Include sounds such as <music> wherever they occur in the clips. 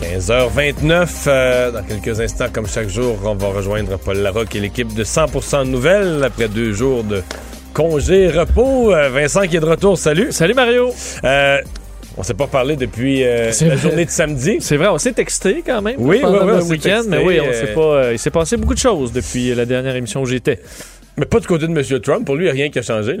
15h29, euh, dans quelques instants, comme chaque jour, on va rejoindre Paul Larocque et l'équipe de 100% Nouvelles après deux jours de congé, repos. Euh, Vincent qui est de retour, salut. Salut Mario. Euh, on s'est pas parlé depuis euh, la journée de samedi. C'est vrai, on s'est texté quand même. Oui, oui, oui, le week-end, mais oui, on s'est pas. il s'est passé beaucoup de choses depuis la dernière émission où j'étais. Mais pas du côté de M. Trump. Pour lui, il n'y a rien qui a changé.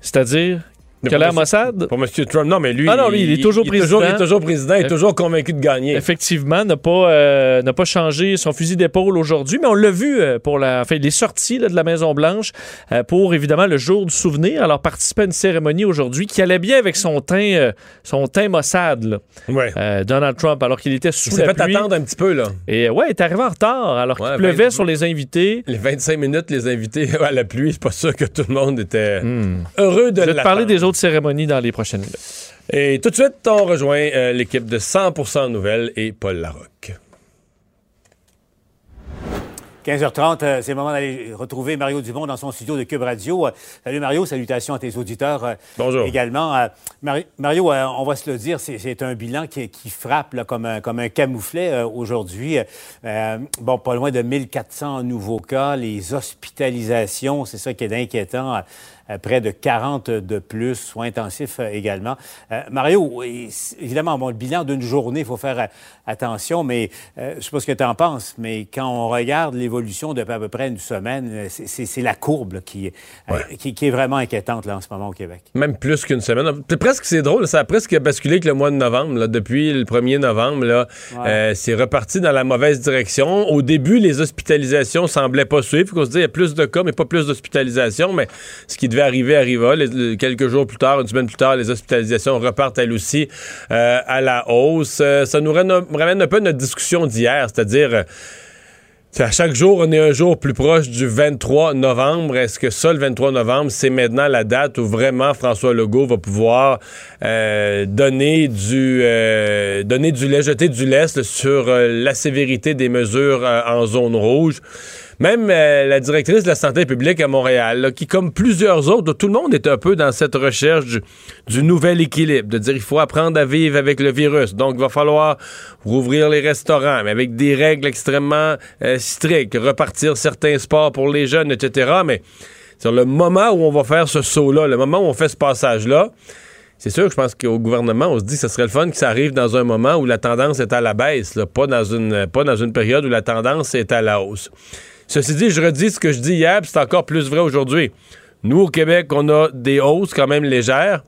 C'est-à-dire Nicolas Mossad? Pour M. Trump, non, mais lui, ah non, lui il, est toujours président. il est toujours président, il est toujours convaincu de gagner. Effectivement, n'a pas, euh, n'a pas changé son fusil d'épaule aujourd'hui, mais on l'a vu euh, pour la, enfin, il est sorti de la Maison-Blanche euh, pour, évidemment, le jour du souvenir. Alors, participer à une cérémonie aujourd'hui qui allait bien avec son teint, son teint Mossad, là. Ouais. Donald Trump, alors qu'il était sous il la pluie. fait attendre un petit peu, là. Et ouais, il est arrivé en retard, alors qu'il pleuvait sur les invités. Les 25 minutes, les invités <laughs> à la pluie, c'est pas sûr que tout le monde était hmm. heureux de Je vais te parler des autres cérémonies dans les prochaines minutes. Et tout de suite, on rejoint euh, l'équipe de 100% Nouvelles et Paul Larocque. 15h30, euh, c'est le moment d'aller retrouver Mario Dumont dans son studio de Cube Radio. Euh, salut Mario, salutations à tes auditeurs Bonjour. également. Mario, on va se le dire, c'est un bilan qui, frappe comme, un, comme un camouflet aujourd'hui. bon, pas loin de 1400 nouveaux cas, les hospitalisations, c'est ça qui est inquiétant. Euh, près de 40 de plus, soins intensifs euh, également. Euh, Mario, évidemment, bon, le bilan d'une journée, il faut faire attention, mais je sais pas ce que tu en penses, mais quand on regarde l'évolution de à peu près une semaine, c'est la courbe qui, qui, est vraiment inquiétante là, en ce moment au Québec. Même plus qu'une semaine. Presque, c'est drôle, ça a presque basculé que le mois de novembre. Là, depuis le 1er novembre, là, c'est reparti dans la mauvaise direction. Au début, les hospitalisations semblaient pas suivre. On se dit, il y a plus de cas, mais pas plus d'hospitalisations. Mais ce qui arriver arriva. quelques jours plus tard, une semaine plus tard, les hospitalisations repartent elles aussi euh, à la hausse. Euh, ça nous ramène un peu notre discussion d'hier, c'est-à-dire... Euh, à chaque jour, on est un jour plus proche du 23 novembre. Est-ce que ça, le 23 novembre, c'est maintenant la date où vraiment François Legault va pouvoir donner du donner du lait, jeter du lest sur la sévérité des mesures en zone rouge? Même euh, la directrice de la santé publique à Montréal, qui, comme plusieurs autres, tout le monde est un peu dans cette recherche du, nouvel équilibre, de dire il faut apprendre à vivre avec le virus. Donc, il va falloir rouvrir les restaurants, mais avec des règles extrêmement euh, strictes, repartir certains sports pour les jeunes, etc. Mais sur le moment où on va faire ce saut-là, le moment où on fait ce passage-là, c'est sûr que je pense qu'au gouvernement, on se dit que ce serait le fun que ça arrive dans un moment où la tendance est à la baisse, pas, dans une, pas dans une période où la tendance est à la hausse. Ceci dit, je redis ce que je dis hier, c'est encore plus vrai aujourd'hui. Nous, au Québec, on a des hausses quand même légères.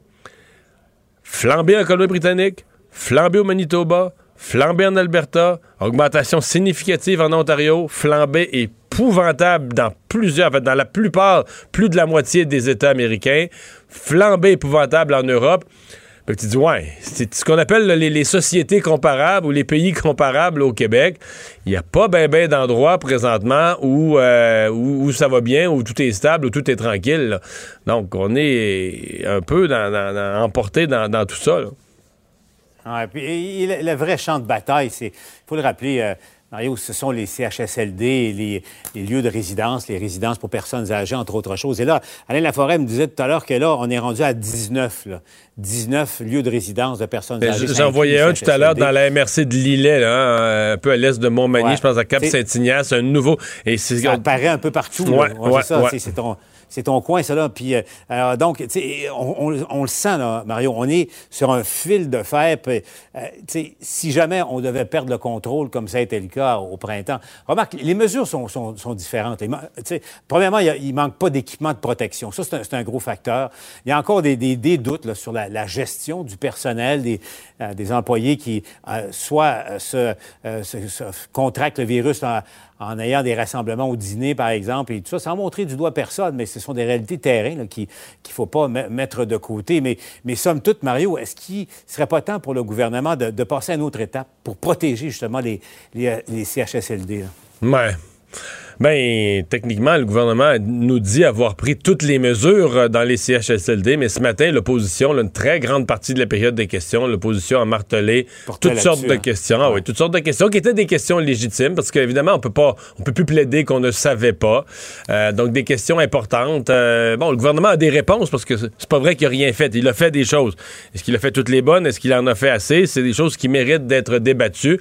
Flambé en Colombie-Britannique, flambé au Manitoba, flambé en Alberta, augmentation significative en Ontario, flambé épouvantable dans plusieurs, en dans la plupart, plus de la moitié des États américains, flambé épouvantable en Europe tu dis, ouais, c'est ce qu'on appelle les, sociétés comparables ou les pays <laughs> comparables au Québec. Il n'y a pas ben ben d'endroits présentement euh, où, où, ça va bien, où tout est stable, où tout est tranquille. Donc, on est un peu dans, emporté dans, tout ça. Ouais, puis, le, vrai champ de bataille, c'est, il faut le rappeler, euh, Mario, ce sont les CHSLD, les, les, lieux de résidence, les résidences pour personnes âgées, entre autres choses. Et là, Alain Laforêt me disait tout à l'heure que là, on est rendu à 19, là. 19 lieux de résidence de personnes âgées. J'en voyais un tout à l'heure dans la MRC de Lillet, là, un peu à l'est de Montmagny, je pense à Cap-Saint-Ignace, un nouveau... Et ça apparaît un peu partout. Ouais, ouais, c'est c'est ton coin, ça, là. Puis, alors, donc, on, on, on, le sent, là, Mario. On est sur un fil de fer. Puis, si jamais on devait perdre le contrôle, comme ça a été le cas au printemps, remarque, les mesures sont, sont, sont différentes. premièrement, il ne manque pas d'équipement de protection. Ça, c'est un, gros facteur. Il y a encore des, des, doutes là, sur la, gestion du personnel, des, euh, des employés qui euh, soit euh, se, se, contractent le virus en, en, ayant des rassemblements au dîner, par exemple, et tout ça, sans montrer du doigt personne, mais ce sont des réalités terrain qu'il ne faut pas mettre de côté. Mais, somme toute, Mario, est-ce qu'il ne serait pas temps pour le gouvernement de, passer à une autre étape pour protéger justement les, les, CHSLD? Bien, techniquement, le gouvernement nous dit avoir pris toutes les mesures euh, dans les CHSLD, mais ce matin, l'opposition, une très grande partie de la période des questions, l'opposition a martelé toutes sortes de hein. questions. Ah oui, toutes sortes de questions qui étaient des questions légitimes, parce qu'évidemment, on peut pas, on peut plus plaider qu'on ne savait pas. Euh, donc, des questions importantes. Euh, bon, le gouvernement a des réponses, parce que c'est pas vrai qu'il a rien fait. Il a fait des choses. Est-ce qu'il a fait toutes les bonnes? Est-ce qu'il en a fait assez? C'est des choses qui méritent d'être débattues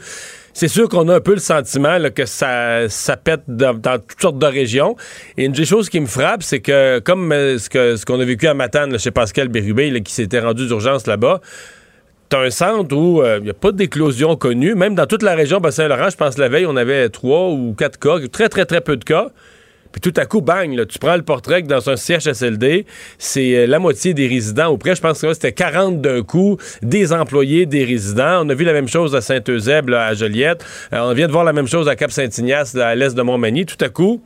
c'est sûr qu'on a un peu le sentiment que ça, pète dans, toutes sortes de régions. Et une des choses qui me frappe, c'est que, comme euh, ce qu'on a vécu à Matane chez Pascal Bérubé, qui s'était rendu d'urgence là-bas, T'as un centre où il euh, n'y a pas d'éclosion connue. Même dans toute la région Bas-Saint-Laurent, je pense la veille, on avait trois ou quatre cas, très, très, très peu de cas. Puis tout à coup, bang, tu prends le portrait que dans un CHSLD, c'est euh, la moitié des résidents, ou près, je pense que c'était 40 d'un coup, des employés, des résidents. On a vu la même chose à Saint-Eusèbe, à Joliette. Euh, on vient de voir la même chose à Cap-Saint-Ignace, à l'est de Montmagny. Tout à coup,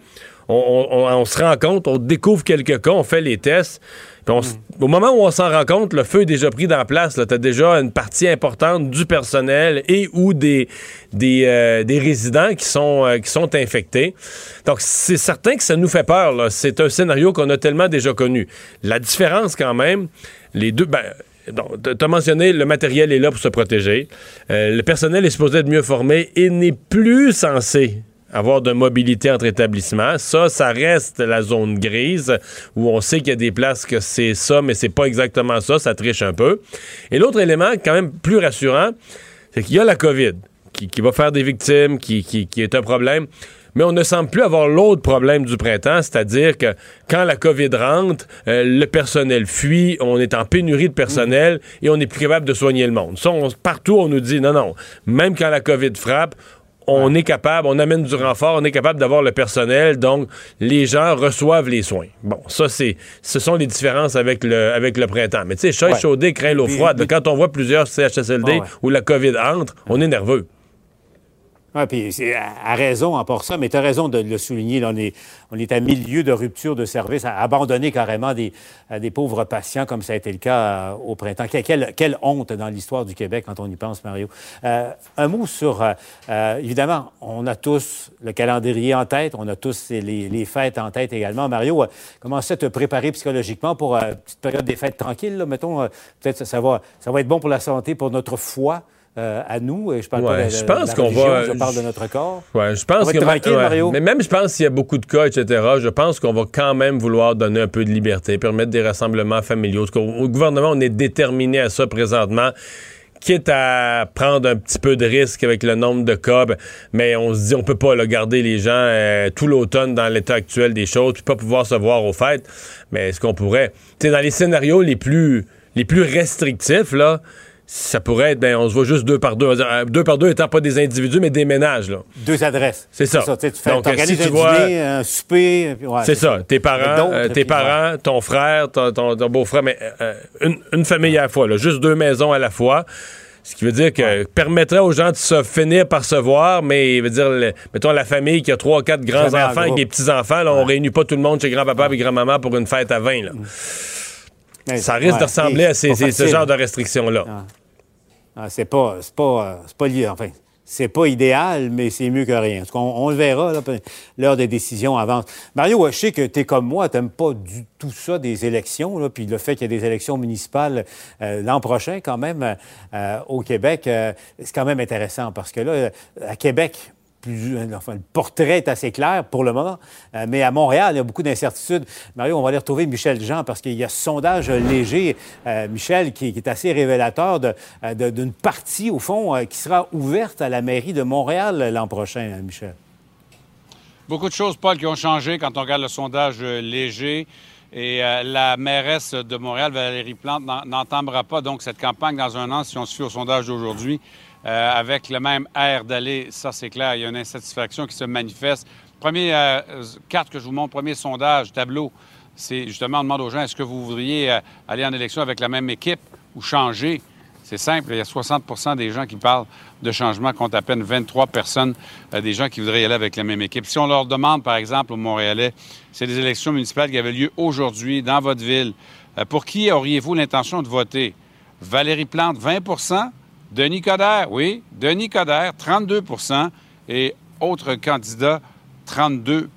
on, se rend compte, on découvre quelques cas, on fait les tests. Au moment où on s'en rend compte, le feu est déjà pris dans place. Tu as déjà une partie importante du personnel et ou des, euh, résidents qui sont, euh, qui sont infectés. Donc, c'est certain que ça nous fait peur. C'est un scénario qu'on a tellement déjà connu. La différence, quand même, les deux... Ben, tu as mentionné, le matériel est là pour se protéger. Euh, le personnel est supposé être mieux formé et n'est plus censé avoir de mobilité entre établissements. Ça, ça reste la zone grise où on sait qu'il y a des places que c'est ça, mais c'est pas exactement ça. Ça triche un peu. Et l'autre élément, quand même plus rassurant, c'est qu'il y a la COVID qui, va faire des victimes, qui, qui, est un problème. Mais on ne semble plus avoir l'autre problème du printemps, c'est-à-dire que quand la COVID rentre, euh, le personnel fuit, on est en pénurie de personnel et on n'est plus capable de soigner le monde. Ça, partout, on nous dit non, non. Même quand la COVID frappe, on est capable, on amène du renfort, on est capable d'avoir le personnel, donc les gens reçoivent les soins. Bon, ça, c'est, ce sont les différences avec le, avec le printemps. Mais tu sais, chat chaudé craint l'eau froide. Quand on voit plusieurs CHSLD où la COVID entre, on est nerveux. Oui, puis à, raison en part ça, mais tu as raison de le souligner. on, est, on à milieu de rupture de service, à abandonner carrément des, pauvres patients comme ça a été le cas euh, au printemps. Quelle, quelle, honte dans l'histoire du Québec quand on y pense, Mario. Euh, un mot sur, euh, évidemment, on a tous le calendrier en tête, on a tous les, les fêtes en tête également. Mario, comment ça te préparer psychologiquement pour une petite période des fêtes tranquilles, là, mettons? Peut-être ça, ça va être bon pour la santé, pour notre foi. Euh, à nous. Et je parle pas de, je pense qu'on va. Je parle de notre corps. Ouais, je pense que Mario. Mais même, je pense qu'il y a beaucoup de cas, etc. Je pense qu'on va quand même vouloir donner un peu de liberté, permettre des rassemblements familiaux. Au gouvernement, on est déterminé à ça présentement quitte à prendre un petit peu de risque avec le nombre de cas, ben, mais on se dit on peut pas le garder les gens euh, tout l'automne dans l'état actuel des choses, puis pas pouvoir se voir aux fêtes. Mais est-ce qu'on pourrait, tu dans les scénarios les plus les plus restrictifs là, ça pourrait être, ben, on se voit juste deux par deux. Euh, deux par deux étant pas des individus, mais des ménages. Là. Deux adresses. C'est ça. Tu fais, Donc, si tu un vois, dîner, un souper. c'est ça. Tes parents, euh, tes parents, ton frère, ton, beau-frère, mais euh, une, famille à la fois. Là, juste deux maisons à la fois. Ce qui veut dire que permettrait aux gens de se finir par se voir, mais veut dire, mettons la famille qui a trois, quatre grands-enfants et des petits-enfants, on réunit pas tout le monde chez grand-papa et grand-maman pour une fête à 20. Là. Mm. ça risque de ressembler à ces, ce genre de restrictions-là. Ah. C'est pas, pas, pas lié. Enfin, c'est pas idéal, mais c'est mieux que rien. On, le verra, l'heure des décisions avance. Mario, je sais que tu es comme moi, tu pas du tout ça des élections, puis le fait qu'il y ait des élections municipales euh, l'an prochain, quand même, euh, au Québec, euh, c'est quand même intéressant parce que là, à Québec, enfin, le portrait est assez clair pour le moment. Euh, mais à Montréal, il y a beaucoup d'incertitudes. Mario, on va aller retrouver Michel Jean parce qu'il y a ce sondage léger, euh, Michel, qui, est assez révélateur euh, d'une partie, au fond, qui sera ouverte à la mairie de Montréal l'an prochain, Michel. Beaucoup de choses, Paul, qui ont changé quand on regarde le sondage euh, léger. Et euh, la mairesse de Montréal, Valérie Plante, n'entendra pas donc cette campagne dans un an si on se fie au sondage d'aujourd'hui. Euh, avec le même air d'aller, ça c'est clair, il y a une insatisfaction qui se manifeste. Premier carte que je vous montre, premier sondage, tableau, c'est justement on demande aux gens est-ce que vous voudriez aller en élection avec la même équipe ou changer? C'est simple, il y a 60% des gens qui parlent de changement compte à peine 23 personnes, euh, des gens qui voudraient y aller avec la même équipe. Si on leur demande, par exemple, aux Montréalais, c'est des élections municipales qui avaient lieu aujourd'hui dans votre ville, euh, pour qui auriez-vous l'intention de voter? Valérie Plante, 20 Denis Coderre, oui, Denis Coderre, 32% et autres candidats, 32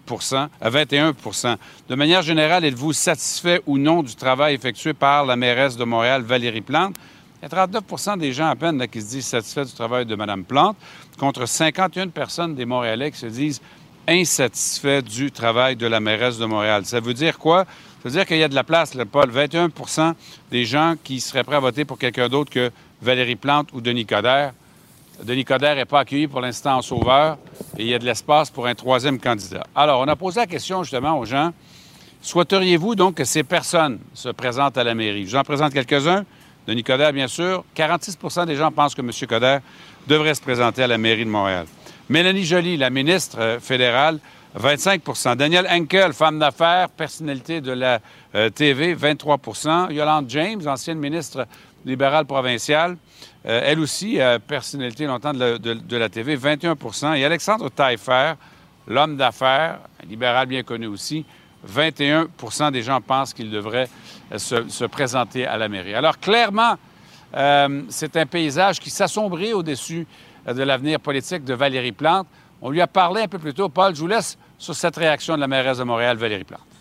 à 21% De manière générale, êtes-vous satisfait ou non du travail effectué par la mairesse de Montréal, Valérie Plante? Il y a 39% des gens à peine qui se disent satisfaits du travail de Mme Plante, contre 51 personnes des Montréalais qui se disent insatisfaits du travail de la mairesse de Montréal. Ça veut dire quoi? Ça veut dire qu'il y a de la place, là, Paul. 21% des gens qui seraient prêts à voter pour quelqu'un d'autre que Valérie Plante ou Denis Coderre. Denis Coderre n'est pas accueilli pour l'instant en sauveur et il y a de l'espace pour un troisième candidat. Alors, on a posé la question justement aux gens. Souhaiteriez-vous donc que ces personnes se présentent à la mairie? J'en présente quelques-uns. Denis Coderre, bien sûr. 46% des gens pensent que M. Coderre devrait se présenter à la mairie de Montréal. Mélanie Joly, la ministre euh, fédérale, 25% Daniel Henkel, femme d'affaires, personnalité de la euh, TV, 23% Yolande James, ancienne ministre libérale provinciale, euh, elle aussi, personnalité longtemps de la, TV, 21% Et Alexandre Taillefer, l'homme d'affaires, libéral bien connu aussi, 21% des gens pensent qu'il devrait euh, se, présenter à la mairie. Alors clairement, euh, c'est un paysage qui s'assombrit au-dessus de l'avenir politique de Valérie Plante. On lui a parlé un peu plus tôt. Paul, je vous laisse sur cette réaction de la mairesse de Montréal, Valérie Plante.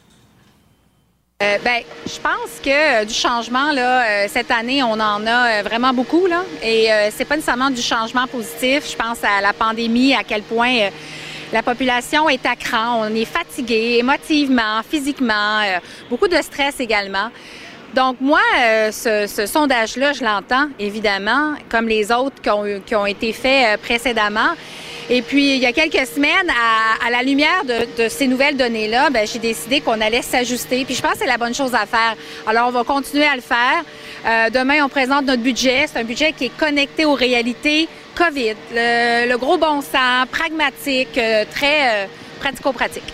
Ben, je pense que du changement, là, cette année, on en a vraiment beaucoup. Là, et c'est pas nécessairement du changement positif. Je pense à la pandémie, à quel point la population est à cran, on est fatigué émotivement, physiquement, euh, beaucoup de stress également. Donc moi, euh, ce, sondage-là, je l'entends évidemment, comme les autres qui ont, été faits euh, précédemment. Et puis, il y a quelques semaines, à, la lumière de, ces nouvelles données-là, ben, j'ai décidé qu'on allait s'ajuster. Puis je pense que c'est la bonne chose à faire. Alors, on va continuer à le faire. Euh, demain, on présente notre budget. C'est un budget qui est connecté aux réalités COVID, le, gros bon sens, pragmatique, euh, très euh, pratico-pratique.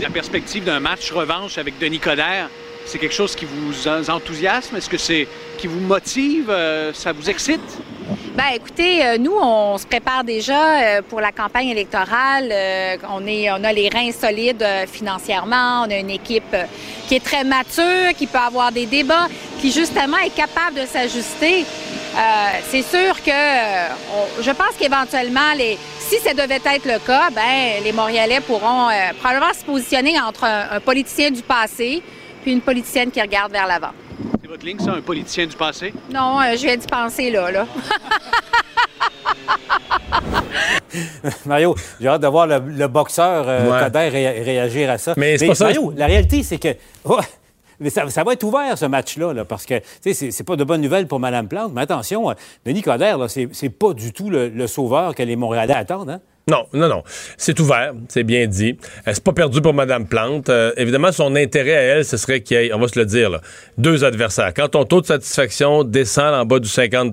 La perspective d'un match revanche avec Denis Coderre, c'est quelque chose qui vous enthousiasme? Est-ce que c'est qui vous motive? ça vous excite? Ben, écoutez, euh, nous, on se prépare déjà euh, pour la campagne électorale. Euh, on, est, a les reins solides financièrement. On a une équipe qui est très mature, qui peut avoir des débats, qui justement est capable de s'ajuster. c'est sûr que je pense qu'éventuellement, si ça devait être le cas, ben, les Montréalais pourront probablement se positionner entre un politicien du passé puis une politicienne qui regarde vers l'avant. C'est votre ligne, ça, un politicien du passé? Non, euh, je viens d'y penser là, là. <laughs> Mario, j'ai hâte de voir le, boxeur euh, réagir à ça. Mais, c'est pas Mario, la réalité, c'est que. <laughs> mais ça, va être ouvert, ce match-là, là, parce que c'est, pas de bonnes nouvelles pour Mme Plante. Mais attention, euh, Denis Coderre, c'est, c'est pas du tout le, sauveur que les Montréalais attendent. Hein? Non, non, non. C'est ouvert, c'est bien dit. Euh, c'est pas perdu pour Mme Plante. Euh, évidemment, son intérêt à elle, ce serait qu'il y ait, on va se le dire, là, deux adversaires. Quand ton taux de satisfaction descend en bas du 50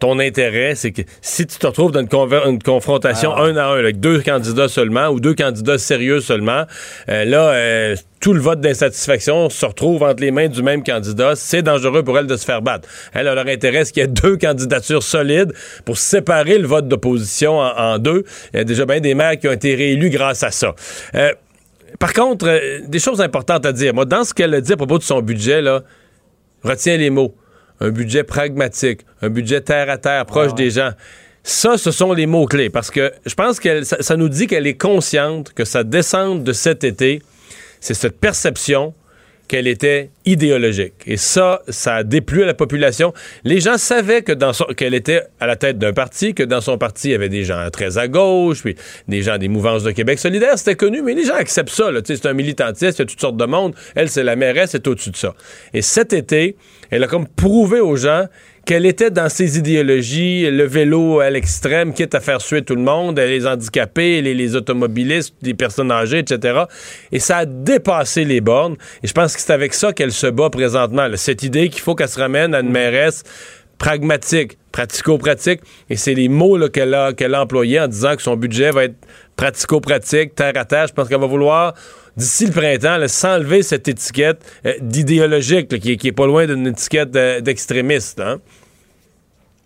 ton intérêt, c'est que si tu te retrouves dans une, confrontation ah. un à un avec deux candidats seulement ou deux candidats sérieux seulement, euh, là, euh, tout le vote d'insatisfaction se retrouve entre les mains du même candidat. C'est dangereux pour elle de se faire battre. Elle a leur intérêt, c'est qu'il y ait deux candidatures solides pour séparer le vote d'opposition en, deux. Il y a déjà bien des maires qui ont été réélus grâce à ça. Euh, par contre, des choses importantes à dire. Moi, dans ce qu'elle a dit à propos de son budget, là, retiens les mots un budget pragmatique, un budget terre à terre, proche des gens. Ça, ce sont les mots-clés parce que je pense que ça, nous dit qu'elle est consciente que sa descente de cet été, c'est cette perception qu'elle était idéologique. Et ça, ça a déplu à la population. Les gens savaient que dans qu'elle était à la tête d'un parti, que dans son parti, il y avait des gens très à gauche, puis des gens des mouvances de Québec solidaire, c'était connu, mais les gens acceptent ça. C'est un militantiste, il y a toutes sortes de monde. Elle, c'est la mairesse, c'est au-dessus de ça. Et cet été, elle a comme prouvé aux gens quelle était dans ses idéologies le vélo à l'extrême, quitte à faire suer tout le monde, les handicapés, les, automobilistes, les personnes âgées, etc. Et ça a dépassé les bornes. Et je pense que c'est avec ça qu'elle se bat présentement. Cette idée qu'il faut qu'elle se ramène à une mairesse pragmatique, pratico-pratique. Et c'est les mots qu'elle a, a employés en disant que son budget va être pratico-pratique, terre à terre. Je pense qu'elle va vouloir d'ici le printemps, s'enlever cette étiquette euh, d'idéologique qui, qui, est pas loin d'une étiquette euh, d'extrémiste. Hein?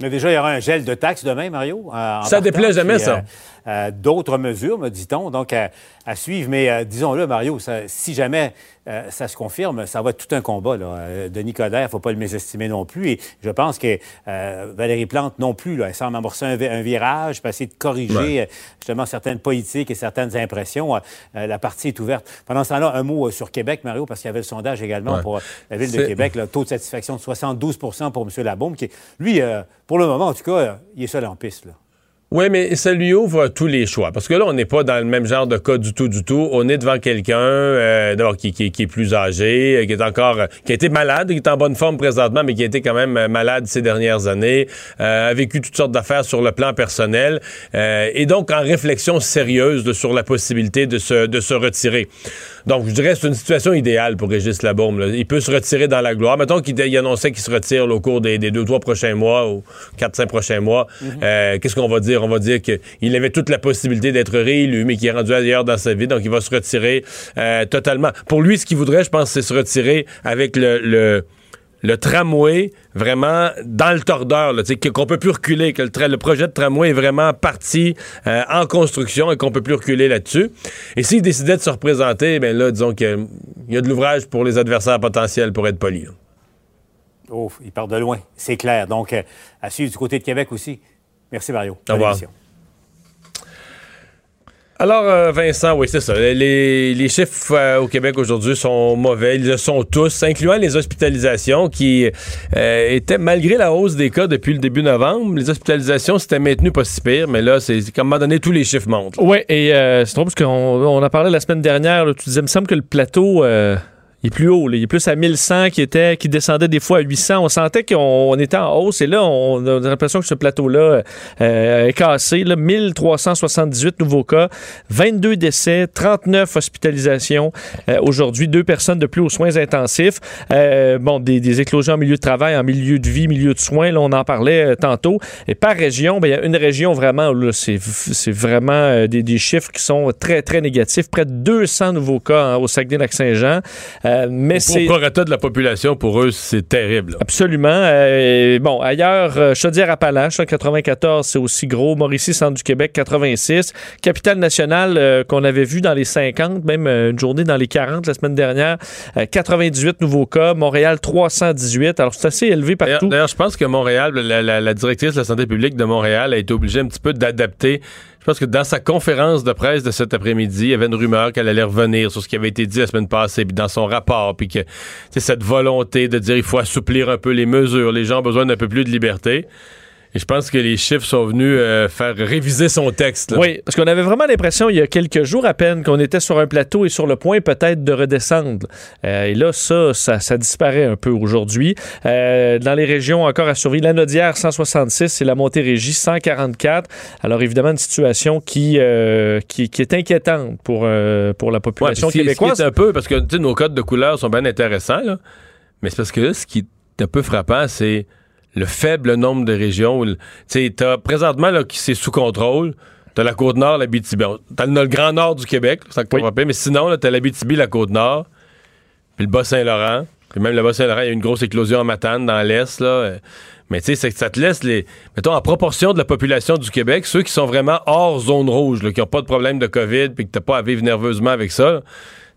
Mais déjà, il y aura un gel de taxes demain, Mario. ça déplaît jamais, ça. Euh, d'autres mesures, me dit-on, donc à, suivre. Mais disons-le, Mario, si jamais euh, ça se confirme, ça va être tout un combat. Là. Euh, Denis Coderre, il ne faut pas le mésestimer non plus. Et je pense que euh, Valérie Plante non plus, là, elle semble amorcer un, virage, pour essayer de corriger justement certaines politiques et certaines impressions. la partie est ouverte. Pendant ce temps-là, un mot sur Québec, Mario, parce qu'il y avait le sondage également pour la ville de Québec, le taux de satisfaction de 72% pour M. Labaume, qui, lui, pour le moment, en tout cas, il est seul en piste. Là. Oui, mais ça lui ouvre tous les choix. Parce que là, on n'est pas dans le même genre de cas du tout, du tout. On est devant quelqu'un euh, qui, est plus âgé, euh, qui est encore, euh, qui a été malade, qui est en bonne forme présentement, mais qui a été quand même malade ces dernières années, a vécu toutes sortes d'affaires sur le plan personnel, et donc en réflexion sérieuse sur la possibilité de se, de se retirer. Donc, je dirais que c'est une situation idéale pour Régis Labaume. Il peut se retirer dans la gloire. Mettons qu'il annonçait qu'il se retire au cours des, deux, trois prochains mois ou quatre, cinq prochains mois. Mm-hmm. Qu'est-ce qu'on va dire? on va dire qu'il avait toute la possibilité d'être réélu, mais qu'il est rendu ailleurs dans sa vie, donc il va se retirer euh, totalement. Pour lui, ce qu'il voudrait, je pense, c'est se retirer avec le, le, tramway vraiment dans le tordeur, qu'on peut plus reculer, que le, projet de tramway est vraiment parti euh, en construction et qu'on peut plus reculer là-dessus. Et s'il décidait de se représenter, ben là, disons qu'il y a de l'ouvrage pour les adversaires potentiels, pour être poli. Oh, il part de loin, c'est clair. Donc, euh, à suivre du côté de Québec aussi. Merci, Mario. Au revoir. Alors, euh, Vincent, oui, c'est ça. Les, chiffres euh, au Québec aujourd'hui sont mauvais. Ils le sont tous, incluant les hospitalisations qui euh, étaient, malgré la hausse des cas depuis le début novembre, les hospitalisations s'étaient maintenues pas si pire, mais là, c'est comme à un moment donné, tous les chiffres montent. Oui, et c'est drôle parce qu'on on a parlé la semaine dernière, tu disais, il me semble que le plateau il est plus haut, il est plus à 1100 qui était qui descendait des fois à 800. On sentait qu'on était en hausse et là on a l'impression que ce plateau-là euh, est cassé. Là, 1378 nouveaux cas, 22 décès, 39 hospitalisations euh, aujourd'hui, deux personnes de plus aux soins intensifs. Euh, bon, des, éclosions en milieu de travail, en milieu de vie, milieu de soins, là on en parlait tantôt. Et par région, ben, il y a une région vraiment là c'est vraiment des, chiffres qui sont très très négatifs. Près de 200 nouveaux cas hein, au Saguenay-Lac-Saint-Jean. Euh, mais c'est. Pour de la population, pour eux, c'est terrible. Absolument. Euh, bon, ailleurs, euh, Chaudière-Appalaches, 94, c'est aussi gros. Mauricie, centre du Québec, 86. Capitale nationale, qu'on avait vu dans les 50, même une journée dans les 40 la semaine dernière, 98 nouveaux cas. Montréal, 318. Alors, c'est assez élevé partout. D'ailleurs, je pense que Montréal, la, la directrice de la santé publique de Montréal a été obligée un petit peu d'adapter je pense que dans sa conférence de presse de cet après-midi, il y avait une rumeur qu'elle allait revenir sur ce qui avait été dit la semaine passée, puis dans son rapport, puis que c'est cette volonté de dire il faut assouplir un peu les mesures, les gens ont besoin d'un peu plus de liberté. Et je pense que les chiffres sont venus euh, faire réviser son texte. Oui, parce qu'on avait vraiment l'impression il y a quelques jours à peine qu'on était sur un plateau et sur le point peut-être de redescendre. Euh, et là, ça, ça, disparaît un peu aujourd'hui. Euh, dans les régions encore à surveiller, la Nodière 166 et la Montérégie 144. Alors évidemment, une situation qui, qui, est inquiétante pour, pour la population québécoise. un peu, parce que nos codes de couleur sont bien intéressants, là. mais c'est parce que ce qui est un peu frappant, c'est le faible nombre de régions. Tu sais, présentement, là, qui c'est sous contrôle. T'as la Côte-Nord, la BTB. T'as le, grand nord du Québec, ça oui. mais sinon, t'as la BTB, la Côte-Nord, puis le Bas-Saint-Laurent. Puis même le Bas-Saint-Laurent, il y a une grosse éclosion en Matane dans l'Est, là. Mais tu sais, ça te laisse les. Mettons, en proportion de la population du Québec, ceux qui sont vraiment hors zone rouge, qui n'ont pas de problème de COVID, puis que t'as pas à vivre nerveusement avec ça,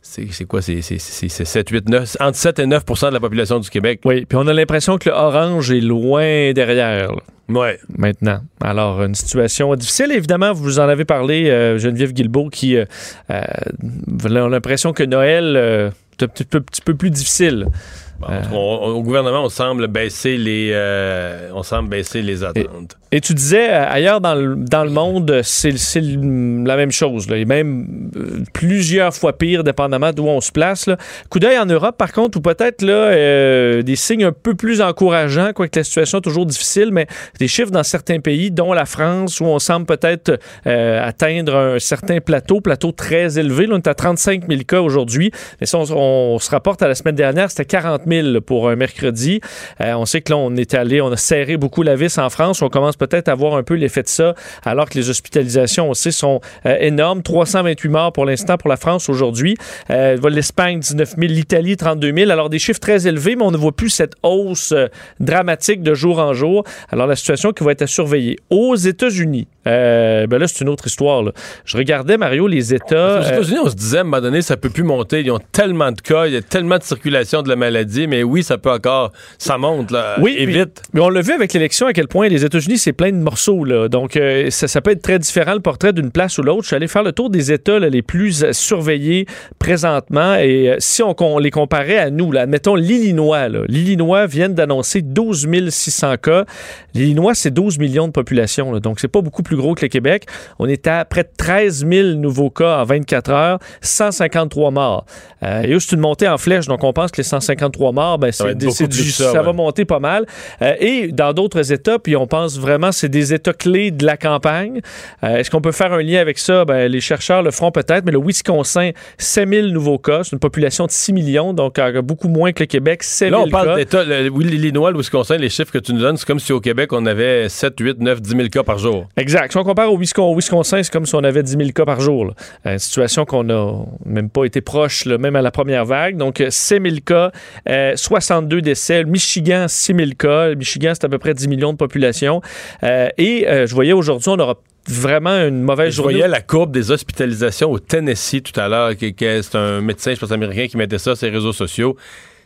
c'est quoi? C'est 7, 8, 9, entre 7 et 9% de la population du Québec. Oui, puis on a l'impression que le orange est loin derrière. Oui. Maintenant. Alors, une situation difficile. Évidemment, vous en avez parlé, euh, Geneviève Guilbeault, qui euh, euh a l'impression que Noël est un petit peu, plus difficile. au gouvernement, on semble baisser les, on semble baisser les attentes. Et tu disais, euh, ailleurs dans le, dans le monde, c'est la même chose. Là, et même euh, plusieurs fois pire, dépendamment d'où on se place. Là. Coup d'œil en Europe, par contre, ou peut-être euh, des signes un peu plus encourageants, quoique la situation est toujours difficile, mais des chiffres dans certains pays, dont la France, où on semble peut-être atteindre un certain plateau, plateau très élevé. Là, on est à 35 000 cas aujourd'hui. Mais si on, se rapporte à la semaine dernière, c'était 40 000 pour un mercredi. on sait que là, on est allé, on a serré beaucoup la vis en France. On commence peut-être à voir un peu l'effet de ça, alors que les hospitalisations aussi sont euh, énormes. 328 morts pour l'instant pour la France aujourd'hui. Euh, L'Espagne, 19 000. L'Italie, 32 000. Alors, des chiffres très élevés, mais on ne voit plus cette hausse euh, dramatique de jour en jour. Alors, la situation qui va être à surveiller. Aux États-Unis, euh, ben là, c'est une autre histoire. Je regardais, Mario, les États. Aux États-Unis, on se disait, à un moment donné, ça peut plus monter. Ils ont tellement de cas, il y a tellement de circulation de la maladie, mais oui, ça peut encore. Ça monte, là. Oui, et vite. Mais on l'a vu avec l'élection à quel point les États-Unis, c'est plein de morceaux. Là. Donc, euh, ça, peut être très différent le portrait d'une place ou l'autre. Je suis allé faire le tour des États les plus euh, surveillés présentement. Et euh, si on, les comparait à nous, là, admettons l'Illinois. L'Illinois vient d'annoncer 12 600 cas. L'Illinois, c'est 12 millions de population. Là, donc, c'est pas beaucoup plus gros que le Québec. On est à près de 13 000 nouveaux cas en 24 heures, 153 morts. et c'est une montée en flèche. Donc, on pense que les 153 morts, ben, ça, va monter pas mal. et dans d'autres États, puis on pense vraiment c'est des États clés de la campagne. Euh, est-ce qu'on peut faire un lien avec ça? Ben, les chercheurs le feront peut-être, mais le Wisconsin, 7000 nouveaux cas. C'est une population de 6 millions, donc euh, beaucoup moins que le Québec. 7 Là, on parle d'États. L'Illinois, le Wisconsin, les chiffres que tu nous donnes, c'est comme si au Québec, on avait 7, 8, 9, 10 000 cas par jour. Exact. Si on compare au Wisconsin, c'est comme si on avait 10 000 cas par jour. Euh, une situation qu'on n'a même pas été proche, même à la première vague. Donc, 7 000 cas, 62 décès. Michigan, 6 000 cas. Michigan, c'est à peu près 10 millions de population. Euh, et euh, je voyais aujourd'hui, on aura vraiment une mauvaise journée. Je voyais la courbe des hospitalisations au Tennessee tout à l'heure. C'est un médecin, je pense, américain qui mettait ça sur les réseaux sociaux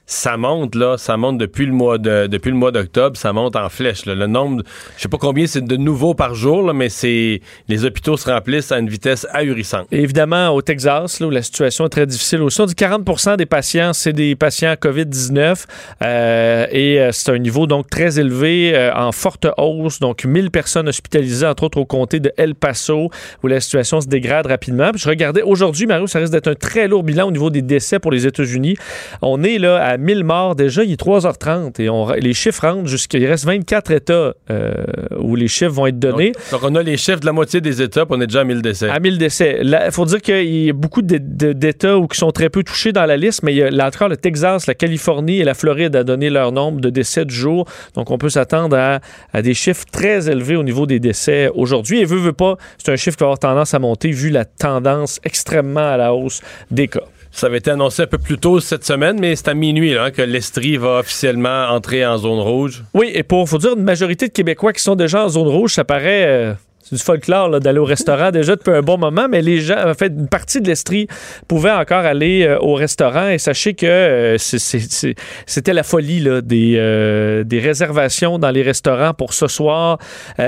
ça monte là, ça monte depuis le mois de depuis le mois d'octobre, ça monte en flèche. Le nombre, je sais pas combien c'est de nouveaux par jour, mais c'est les hôpitaux se remplissent à une vitesse ahurissante. évidemment, au Texas, là, où la situation est très difficile on dit 40% des patients c'est des patients COVID-19 euh, et euh, c'est un niveau donc très élevé, euh, en forte hausse. Donc 1000 personnes hospitalisées, entre autres au comté de El Paso, où la situation se dégrade rapidement. Puis je regardais aujourd'hui, Mario, ça risque d'être un très lourd bilan au niveau des décès pour les États-Unis. On est là à 1000 morts déjà. Il est 3h30 et on, les chiffres rentrent jusqu'à. Il reste 24 États euh, où les chiffres vont être donnés. Donc, on a les chiffres de la moitié des États, puis on est déjà à 1000 décès. À 1000 décès. Il faut dire qu'il y a beaucoup d'États qui sont très peu touchés dans la liste, mais il y a là le Texas, la Californie et la Floride à donné leur nombre de décès du jour. Donc, on peut s'attendre à, à, des chiffres très élevés au niveau des décès aujourd'hui. Et veut, veut pas, c'est un chiffre qui va avoir tendance à monter vu la tendance extrêmement à la hausse des cas. Ça avait été annoncé un peu plus tôt cette semaine, mais c'est à minuit là, que l'Estrie va officiellement entrer en zone rouge. Oui, et pour, faut dire, une majorité de Québécois qui sont déjà en zone rouge, ça paraît... Euh, c'est du folklore d'aller au restaurant déjà depuis un bon moment, mais les gens, en fait, une partie de l'Estrie pouvait encore aller euh, au restaurant et sachez que euh, c'était la folie là, des, euh, des réservations dans les restaurants pour ce soir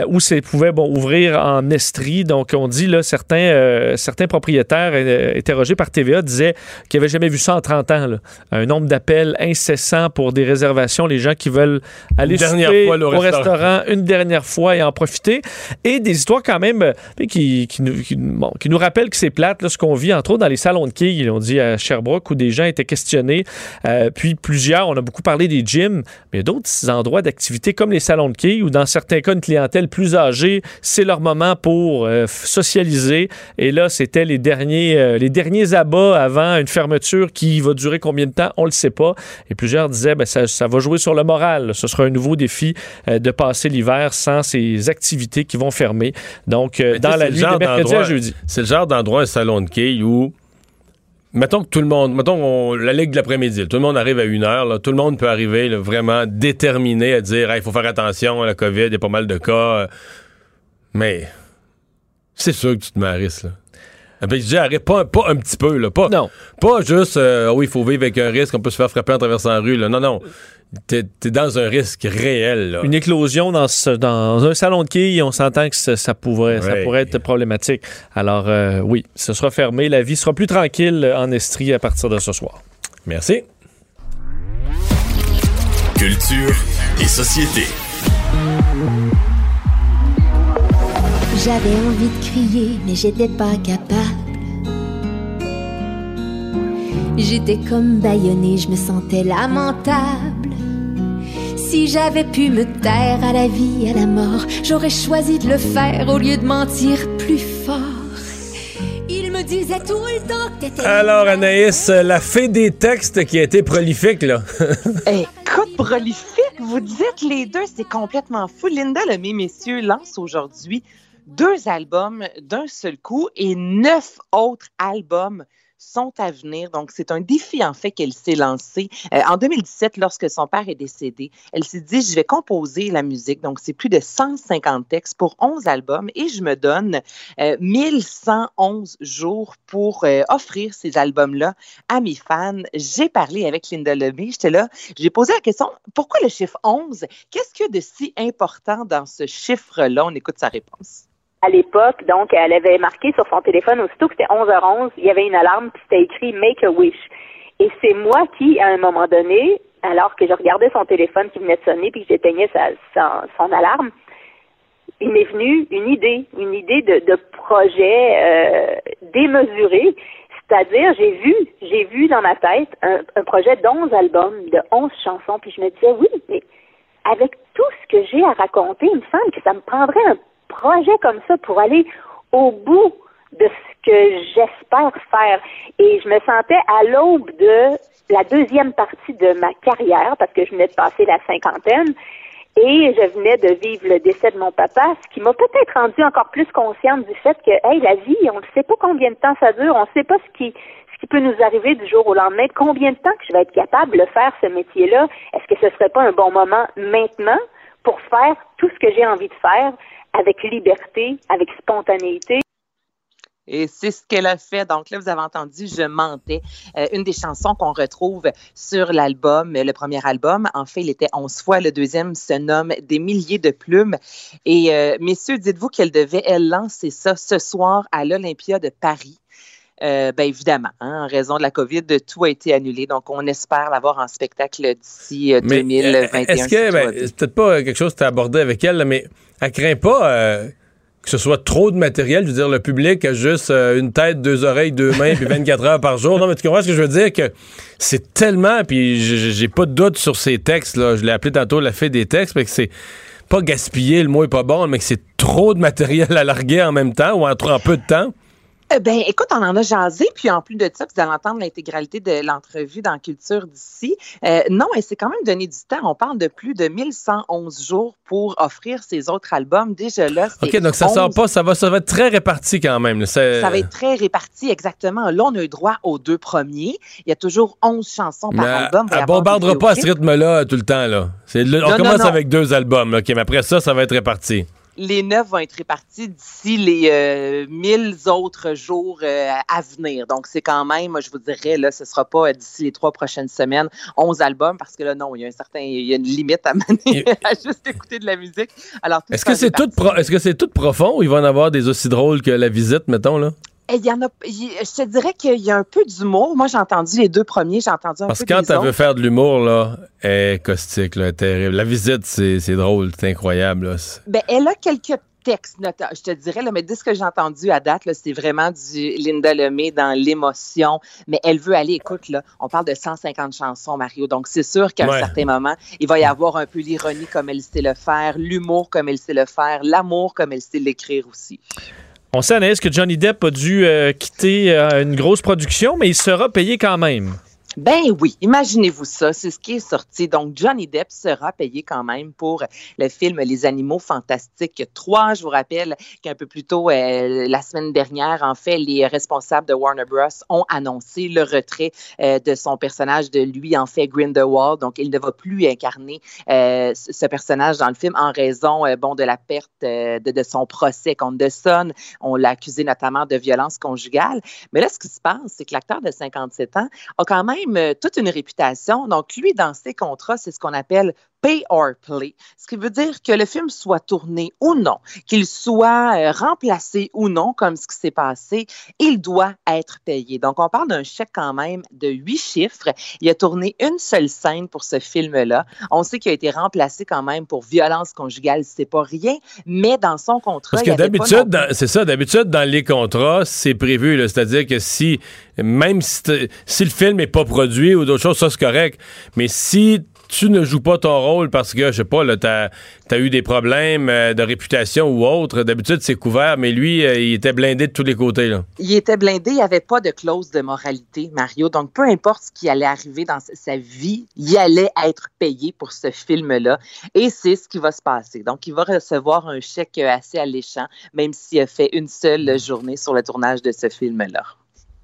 où ça pouvait bon, ouvrir en Estrie. Donc, on dit, là, certains, certains propriétaires interrogés par TVA disaient qu'ils n'avaient jamais vu ça en 30 ans. Là. Un nombre d'appels incessants pour des réservations, les gens qui veulent aller souper au, restaurant. restaurant une dernière fois et en profiter. Et des histoires quand même euh, qui, nous, qui, nous rappelle que c'est plate, ce qu'on vit entre autres dans les salons de quilles, on dit à Sherbrooke, où des gens étaient questionnés. Euh, puis plusieurs, on a beaucoup parlé des gyms, mais d'autres endroits d'activité comme les salons de quilles, où dans certains cas, une clientèle plus âgée, c'est leur moment pour euh, socialiser. Et là, c'était les derniers, les derniers abats avant une fermeture qui va durer combien de temps, on le sait pas. Et plusieurs disaient, ben, ça va jouer sur le moral. Ce sera un nouveau défi de passer l'hiver sans ces activités qui vont fermer. Donc, euh, dans la nuit de mercredi à jeudi. C'est le genre d'endroit, un salon de quilles où Mettons que tout le monde, mettons la ligue de l'après-midi, tout le monde arrive à une heure, tout le monde peut arriver vraiment déterminé à dire il faut faire attention à la COVID, il y a pas mal de cas. Mais c'est sûr que tu te marisses. Là. Ah, ben, je dis, pas, pas un petit peu, là. Pas, non. Pas juste, euh, oui, il faut vivre avec un risque, on peut se faire frapper en traversant la rue, là. Non, non. T'es es dans un risque réel. Là. Une éclosion dans, dans un salon de quilles, on s'entend que ça, pourrait, ça pourrait être problématique. Alors, euh, oui, ce sera fermé. La vie sera plus tranquille en Estrie à partir de ce soir. Merci. Culture et société. J'avais envie de crier, mais j'étais pas capable. J'étais comme bâillonnée, je me sentais lamentable. Si j'avais pu me taire à la vie, à la mort, j'aurais choisi de le faire au lieu de mentir plus fort. Il me disait tout le temps que t'étais. Alors, Anaïs, la fée des textes qui a été prolifique, là. <laughs> Écoute, prolifique, vous dites les deux, c'est complètement fou. Linda Lemay, messieurs, lance aujourd'hui deux albums d'un seul coup et neuf autres albums sont à venir. Donc, c'est un défi, en fait, qu'elle s'est lancé. Euh, en 2017, lorsque son père est décédé, elle s'est dit, je vais composer la musique. Donc, c'est plus de 150 textes pour 11 albums et je me donne euh, 1111 jours pour euh, offrir ces albums-là à mes fans. J'ai parlé avec Linda Lemay. J'étais là, j'ai posé la question, pourquoi le chiffre 11? Qu'est-ce qu'il y a de si important dans ce chiffre-là? On écoute sa réponse à l'époque, donc, elle avait marqué sur son téléphone, aussitôt que c'était 11h11, il y avait une alarme, puis c'était écrit Make a Wish. Et c'est moi qui, à un moment donné, alors que je regardais son téléphone qui venait de sonner, puis que j'éteignais sa, son, alarme, il m'est venu une idée, une idée de, de projet euh, démesuré. C'est-à-dire, j'ai vu, j'ai vu dans ma tête un, un projet d'11 albums, de 11 chansons, puis je me disais, oui, mais avec tout ce que j'ai à raconter, il me semble que ça me prendrait un projet comme ça pour aller au bout de ce que j'espère faire. Et je me sentais à l'aube de la deuxième partie de ma carrière, parce que je venais de passer la cinquantaine, et je venais de vivre le décès de mon papa, ce qui m'a peut-être rendu encore plus consciente du fait que, hey, la vie, on ne sait pas combien de temps ça dure, on ne sait pas ce qui, qui peut nous arriver du jour au lendemain, combien de temps que je vais être capable de faire ce métier-là? Est-ce que ce serait pas un bon moment maintenant pour faire tout ce que j'ai envie de faire? Avec liberté, avec spontanéité. Et c'est ce qu'elle a fait. Donc là, vous avez entendu Je mentais, euh, une des chansons qu'on retrouve sur l'album, le premier album. En fait, il était 11 fois. Le deuxième se nomme Des milliers de plumes. Et euh, messieurs, dites-vous qu'elle devait, elle, lancer ça ce soir à l'Olympia de Paris. Euh, ben évidemment, hein, en raison de la COVID, tout a été annulé. Donc, on espère l'avoir en spectacle d'ici 2021. Est-ce que, ben, c'est peut-être pas quelque chose que tu as abordé avec elle, mais elle craint pas euh, que ce soit trop de matériel? Je veux dire, le public a juste euh, une tête, deux oreilles, deux mains, puis 24 heures par jour. Non, mais tu comprends ce que je veux dire? Que c'est tellement, puis j'ai pas de doute sur ces textes, là. Je l'ai appelé tantôt la fée des textes, mais que c'est pas gaspiller, le mot est pas bon, mais que c'est trop de matériel à larguer en même temps ou en, en peu de temps. Euh, ben, écoute, on en a jasé, puis en plus de ça, vous allez entendre l'intégralité de l'entrevue dans Culture d'ici. Euh, non, et c'est quand même donné du temps. On parle de plus de 1111 jours pour offrir ces autres albums. Déjà là, OK, donc ça sort pas, ça va, ça va être très réparti quand même. Ça va être très réparti, exactement. Là, on a eu droit aux deux premiers. Il y a toujours 11 chansons par album. Elle bombardera pas à ce rythme-là tout le temps. Là. on commence avec deux albums, OK, mais après ça, ça va être réparti les neuf vont être répartis d'ici les euh, mille autres jours euh, à venir. Donc, c'est quand même, je vous dirais, là, ce ne sera pas d'ici les trois prochaines semaines, onze albums, parce que là, non, il y a un certain, il y a une limite à mener <laughs> à juste écouter de la musique. Alors, est-ce que c'est tout, est-ce que c'est tout profond ou il va en avoir des aussi drôles que la visite, mettons, là? Eh, il y en a, je te dirais qu'il y a un peu d'humour. Moi, j'ai entendu les deux premiers, j'ai entendu un Parce peu Parce que quand tu veux faire de l'humour, là, est caustique, là, terrible. La visite, c'est drôle, c'est incroyable. Ben, elle a quelques textes, je te dirais, là, mais de ce que j'ai entendu à date, c'est vraiment du Linda Lemay dans l'émotion. Mais elle veut aller, écoute, là, on parle de 150 chansons, Mario. Donc, c'est sûr qu'à un certain moment, il va y avoir un peu l'ironie comme elle sait le faire, l'humour comme elle sait le faire, l'amour comme elle sait l'écrire aussi. On sait, Anaïs, que Johnny Depp a dû euh, quitter euh, une grosse production, mais il sera payé quand même. Ben oui, imaginez-vous ça, c'est ce qui est sorti. Donc, Johnny Depp sera payé quand même pour le film Les Animaux Fantastiques 3. Je vous rappelle qu'un peu plus tôt, euh, la semaine dernière, en fait, les responsables de Warner Bros. ont annoncé le retrait euh, de son personnage, de lui, en fait, Grindelwald. Donc, il ne va plus incarner euh, ce personnage dans le film en raison, bon, de la perte de, de, son procès contre The Son. On l'a accusé notamment de violence conjugale. Mais là, ce qui se passe, c'est que l'acteur de 57 ans a quand même euh, toute une réputation. Donc, lui, dans ses contrats, c'est ce qu'on appelle pay or play, ce qui veut dire que le film soit tourné ou non, qu'il soit euh, remplacé ou non, comme ce qui s'est passé, il doit être payé. Donc, on parle d'un chèque quand même de huit chiffres. Il a tourné une seule scène pour ce film-là. On sait qu'il a été remplacé quand même pour violence conjugale, c'est pas rien, mais dans son contrat. Parce que d'habitude, c'est ça, d'habitude, dans les contrats, c'est prévu, c'est-à-dire que si, même si, si le film n'est pas produit ou d'autres choses, ça c'est correct, mais si tu ne joues pas ton rôle parce que, je sais pas, tu as, eu des problèmes euh, de réputation ou autre. D'habitude, c'est couvert, mais lui, euh, il était blindé de tous les côtés. Là. Il était blindé, il n'y avait pas de clause de moralité, Mario. Donc, peu importe ce qui allait arriver dans sa vie, il allait être payé pour ce film-là. Et c'est ce qui va se passer. Donc, il va recevoir un chèque assez alléchant, même s'il a fait une seule journée sur le tournage de ce film-là.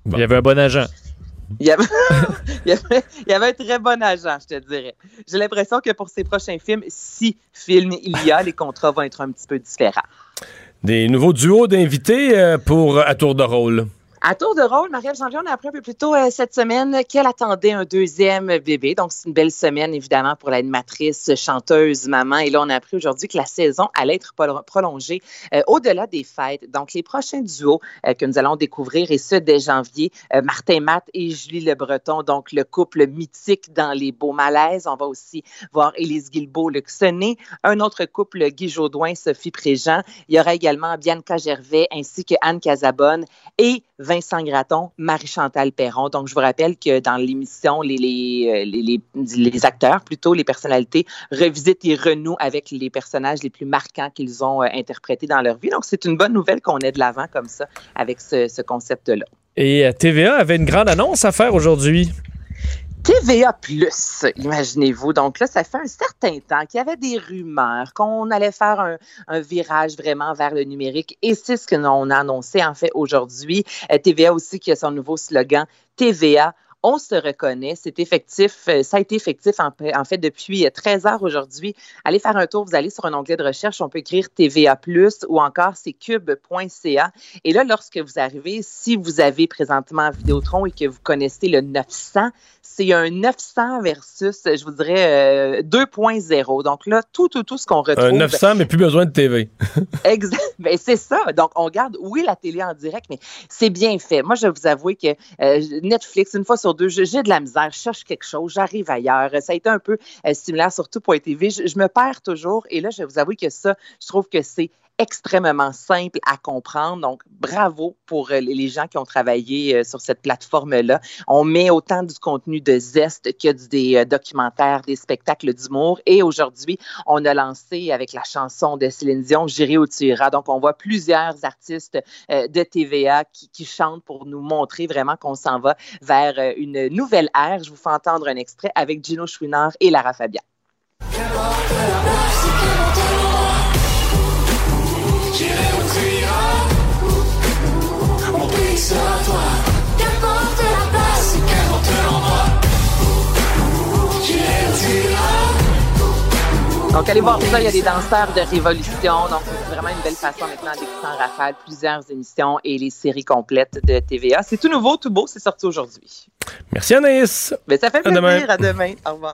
Il y avait un bon agent. <laughs> Il y, avait, un très bon agent, je te dirais. J'ai l'impression que pour ses prochains films, si film il y a, les contrats vont être un petit peu différents. Des nouveaux duos d'invités euh, pour À Tour de rôle. À tour de rôle, Marie-Ève Janvier, on a appris un peu plus tôt euh, cette semaine qu'elle attendait un deuxième bébé. Donc, c'est une belle semaine, évidemment, pour l'animatrice, chanteuse, maman. Et là, on a appris aujourd'hui que la saison allait être prolongée euh, au-delà des fêtes. Donc, les prochains duos euh, que nous allons découvrir, et ce, dès janvier, Martin Matt et Julie Le Breton, donc le couple mythique dans les beaux malaises. On va aussi voir Élise Guilbeault, Luc Sonné, un autre couple, Guy Jodoin, Sophie Préjean. Il y aura également Bianca Gervais ainsi que Anne Casabonne et Vincent Gratton, Marie-Chantal Perron. Donc, je vous rappelle que dans l'émission, euh, les, acteurs, plutôt les personnalités, revisitent et renouent avec les personnages les plus marquants qu'ils ont euh, interprétés dans leur vie. Donc, c'est une bonne nouvelle qu'on ait de l'avant comme ça avec ce, ce concept-là. Et euh, TVA avait une grande annonce à faire aujourd'hui. TVA Plus, imaginez-vous. Donc là, ça fait un certain temps qu'il y avait des rumeurs qu'on allait faire un, virage vraiment vers le numérique et c'est ce que l'on a annoncé en fait aujourd'hui. Euh, TVA aussi qui a son nouveau slogan TVA on se reconnaît. C'est effectif. Euh, ça a été effectif en, fait depuis 13 heures aujourd'hui. Allez faire un tour. Vous allez sur un onglet de recherche. On peut écrire TVA ou encore c'est cube.ca. Et là, lorsque vous arrivez, si vous avez présentement Vidéotron et que vous connaissez le 900, c'est un 900 versus, je vous dirais, 2.0. Euh, Donc là, tout, tout, tout ce qu'on retrouve. Un 900, mais plus besoin de TV. <laughs> exact. Ben, c'est ça. Donc, on garde, oui, la télé en direct, mais c'est bien fait. Moi, je vais vous avouer que euh, Netflix, une fois sur deux, j'ai de la misère, je cherche quelque chose, j'arrive ailleurs. Ça a été un peu euh, similaire sur tout.tv. Je, je me perds toujours. Et là, je vais vous avouer que ça, je trouve que c'est extrêmement simple à comprendre. Donc, bravo pour euh, les gens qui ont travaillé euh, sur cette plateforme-là. On met autant du contenu de zeste que des euh, documentaires, des spectacles d'humour. Et aujourd'hui, on a lancé avec la chanson de Céline Dion, J'irai où tu. Donc, on voit plusieurs artistes de TVA qui, qui chantent pour nous montrer vraiment qu'on s'en va vers une nouvelle ère. Je vous fais entendre un extrait avec Gino Chouinard et Lara Fabian. Donc, allez voir ça, il y a des danseurs de révolution. Donc, c'est vraiment une belle façon maintenant d'écouter en rafale plusieurs émissions et les séries complètes de TVA. C'est tout nouveau, tout beau, c'est sorti aujourd'hui. Merci Anaïs. Mais ça fait plaisir. À demain. à demain. Au revoir.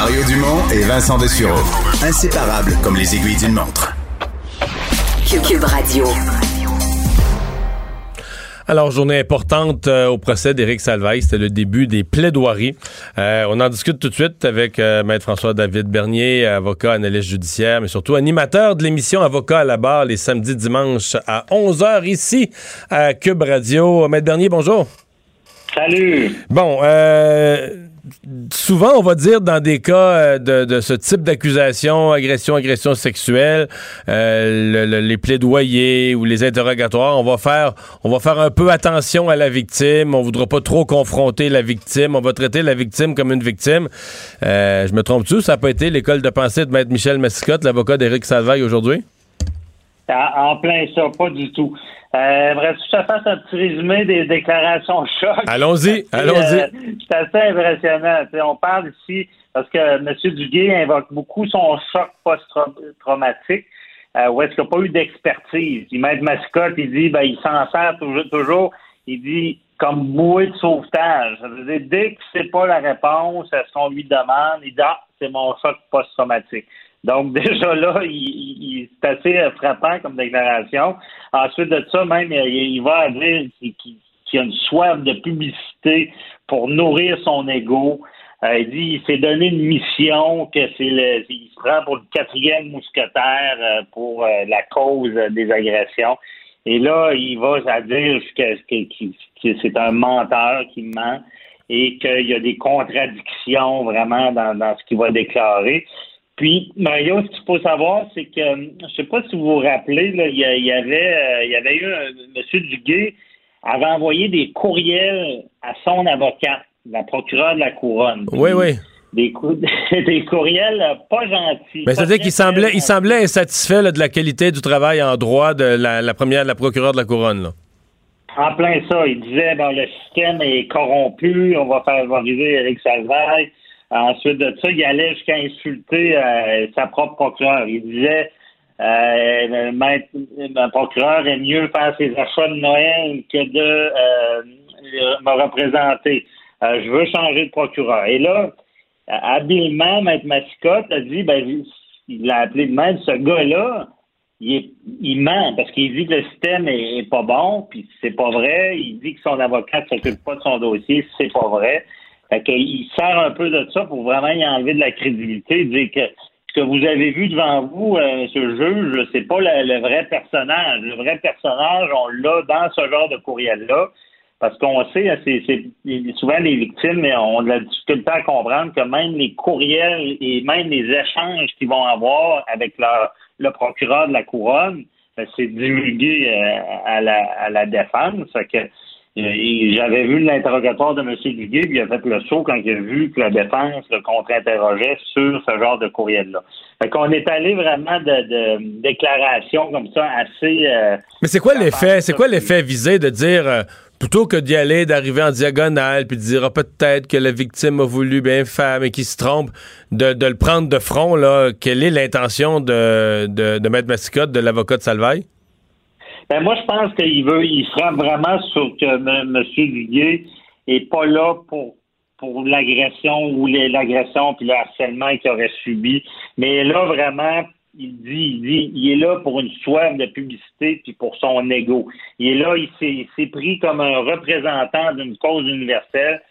Mario Dumont et Vincent Dessureau, inséparables comme les aiguilles d'une montre. Cube Radio. Alors, journée importante euh, au procès d'Éric Salvaille. C'était le début des plaidoiries. Euh, on en discute tout de suite avec euh, Maître François-David Bernier, avocat, analyste judiciaire, mais surtout animateur de l'émission Avocat à la barre les samedis, dimanches à 11h ici à Cube Radio. Maître Bernier, bonjour. Salut. Bon, souvent, on va dire dans des cas de, de ce type d'accusation, agression, agression sexuelle, les plaidoyers ou les interrogatoires, on va faire, on va faire un peu attention à la victime. On voudra pas trop confronter la victime. On va traiter la victime comme une victime. je me trompe-tu? Ça n'a pas été l'école de pensée de Maître Michel Massicotte, l'avocat d'Éric Salvaille aujourd'hui? En plein ça, pas du tout. Euh, bref, je te fasse un petit résumé des déclarations <laughs> choc. Allons-y, allons-y. Euh, c'est assez impressionnant. on parle ici, parce que M. Duguay invoque beaucoup son choc post-traumatique, euh, où est-ce qu'il n'y a pas eu d'expertise. Il met mascotte, il dit, ben, il s'en sert toujours, toujours, il dit, comme bouée de sauvetage. Ça veut dire, dès que c'est pas la réponse à ce qu'on lui demande, il dit, ah, c'est mon choc post-traumatique. Donc, <laughs> déjà là, il, c'est assez frappant comme déclaration. Ensuite de ça, même, il, va dire qu'il y a une soif de publicité pour nourrir son ego. Euh, il dit il s'est donné une mission que c'est le il se prend pour le quatrième mousquetaire euh, pour euh, la cause des agressions. Et là, il va à dire que, que c'est un menteur qui ment et qu'il y a des contradictions vraiment dans, dans ce qu'il va déclarer. Puis, Mario, ce qu'il faut savoir, c'est que, je sais pas si vous vous rappelez, il, y avait, euh, il y avait eu un, M. Duguay avait envoyé des courriels à son avocat, la procureure de la couronne. Oui, oui. Des, <laughs> des courriels pas gentils. Mais c'est-à-dire qu'il semblait, il semblait insatisfait de la qualité du travail en droit de la, première, de la procureure de la couronne. En plein ça. Il disait, bon, le système est corrompu, on va faire arriver Eric Salvaille. Ensuite de ça, il allait jusqu'à insulter euh, sa propre procureure. Il disait euh, ma procureur est mieux faire ses achats de Noël que de euh, me représenter. Euh, je veux changer de procureur. Et là, habilement, Maître Mascotte a dit, ben, il l'a appelé de même, ce gars-là, il, il ment parce qu'il dit que le système est, pas bon, puis c'est pas vrai. Il dit que son avocat ne s'occupe pas de son dossier, c'est pas vrai. Fait qu'il sert un peu de ça pour vraiment y enlever de la crédibilité, dire que ce que vous avez vu devant vous, euh, ce juge, c'est pas le, vrai personnage. Le vrai personnage, on l'a dans ce genre de courriel-là. Parce qu'on sait, hein, c'est, souvent les victimes ont de la difficulté à comprendre que même les courriels et même les échanges qu'ils vont avoir avec leur, le procureur de la couronne, ben, c'est divulgué euh, à, la, à la défense. que j'avais vu l'interrogatoire de M. Duguay, puis il a fait le saut quand il a vu que la défense le contre-interrogeait sur ce genre de courriel-là. Fait qu'on est allé vraiment de, déclarations comme ça assez. Euh, Mais c'est quoi l'effet? C'est quoi l'effet visé de dire euh, plutôt que d'y aller, d'arriver en diagonale, puis de dire ah, peut-être que la victime a voulu bien faire, mais qu'il se trompe, de, le prendre de front, là, quelle est l'intention de, de, de Maître Massicotte, de l'avocat de Salvaille? Ben moi, je pense qu'il veut, il frappe vraiment sur que M. Duguay est pas là pour pour l'agression ou l'agression puis le harcèlement qu'il aurait subi. Mais là, vraiment, il dit, il dit, il est là pour une soif de publicité puis pour son ego. Il est là, il s'est pris comme un représentant d'une cause universelle.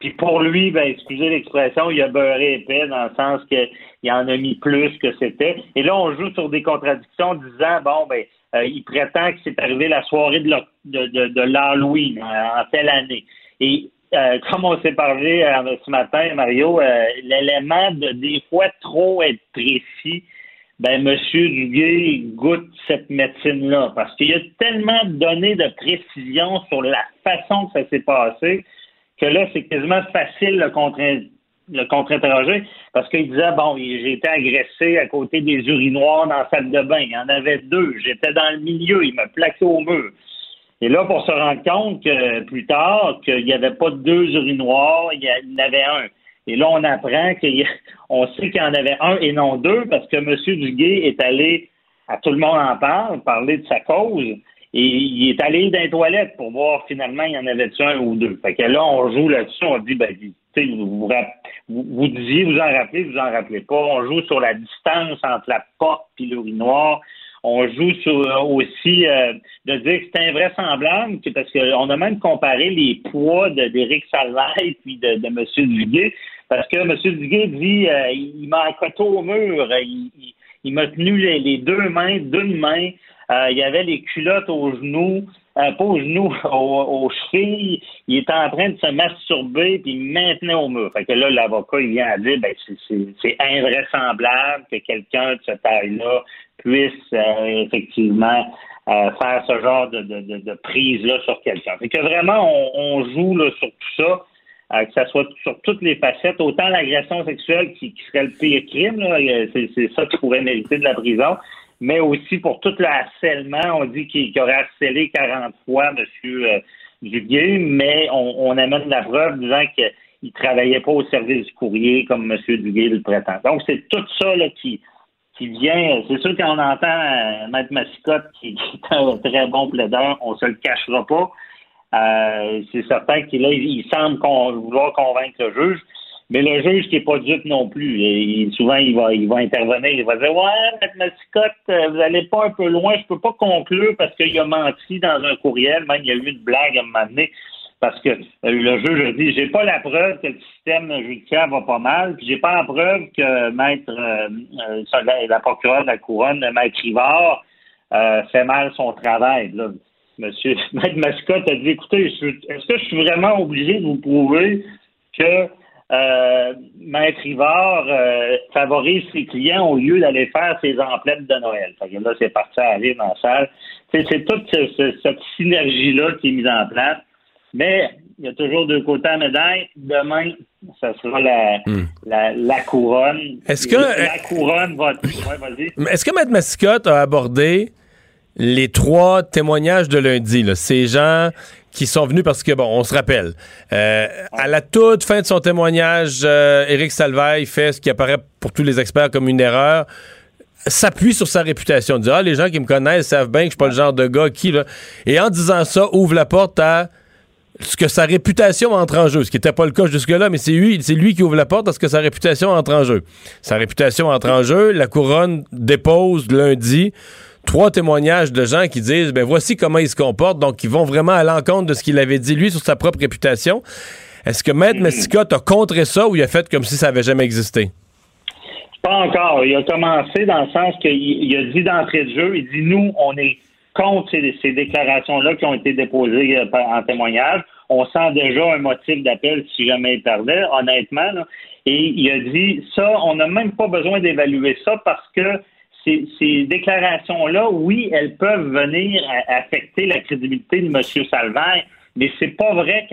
Puis pour lui, ben, excusez l'expression, il a beurré épais dans le sens qu'il en a mis plus que c'était. Et là, on joue sur des contradictions disant, bon, ben, euh, il prétend que c'est arrivé la soirée de, de, l'Halloween euh, en telle année. Et euh, <laughs> comme on s'est parlé ce matin, Mario, l'élément de des fois trop être précis, ben M. Duguay goûte cette médecine-là parce qu'il y a tellement de données de précision sur la façon que ça s'est passé que là, c'est quasiment facile le contre le contre-interroger parce qu'il disait bon, j'ai été agressé à côté des urinoirs dans la salle de bain. Il y en avait deux. J'étais dans le milieu. Il m'a plaqué au mur. Et là, pour se rendre compte que plus tard, qu'il n'y avait pas deux urinoirs, il y en avait un. Et là, on apprend qu'on sait qu'il y en avait un et non deux parce que M. Duguay est allé, à tout le monde en parle, parler de sa cause. Et il est allé dans les toilettes pour voir finalement il y en avait un ou deux. Fait que là, on joue là-dessus, on dit, ben, vous, vous, vous, disiez, vous en rappelez, vous en rappelez pas. On joue sur la distance entre la porte et l'urinoir. On joue sur aussi euh, de dire que c'est invraisemblable, parce qu'on a même comparé les poids d'Éric Salvaille puis de, de M. Duguay, parce que M. Duguay dit euh, il m'a accoté au mur, il, il, m'a tenu les, deux mains d'une main, euh, il y avait les culottes aux genoux. euh, pas aux genoux, <laughs> aux, chevilles. Il était en train de se masturber puis il maintenait au mur. Fait que là, l'avocat, il vient à dire, ben, c'est invraisemblable que quelqu'un de cette taille-là puisse euh, effectivement euh, faire ce genre de, de, de, prise-là sur quelqu'un. Fait que vraiment, on, joue là, sur tout ça. Euh, que ce soit sur toutes les facettes, autant l'agression sexuelle qui, serait le pire crime, c'est ça qui pourrait mériter de la prison, mais aussi pour tout le harcèlement. On dit qu'il aurait harcelé 40 fois M. Euh, Duguay, mais on, amène la preuve disant qu'il ne travaillait pas au service du courrier comme M. Duguay le prétend. Donc, c'est tout ça là, qui, qui vient. C'est sûr qu'on entend euh, Maître Massicotte, qui, est un très bon plaideur, on se le cachera pas. Euh, c'est certain qu'il il semble vouloir convaincre le juge. Mais le juge qui n'est pas dupe non plus. Souvent, il va, il va intervenir. Il va dire Ouais, M. Mascotte, euh, vous n'allez pas un peu loin, je ne peux pas conclure parce qu'il a menti dans un courriel. Même il y a eu une blague à un moment donné. Parce que euh, le juge a dit J'ai pas la preuve que le système judiciaire va pas mal, puis j'ai pas la preuve que maître euh, la, procureure de la couronne, maître Rivard, fait mal son travail. Là. Monsieur <laughs> Maître Mascotte a dit écoutez, est-ce que je suis vraiment obligé de vous prouver que euh, Maître Rivard euh, favorise ses clients au lieu d'aller faire ses emplettes de Noël. Fait que là, c'est parti à aller dans la salle. C'est, toute cette synergie-là qui est mise en place. Mais il y a toujours deux côtés à la médaille. Demain, ça sera la, hmm. la, couronne. Est-ce que. La couronne va. Ouais. Est-ce que Maître Mascotte a abordé les trois témoignages de lundi, là, ces gens qui sont venus parce que, bon, on se rappelle, euh, à la toute fin de son témoignage, euh, Éric Salvaille fait ce qui apparaît pour tous les experts comme une erreur. S'appuie sur sa réputation, dit ah les gens qui me connaissent savent bien que je suis pas le genre de gars qui et en disant ça ouvre la porte à ce que sa réputation entre en jeu, ce qui n'était pas le cas jusque-là, mais c'est lui, c'est lui qui ouvre la porte à ce que sa réputation entre en jeu. Sa réputation entre en jeu, la couronne dépose lundi trois témoignages de gens qui disent ben voici comment il se comporte, donc ils vont vraiment à l'encontre de ce qu'il avait dit lui sur sa propre réputation. Est-ce que Maître Messicotte a contré ça ou il a fait comme si ça avait jamais existé? Pas encore. Il a commencé dans le sens qu'il a dit d'entrée de jeu, il dit nous, on est contre ces, déclarations-là qui ont été déposées euh, en témoignage. On sent déjà un motif d'appel si jamais il perdait, honnêtement. Et il a dit ça, on n'a même pas besoin d'évaluer ça parce que ces, déclarations-là, oui, elles peuvent venir affecter la crédibilité de M. Salvaire, mais c'est pas vrai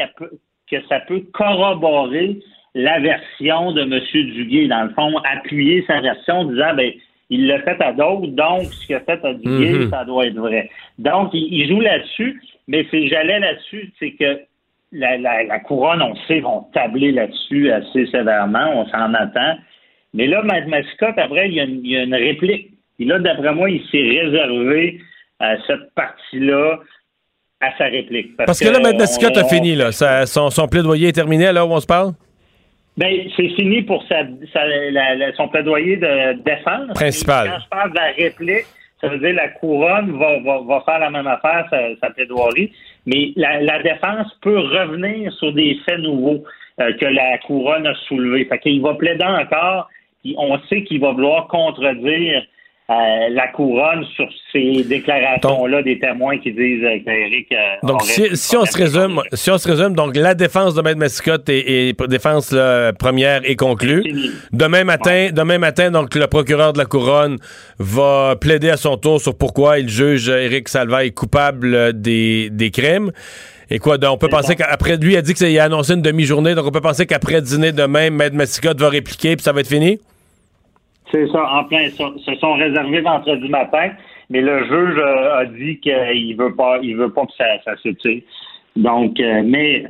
que ça peut corroborer la version de M. Duguay. Dans le fond, appuyer sa version en disant, ben, il l'a fait à d'autres, donc ce qu'il a fait à Duguay, mm-hmm. ça doit être vrai. Donc, il, joue là-dessus, mais c'est j'allais là-dessus, c'est que la, couronne, on sait, vont tabler là-dessus assez sévèrement, on s'en attend. Mais là, Mme Mascotte, après, il y a une réplique et là, d'après moi, il s'est réservé à cette partie-là à sa réplique. Parce, que, là, maintenant, Scott a fini, là. son, plaidoyer est terminé, là où on se parle? Ben, c'est fini pour sa, son plaidoyer de défense. Principal. Quand je parle de la réplique, ça veut dire la couronne va, faire la même affaire, sa, plaidoirie, mais la, défense peut revenir sur des faits nouveaux euh, que la couronne a soulevés. Fait qu'il va plaider encore, on sait qu'il va vouloir contredire euh, la couronne sur ces déclarations-là des témoins qui disent euh, qu'Éric. Euh, donc, si, on se résume, si on se résume, donc la défense de Maître Mascotte et, défense première est conclue. Demain matin, demain matin, donc le procureur de la couronne va plaider à son tour sur pourquoi il juge Éric Salvaille coupable des, des crimes. Et quoi, donc on peut penser qu'après, lui a dit qu'il a annoncé une demi-journée, donc on peut penser qu'après dîner demain, Maître Mascotte va répliquer, puis ça va être fini? C'est ça, en plein, se sont réservés vendredi matin, mais le juge euh, a dit qu'il veut pas, il veut pas que ça, ça tire. Donc, euh, mais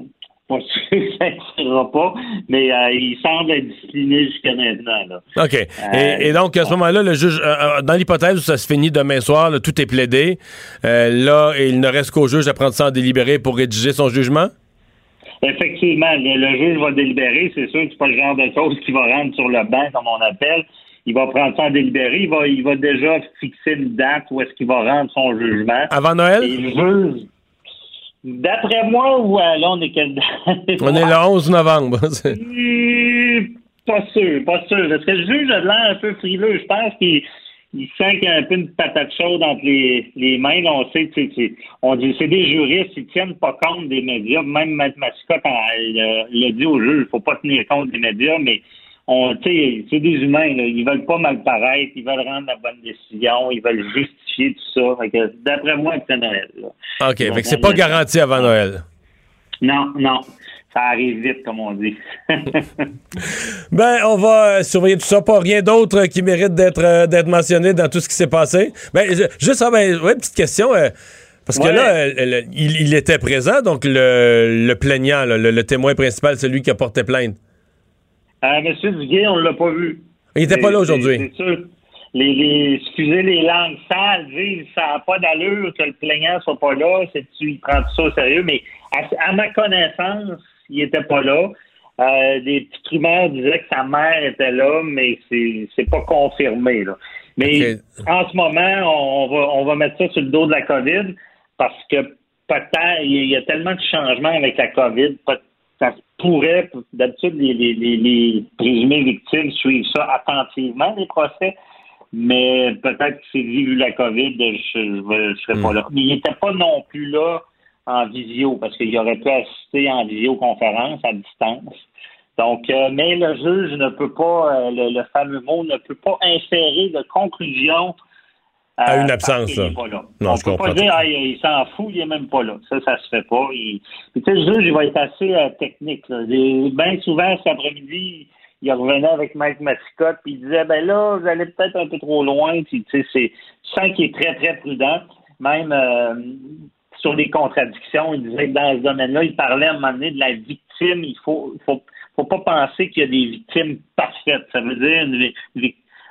pas sûr que <laughs> ça ne sera pas, mais euh, il semble être discipliné jusqu'à maintenant. Là. OK. Et, donc, à ce moment-là, le juge, dans l'hypothèse où ça se finit demain soir, tout est plaidé, là, il ne reste qu'au juge à prendre ça en délibéré pour rédiger son jugement? Effectivement, le, juge va délibérer. C'est sûr que c'est pas le genre de choses qui va rendre sur le banc, comme on appelle il va prendre ça en délibéré, il va, il va déjà fixer une date où est-ce qu'il va rendre son jugement. Avant Noël? d'après moi, ouais, là, on est quelle date? <laughs> on est le 11 novembre. <laughs> pas sûr, pas sûr. Parce que le juge a l'air un peu frileux. Je pense qu'il il sent qu'il y a un peu une patate chaude entre les, les mains. on sait que on dit c'est des juristes, ils tiennent pas compte des médias. Même Mascotte l'a dit au juge, il faut pas tenir compte des médias, mais on c'est des humains, là. ils veulent pas mal paraître, ils veulent rendre la bonne décision, ils veulent justifier tout ça. D'après moi, c'est Noël. OK, fait que c'est pas garanti avant Noël. Non, non ça arrive vite, comme on dit. <laughs> ben, on va euh, surveiller tout ça. Pas rien d'autre qui mérite d'être euh, d'être mentionné dans tout ce qui s'est passé. Ben, juste, ah, ben, ouais, petite question. Euh, parce que là, il, était présent, donc le, le plaignant, le, témoin principal, celui qui a porté plainte. Monsieur Duguay, on l'a pas vu. Il était pas là aujourd'hui. C'est sûr. Les, les, excusez les langues sales, disent ça n'a pas d'allure que le plaignant soit pas là. C'est tu il prend tout ça au sérieux, mais à ma connaissance, il était pas là. Euh, des petites rumeurs disaient que sa mère était là, mais c'est c'est pas confirmé. Là. Mais en ce moment, on va on va mettre ça sur le dos de la COVID parce que peut-être il y a tellement de changements avec la COVID, ça pourrait, d'habitude, les, les, les, présumés victimes suivent ça attentivement, les procès, mais peut-être que c'est vu la COVID, je ne serais pas hmm. là. Mais il n'était pas non plus là en visio parce qu'il aurait pu assister en visioconférence à distance. Donc, euh, mais le juge ne peut pas, euh, le, fameux mot ne peut pas inférer de conclusion à une absence. Il pas là. Non, On je peut pas dire ah, il s'en fout, il est même pas là. Ça, ça se fait pas. Il... Puis, le juge, il va être assez technique. Bien souvent, cet après-midi, il revenait avec Mike Mascotte, puis il disait ben là, vous allez peut-être un peu trop loin. Puis, tu sais, c'est, sens qu'il est très, très prudent. Même sur les contradictions. Il disait que dans ce domaine-là, il parlait à un moment donné de la victime. Il faut, faut, faut pas penser qu'il y a des victimes parfaites. Ça veut dire une,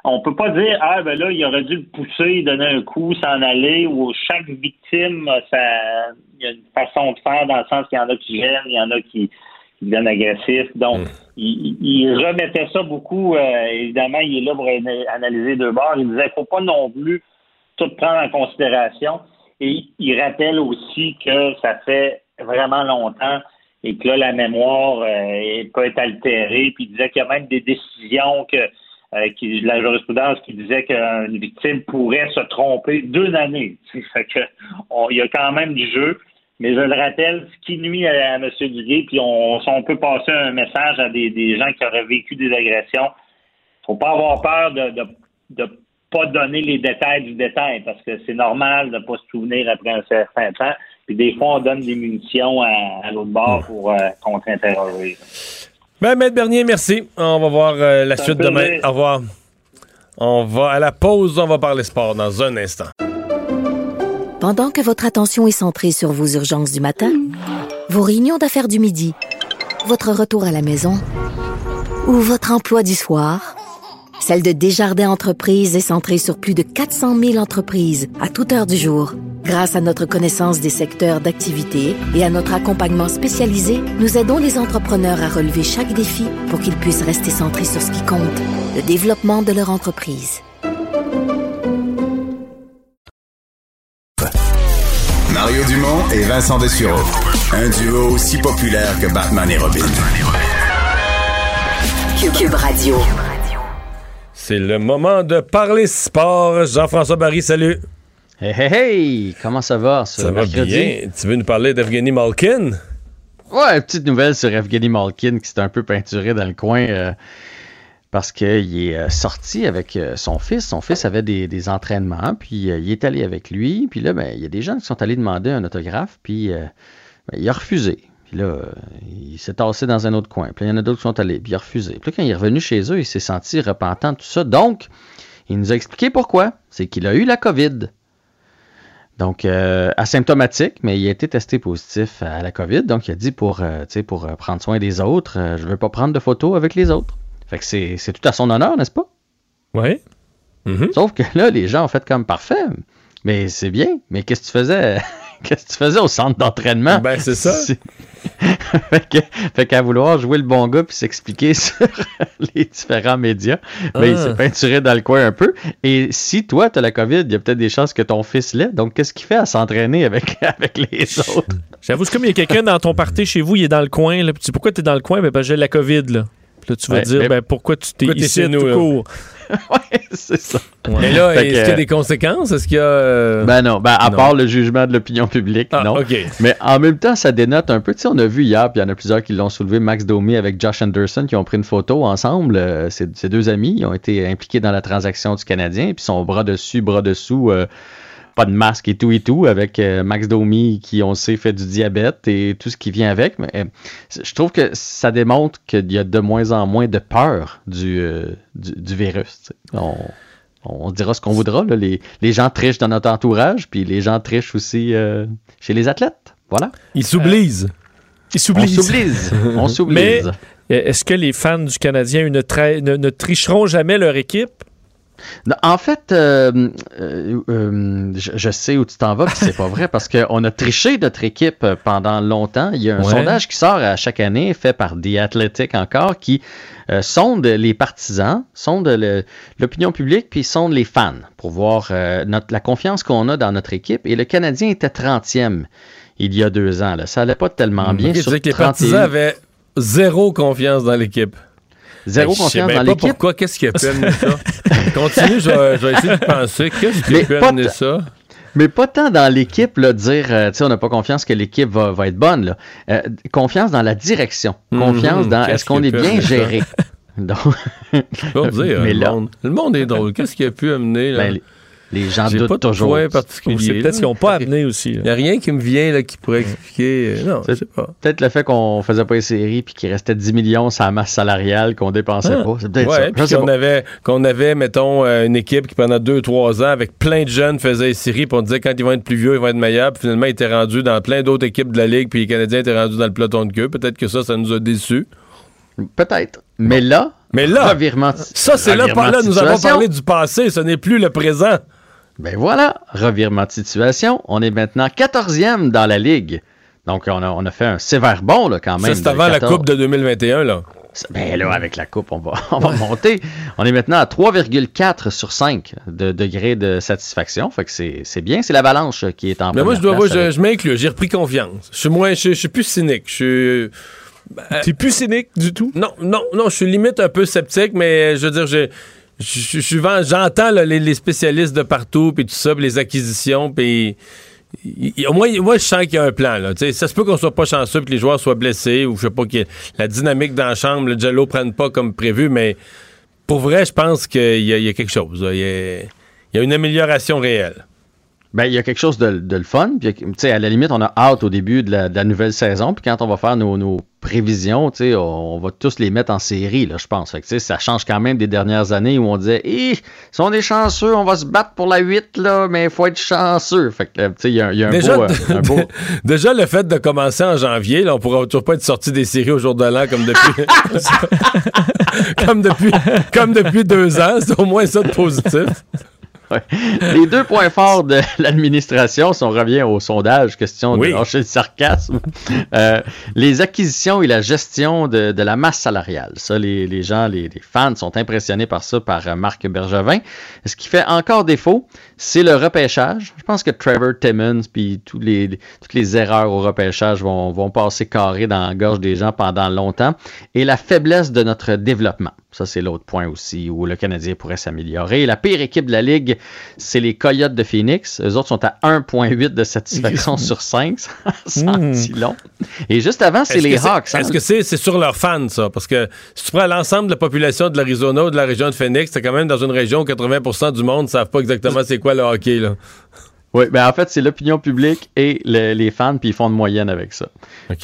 on peut pas dire ah ben là il aurait dû le pousser, donner un coup, s'en aller ou chaque victime ça il y a une façon de faire dans le sens qu'il y en a qui gênent, il y en a qui, qui deviennent agressifs. Donc mm. il, remettait ça beaucoup. Euh, évidemment, il est là pour analyser deux bords. Il disait faut pas non plus tout prendre en considération. Et il rappelle aussi que ça fait vraiment longtemps et que là, la mémoire euh, peut être altérée. Puis il disait qu'il y a même des décisions que euh, qui, la jurisprudence qui disait qu'une victime pourrait se tromper d'une année. Fait que il y a quand même du jeu. Mais je le rappelle, ce qui nuit à, M. Duguay, puis on, on peut passer un message à des, des gens qui auraient vécu des agressions, faut pas avoir peur de, de, de pas donner les détails du détail parce que c'est normal de ne pas se souvenir après un certain temps. Puis des fois, on donne des munitions à, l'autre bord pour euh, contre-interroger. Ben, Maître Bernier, merci. On va voir euh, la suite demain. Au revoir. On va à la pause, on va parler sport dans un instant. Pendant que votre attention est centrée sur vos urgences du matin, vos réunions d'affaires du midi, votre retour à la maison ou votre emploi du soir, celle de Desjardins Entreprises est centrée sur plus de 400 000 entreprises à toute heure du jour. Grâce à notre connaissance des secteurs d'activité et à notre accompagnement spécialisé, nous aidons les entrepreneurs à relever chaque défi pour qu'ils puissent rester centrés sur ce qui compte, le développement de leur entreprise. Mario Dumont et Vincent Dessureau. Un duo aussi populaire que Batman et Robin. Cube Radio. C'est le moment de parler sport. Jean-François Barry, salut. Hey, hey, hey! Comment ça va ce Ça va bien. Tu veux nous parler d'Evgeny Malkin? Ouais, petite nouvelle sur Evgeny Malkin qui s'est un peu peinturé dans le coin euh, parce qu'il est euh, sorti avec euh, son fils. Son fils avait des, entraînements, puis il est allé avec lui. Puis là, ben, il y a des gens qui sont allés demander un autographe, puis ben, il a refusé. Puis là, il s'est tassé dans un autre coin. Puis il y en a d'autres qui sont allés, puis il a refusé. Puis là, quand il est revenu chez eux, il s'est senti repentant de tout ça. Donc, il nous a expliqué pourquoi. C'est qu'il a eu la COVID. Donc, euh, asymptomatique, mais il a été testé positif à la COVID. Donc, il a dit pour, euh, pour euh, prendre soin des autres, je ne veux pas prendre de photos avec les autres. Fait que c'est tout à son honneur, n'est-ce pas? Oui. Mm-hmm. Sauf que là, les gens ont fait comme parfait. Mais c'est bien. Mais qu'est-ce que tu faisais? <laughs> qu'est-ce que tu faisais au centre d'entraînement? Ben, c'est ça. <laughs> fait qu'à vouloir jouer le bon gars puis s'expliquer <laughs> sur les différents médias, ben, il s'est ah. peinturé dans le coin un peu. Et si toi, tu as la COVID, il y a peut-être des chances que ton fils l'ait. Donc, qu'est-ce qu'il fait à s'entraîner avec, avec les autres? J'avoue, c'est comme il y a quelqu'un dans ton party chez vous, il est dans le coin. Là, puis pourquoi tu es dans le coin? Ben, j'ai la COVID. Là. Puis là, tu vas Ouais, dire, mais- ben, pourquoi tu t'es ici nous, tout là? <laughs> ouais, c'est ça. Mais là, est-ce qu'il y a des conséquences? Est-ce qu'il y a. euh, Ben non, ben à Non. part le jugement de l'opinion publique, Ah, non. Mais en même temps, ça dénote un peu. Tu sais, on a vu hier, puis il y en a plusieurs qui l'ont soulevé, Max Domi avec Josh Anderson, qui ont pris une photo ensemble. Euh, ces, ces deux amis, ils ont été impliqués dans la transaction du Canadien, puis sont bras dessus, bras dessous, euh, pas de masque et tout et tout, avec euh, Max Domi qui, on sait, fait du diabète et tout ce qui vient avec. Mais euh, je trouve que ça démontre qu'il y a de moins en moins de peur du, euh, du, du virus. On, on dira ce qu'on voudra. là. Les, les gens trichent dans notre entourage, puis les gens trichent aussi euh, chez les athlètes. Voilà. Ils s'oublient. Ils s'oublie. On s'oublie. Mais est-ce que les fans du Canadien ne, tra- ne- ne tricheront jamais leur équipe? En fait, euh, euh, euh, je, je sais où tu t'en vas, puis c'est pas vrai, parce qu'on a triché notre équipe pendant longtemps. Il y a un Ouais. sondage qui sort à chaque année, fait par The Athletic encore, qui sonde les partisans, sonde l'opinion publique, puis sonde les fans pour voir notre, la confiance qu'on a dans notre équipe. Et le Canadien était 30e il y a deux ans. Là. Ça allait pas tellement bien. Ok, tu sur que les 31. partisans avaient zéro confiance dans l'équipe. Zéro Ben, sais confiance bien dans l'équipe. Pourquoi? Qu'est-ce qui a pu amener ça? <laughs> Continue, je vais, je vais essayer de penser. Qu'est-ce qui a pu amener ça? Mais pas tant dans l'équipe, là, dire, euh, tu sais, on n'a pas confiance que l'équipe va, va être bonne. Là. Euh, confiance dans la direction. Confiance Mhm, dans qu'est-ce est-ce qu'on est bien géré? <laughs> Donc, dire, <laughs> Mais le, là- monde. le monde est drôle. Qu'est-ce qui a pu amener? Là? ben, les, gens doutent pas de toujours. particulier. c'est peut-être qu'ils n'ont pas amené aussi. Il n'y a rien qui me vient là, qui pourrait expliquer. euh, Non, je sais pas. Peut-être le fait qu'on faisait pas les séries puis qu'il restait 10 millions sur la masse salariale qu'on dépensait Ah. pas. C'est peut-être ça. Ouais, sais qu'on avait, qu'on avait, mettons, euh, une équipe qui pendant 2-3 ans, avec plein de jeunes, faisait les séries, puis on disait quand ils vont être plus vieux, ils vont être meilleurs, puis finalement, ils étaient rendus dans plein d'autres équipes de la Ligue, puis les Canadiens étaient rendus dans le peloton de queue. Peut-être que ça, ça nous a déçus. Peut-être. Mais là, Mais là, ça, c'est là, par là, nous avons parlé du passé, ce n'est plus le présent. Ben voilà, revirement de situation. On est maintenant 14e dans la Ligue. Donc, on a, on a fait un sévère bond, là, quand même. Ça, c'est avant la 14. Coupe de 2021, là. Ben là, avec la coupe, on va, <laughs> on va monter. On est maintenant à 3,4 sur 5 de degrés de satisfaction. Fait que c'est c'est bien. C'est l'avalanche qui est en Mais moi, je dois, place je, avec- je m'inclus, j'ai repris confiance. Je suis moins, je, je suis plus cynique. Je suis. T'es plus cynique du tout? Non, non, non, je suis limite un peu sceptique, mais je veux dire, je, je, je- je suis vent- j'entends là, les, les spécialistes de partout, puis tout ça, puis les acquisitions, puis moins, moi, je sens qu'il y a un plan. Là, ça se peut qu'on soit pas chanceux, que les joueurs soient blessés, ou je sais pas, que la dynamique dans la chambre, le jello prenne pas comme prévu, mais pour vrai, je pense qu'il y, y a quelque chose. Il y y a une amélioration réelle. Ben, il y a quelque chose de, de le fun. Puis, à la limite, on a hâte au début de la, de la nouvelle saison. Puis quand on va faire nos, nos prévisions, on, on va tous les mettre en série, là, je pense. Fait que, ça change quand même des dernières années où on disait, si on est chanceux, on va se battre pour la 8, là, mais il faut être chanceux. Fait que, il y a, y a un, Déjà, beau, euh, un beau- <laughs> Déjà, le fait de commencer en janvier, là, on pourra toujours pas être sorti des séries au jour de l'an comme depuis, <laughs> comme depuis, comme depuis deux ans. C'est au moins ça de positif. <laughs> Les deux points forts de <laughs> l'administration, si on revient au sondage, question Oui. de lâcher le sarcasme, <laughs> euh, les acquisitions et la gestion de, de la masse salariale. Ça, les, les gens, les, les fans sont impressionnés par ça, par euh, Marc Bergevin. Ce qui fait encore défaut, c'est le repêchage. Je pense que Trevor Timmons puis tous les, toutes les erreurs au repêchage vont, vont passer carré dans la gorge des gens pendant longtemps. Et la faiblesse de notre développement. Ça, c'est l'autre point aussi où le Canadien pourrait s'améliorer. La pire équipe de la Ligue, c'est les Coyotes de Phoenix. Eux autres sont à 1,8 de satisfaction sur 5. <laughs> Ça Mm. dit long. Et juste avant, c'est les Hawks. hein. Est-ce que c'est c'est sur leurs fans, ça? Parce que si tu prends l'ensemble de la population de l'Arizona ou de la région de Phoenix, c'est quand même dans une région où 80% du monde ne savent pas exactement c'est quoi le hockey. Là. Oui, ben en fait, c'est l'opinion publique et le- les fans, puis ils font de moyenne avec ça.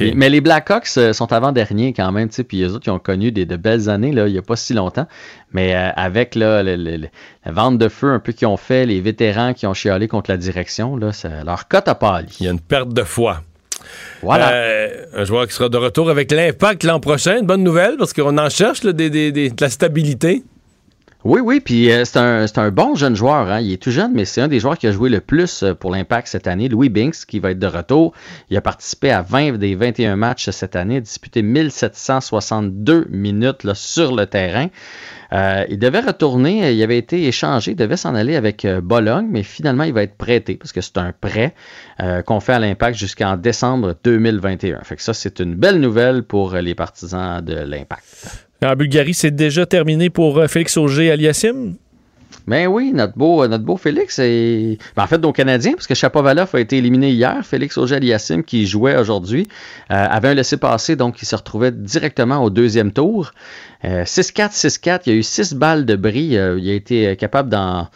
Et- mais les Blackhawks euh, sont avant-derniers quand même, tu sais, puis eux autres, ils ont connu des, de belles années, là, il n'y a pas si longtemps. Mais euh, avec là, le- le- le- la vente de feu un peu qu'ils ont fait, les vétérans qui ont chialé contre la direction, là, ça- leur cote a pâli. Il y a une perte de foi. Voilà. Euh, un joueur qui sera de retour avec l'impact l'an prochain. Une bonne nouvelle parce qu'on en cherche là, des, des- des- de la stabilité. Oui, oui, puis euh, c'est un, un bon jeune joueur. Hein. Il est tout jeune, mais c'est un des joueurs qui a joué le plus euh, pour l'Impact cette année. Louis Binks, qui va être de retour. Il a participé à 20 des 21 matchs cette année, disputé 1762 minutes sur le terrain. il devait retourner, il avait été échangé, il devait s'en aller avec Bologne, mais finalement, il va être prêté parce que c'est un prêt qu'on fait à l'impact jusqu'en décembre 2021. Fait que ça, c'est une belle nouvelle pour les partisans de l'impact. En Bulgarie, c'est déjà terminé pour Félix Auger-Aliassime? Ben oui, notre beau, notre beau Félix est. Ben en fait, nos Canadiens, parce que Chapovalov a été éliminé hier. Félix Auger-Aliassime, qui jouait aujourd'hui, euh, avait un laissé-passer, donc il se retrouvait directement au deuxième tour. 6-4, euh, 6-4, il y a eu 6 balles de bris. Euh, il a été capable d'en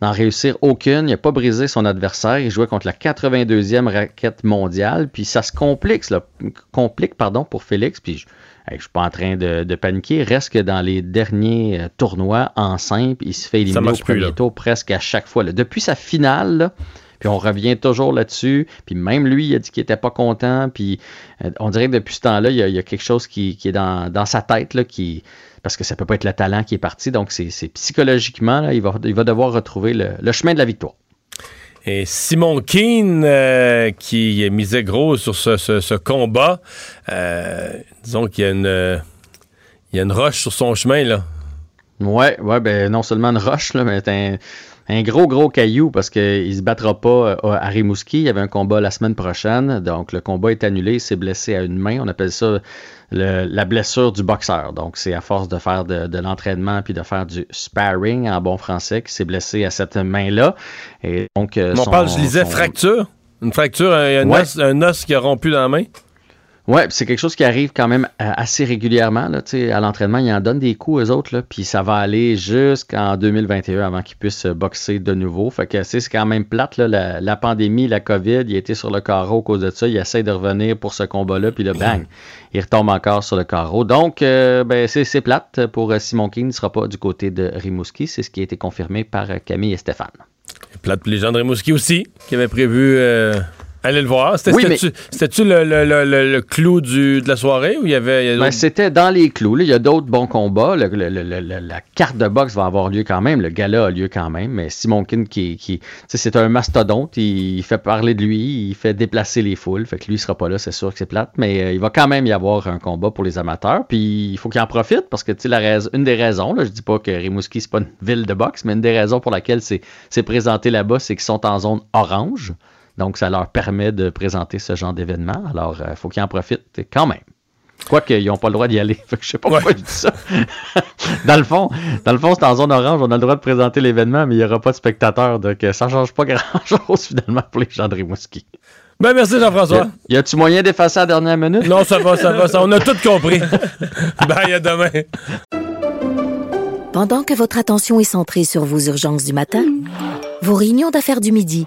réussir aucune. Il n'a pas brisé son adversaire. Il jouait contre la 82e raquette mondiale. Puis ça se complique, complique pardon, pour Félix. Puis je ne suis pas en train de, paniquer. Reste que dans les derniers euh, tournois en simple, il se fait éliminer au premier tour presque à chaque fois. Depuis sa finale, puis on revient toujours là-dessus. Puis même lui, il a dit qu'il n'était pas content. Puis euh, on dirait que depuis ce temps-là, il, y a, quelque chose qui, est dans, sa tête, là, qui, parce que ça ne peut pas être le talent qui est parti. Donc c'est psychologiquement, il, va, il va devoir retrouver le chemin de la victoire. Et Simon Keane, euh, qui misait gros sur ce, combat, euh, disons qu'il y a une, il y a une roche sur son chemin, là. Ouais, ouais, ben non seulement une roche, là, mais un, un gros, gros caillou parce qu'il ne se battra pas euh, à Rimouski. Il y avait un combat la semaine prochaine. Donc, le combat est annulé. Il s'est blessé à une main. On appelle ça la blessure du boxeur. Donc, c'est à force de faire de, l'entraînement puis de faire du sparring en bon français qu'il s'est blessé à cette main-là. Et donc, euh, parle, je disais, fracture. Une fracture, un, os, un os qui a rompu dans la main. Oui, c'est quelque chose qui arrive quand même euh, assez régulièrement. Là, à l'entraînement, ils en donnent des coups aux autres, puis ça va aller jusqu'en 2021 avant qu'ils puissent boxer de nouveau. Fait que c'est quand même plate. Là, la, pandémie, la COVID, il était sur le carreau à cause de ça. Il essaie de revenir pour ce combat-là, puis là, bang, il retombe encore sur le carreau. Donc, euh, ben, c'est plate pour euh, Simon King. Il ne sera pas du côté de Rimouski. C'est ce qui a été confirmé par Camille et Stéphane. Plate pour les gens de Rimouski aussi, qui avaient prévu Allez le voir. C'était-tu le, clou du, de la soirée ou il y avait. Ben, c'était dans les clous. Il y a d'autres bons combats. la carte de boxe va avoir lieu quand même. Le gala a lieu quand même. Mais Simon Kin, qui, qui c'est un mastodonte. Il, fait parler de lui. Il fait déplacer les foules. Fait que lui, il sera pas là. C'est sûr que c'est plate. Mais euh, il va quand même y avoir un combat pour les amateurs. Puis il faut qu'il en profite parce que la raison, une des raisons, là, je dis pas que Rimouski, c'est pas une ville de boxe, mais une des raisons pour laquelle c'est présenté là-bas, c'est qu'ils sont en zone orange. Donc, ça leur permet de présenter ce genre d'événement. Alors, il euh, faut qu'ils en profitent quand même. Quoique, ils n'ont pas le droit d'y aller. <laughs> Je sais pas pourquoi je dis ça. <laughs> dans le fond, dans le fond, c'est en zone orange, on a le droit de présenter l'événement, mais il n'y aura pas de spectateurs. Donc, ça ne change pas <laughs> grand-chose finalement pour les gens de Rimouski. Ben, merci Jean-François. Y a-tu moyen d'effacer à la dernière minute? Non, ça va, ça va. Ça, on a tout compris. Bye, à demain. Pendant que votre attention est centrée sur vos urgences du matin, vos réunions d'affaires du midi,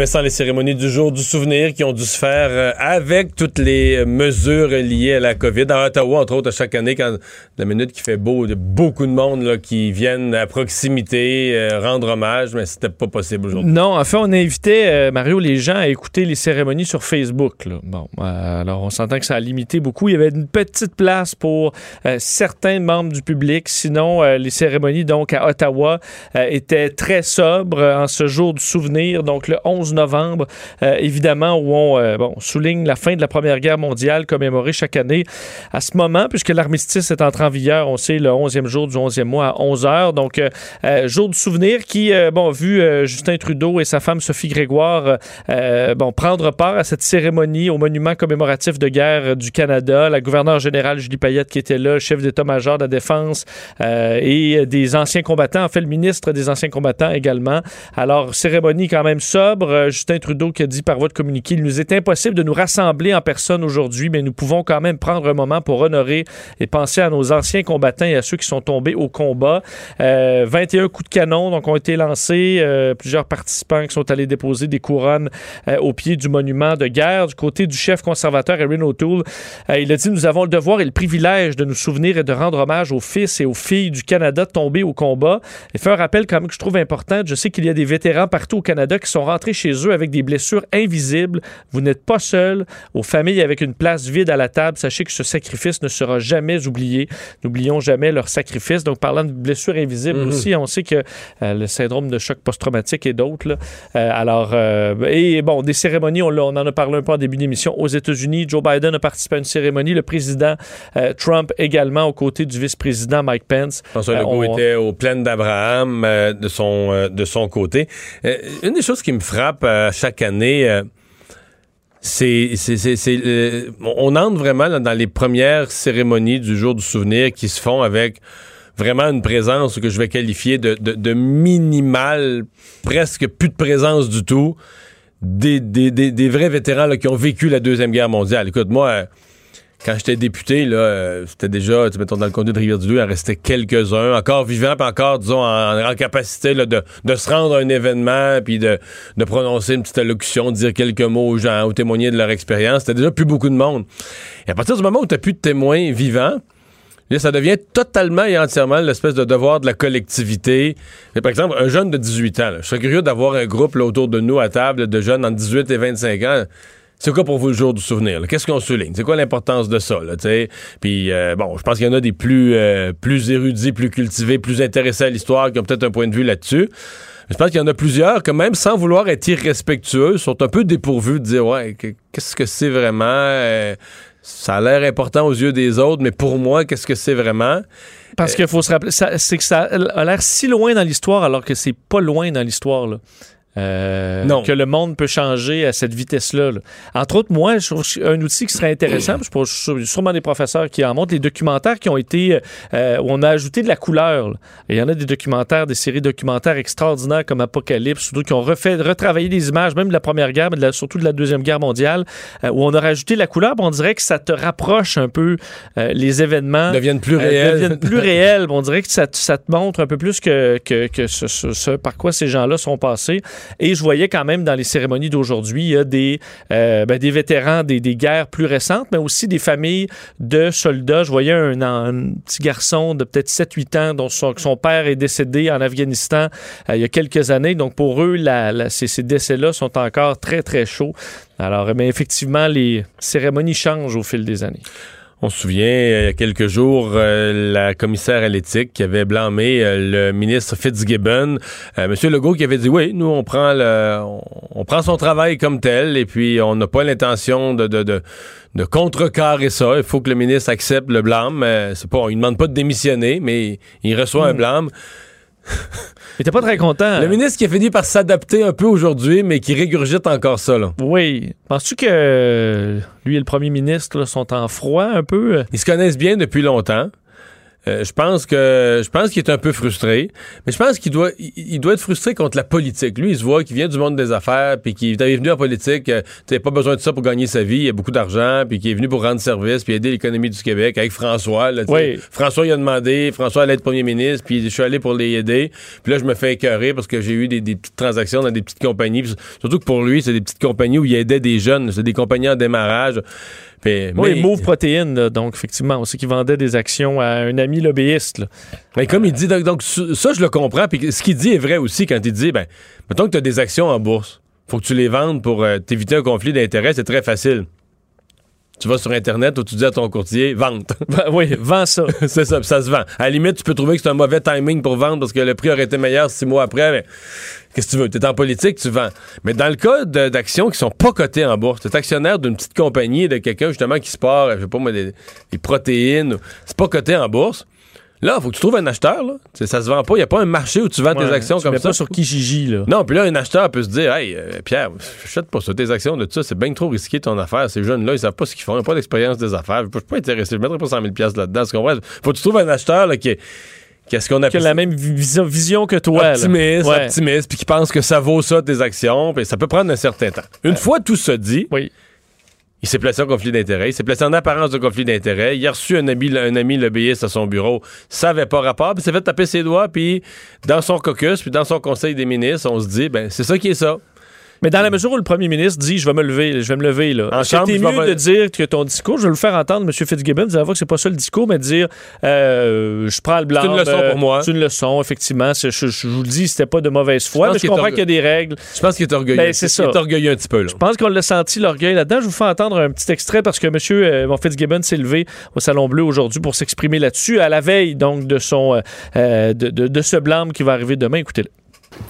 Vincent, les cérémonies du jour du souvenir qui ont dû se faire euh, avec toutes les mesures liées à la COVID. À Ottawa, entre autres, à chaque année, quand la minute qui fait beau, il y a beaucoup de monde là, qui viennent à proximité euh, rendre hommage, mais c'était pas possible aujourd'hui. Non, en fait, on a invité, euh, Mario, les gens à écouter les cérémonies sur Facebook. Bon, alors on s'entend que ça a limité beaucoup. Il y avait une petite place pour certains membres du public. Sinon, les cérémonies, donc, à Ottawa, étaient très sobres en ce jour du souvenir, donc le 11 novembre, euh, évidemment, où on euh, bon, souligne la fin de la Première Guerre mondiale commémorée chaque année à ce moment, puisque l'armistice est entré en vigueur, on sait, le 11e jour du 11e mois à 11 heures. Donc, euh, jour du souvenir qui, bon, vu Justin Trudeau et sa femme Sophie Grégoire, bon, prendre part à cette cérémonie au monument commémoratif de guerre du Canada, la gouverneure générale Julie Payette qui était là, chef d'état-major de la défense et des anciens combattants, en fait, le ministre des anciens combattants également. Alors, cérémonie quand même sobre, euh, Justin Trudeau qui a dit par voie de communiqué, il nous est impossible de nous rassembler en personne aujourd'hui, mais nous pouvons quand même prendre un moment pour honorer et penser à nos anciens combattants et à ceux qui sont tombés au combat. 21 coups de canon donc, ont été lancés. plusieurs participants qui sont allés déposer des couronnes au pied du monument de guerre. Du côté du chef conservateur Erin O'Toole, il a dit Nous avons le devoir et le privilège de nous souvenir et de rendre hommage aux fils et aux filles du Canada tombés au combat. Il fait un rappel quand même que je trouve important. Je sais qu'il y a des vétérans partout au Canada qui sont rentrés chez eux avec des blessures invisibles. Vous n'êtes pas seul. Aux familles avec une place vide à la table, sachez que ce sacrifice ne sera jamais oublié. N'oublions jamais leur sacrifice. Donc, parlant de blessures invisibles Mhm. aussi, on sait que euh, le syndrome de choc post-traumatique et d'autres. Euh, alors, euh, et bon, des cérémonies, on, en a parlé un peu en début d'émission. Aux États-Unis, Joe Biden a participé à une cérémonie. Le président Trump également, aux côtés du vice-président Mike Pence. François Legault on- était aux plaines d'Abraham de, son, de son côté. Une des choses qui me frappe chaque année, euh, c'est, euh, on entre vraiment dans les premières cérémonies du jour du souvenir qui se font avec vraiment une présence que je vais qualifier de, de, minimale, presque plus de présence du tout, des, vrais vétérans qui ont vécu la Deuxième Guerre mondiale. Écoute, moi... quand j'étais député, là, euh, c'était déjà, tu mettons, dans le comté de Rivière-du-Loup, il en restait quelques-uns, encore vivants, puis encore, disons, en, capacité là, de, de se rendre à un événement, puis de, de prononcer une petite allocution, de dire quelques mots aux gens, ou témoigner de leur expérience. C'était déjà plus beaucoup de monde. Et à partir du moment où tu plus de témoins vivants, Là, ça devient totalement et entièrement l'espèce de devoir de la collectivité. Mais par exemple, un jeune de 18 ans, là, je serais curieux d'avoir un groupe là, autour de nous à table de jeunes entre 18 et 25 ans. C'est quoi pour vous le jour du souvenir? Qu'est-ce qu'on souligne? C'est quoi l'importance de ça? Là? Puis, euh, bon, je pense qu'il y en a des plus, euh, plus érudits, plus cultivés, plus intéressés à l'histoire qui ont peut-être un point de vue là-dessus. Je pense qu'il y en a plusieurs, quand même, sans vouloir être irrespectueux, sont un peu dépourvus de dire, ouais, que- qu'est-ce que c'est vraiment? Euh, ça a l'air important aux yeux des autres, mais pour moi, qu'est-ce que c'est vraiment? Parce qu'il faut se rappeler, c'est que ça a l'air si loin dans l'histoire alors que c'est pas loin dans l'histoire. Euh, Non. Que le monde peut changer à cette vitesse-là. là. Entre autres, moi, je trouve un outil qui serait intéressant, je pense sû- sûrement des professeurs qui en montrent, les documentaires qui ont été, euh, où on a ajouté de la couleur. Il y en a des documentaires, des séries documentaires extraordinaires comme Apocalypse, surtout qui ont refait, retravaillé des images, même de la Première Guerre, mais de la- surtout de la Deuxième Guerre mondiale, euh, où on a rajouté la couleur, on dirait que ça te rapproche un peu euh, les événements. Deviennent plus Euh, réels. deviennent <laughs> plus réels. On dirait que ça, te- ça te montre un peu plus que, que, que ce, ce- ce par quoi ces gens-là sont passés. Et je voyais quand même dans les cérémonies d'aujourd'hui, il y a des, euh, ben, des vétérans des, des guerres plus récentes, mais aussi des familles de soldats. Je voyais un, petit garçon de peut-être 7-8 ans dont son, père est décédé en Afghanistan euh, il y a quelques années. Donc pour eux, ces, décès-là sont encore très, très chauds. Alors, effectivement, les cérémonies changent au fil des années. On se souvient, euh, il y a quelques jours, euh, la commissaire à l'éthique qui avait blâmé euh, le ministre Fitzgibbon, euh, Monsieur Legault qui avait dit oui, nous on prend le, on, prend son travail comme tel et puis on n'a pas l'intention de, de, de, de contrecarrer ça. Il faut que le ministre accepte le blâme. C'est pas, on lui demande pas de démissionner, mais il reçoit un blâme. <laughs> Il était pas très content. Le ministre qui a fini par s'adapter un peu aujourd'hui, mais qui régurgite encore ça. Là. Oui. Penses-tu que euh, lui et le premier ministre là, sont en froid un peu? Ils se connaissent bien depuis longtemps. Euh, je pense que je pense qu'il est un peu frustré, mais je pense qu'il doit il, il doit être frustré contre la politique. Lui, il se voit qu'il vient du monde des affaires, puis qu'il est venu en politique. Euh, tu pas besoin de ça pour gagner sa vie. Il a beaucoup d'argent, puis qu'il est venu pour rendre service, puis aider l'économie du Québec avec François. Là. Oui. François il a demandé, François allait être premier ministre, puis je suis allé pour les aider. Puis là, je me fais écœurer parce que j'ai eu des, des petites transactions dans des petites compagnies. Surtout que pour lui, c'est des petites compagnies où il aidait des jeunes. C'est des compagnies en démarrage. Puis, Oui, mais- Move Protéine, là, donc effectivement, on sait qu'il vendait des actions à un ami lobbyiste. là. Mais comme il dit, donc, donc, ça, je le comprends. Puis ce qu'il dit est vrai aussi quand il dit, ben, mettons que tu as des actions en bourse. Faut que tu les vendes pour euh, t'éviter un conflit d'intérêts. C'est très facile. Tu vas sur Internet où tu dis à ton courtier, vente. <laughs> Ben oui, vends ça. <laughs> c'est ça, ça se vend. À la limite, tu peux trouver que c'est un mauvais timing pour vendre parce que le prix aurait été meilleur six mois après. Mais qu'est-ce que tu veux? Tu es en politique, tu vends. Mais dans le cas d'actions qui sont pas cotées en bourse, tu es actionnaire d'une petite compagnie, de quelqu'un justement qui se part, je sais pas moi, des, des protéines, c'est pas coté en bourse. Là, il faut que tu trouves un acheteur. Là. Tu sais, Ça se vend pas. Il n'y a pas un marché où tu vends tes actions tu comme mets ça. pas sur Kijiji, là. Non, puis là, un acheteur peut se dire Hey, euh, Pierre, achète pas ça, tes actions de ça, c'est bien trop risqué ton affaire. Ces jeunes-là, ils savent pas ce qu'ils font, ils n'ont pas d'expérience des affaires. Je suis pas intéressé, je mettrai pas 100 000 là-dedans. Faut que tu trouves un acheteur là, qui, Qu'est-ce qu'on a Qui a la même vision, vision que toi. optimiste, Ouais. optimiste, puis qui pense que ça vaut ça tes actions, puis ça peut prendre un certain temps. Une fois tout ça dit, Oui. Il s'est placé en conflit d'intérêt, il s'est placé en apparence de conflit d'intérêt, il a reçu un ami, un ami à son bureau, ça avait pas rapport, puis s'est fait taper ses doigts, puis dans son caucus, puis dans son conseil des ministres, on se dit, ben c'est ça qui est ça. Mais dans la mesure où le premier ministre dit je vais me lever, je vais me lever là. Je vais mieux me- de dire que ton discours, je vais le faire entendre M. Fitzgibbon, dire que c'est pas ça le discours, mais de dire euh, je prends le blanc. C'est une leçon pour moi. C'est une leçon, effectivement. Je, je vous le dis, c'était pas de mauvaise foi, pense mais je est comprends orgue- qu'il y a des règles. Je pense qu'il est orgueilleux. Ben, c'est ça. Il est orgueilleux un petit peu, là. Je pense qu'on l'a senti l'orgueil là-dedans. Je vous fais entendre un petit extrait parce que M. Euh, bon, Fitzgibbon s'est levé au Salon Bleu aujourd'hui pour s'exprimer là-dessus, à la veille donc de son euh, euh, de, de- de ce blâme qui va arriver demain. Écoutez-le.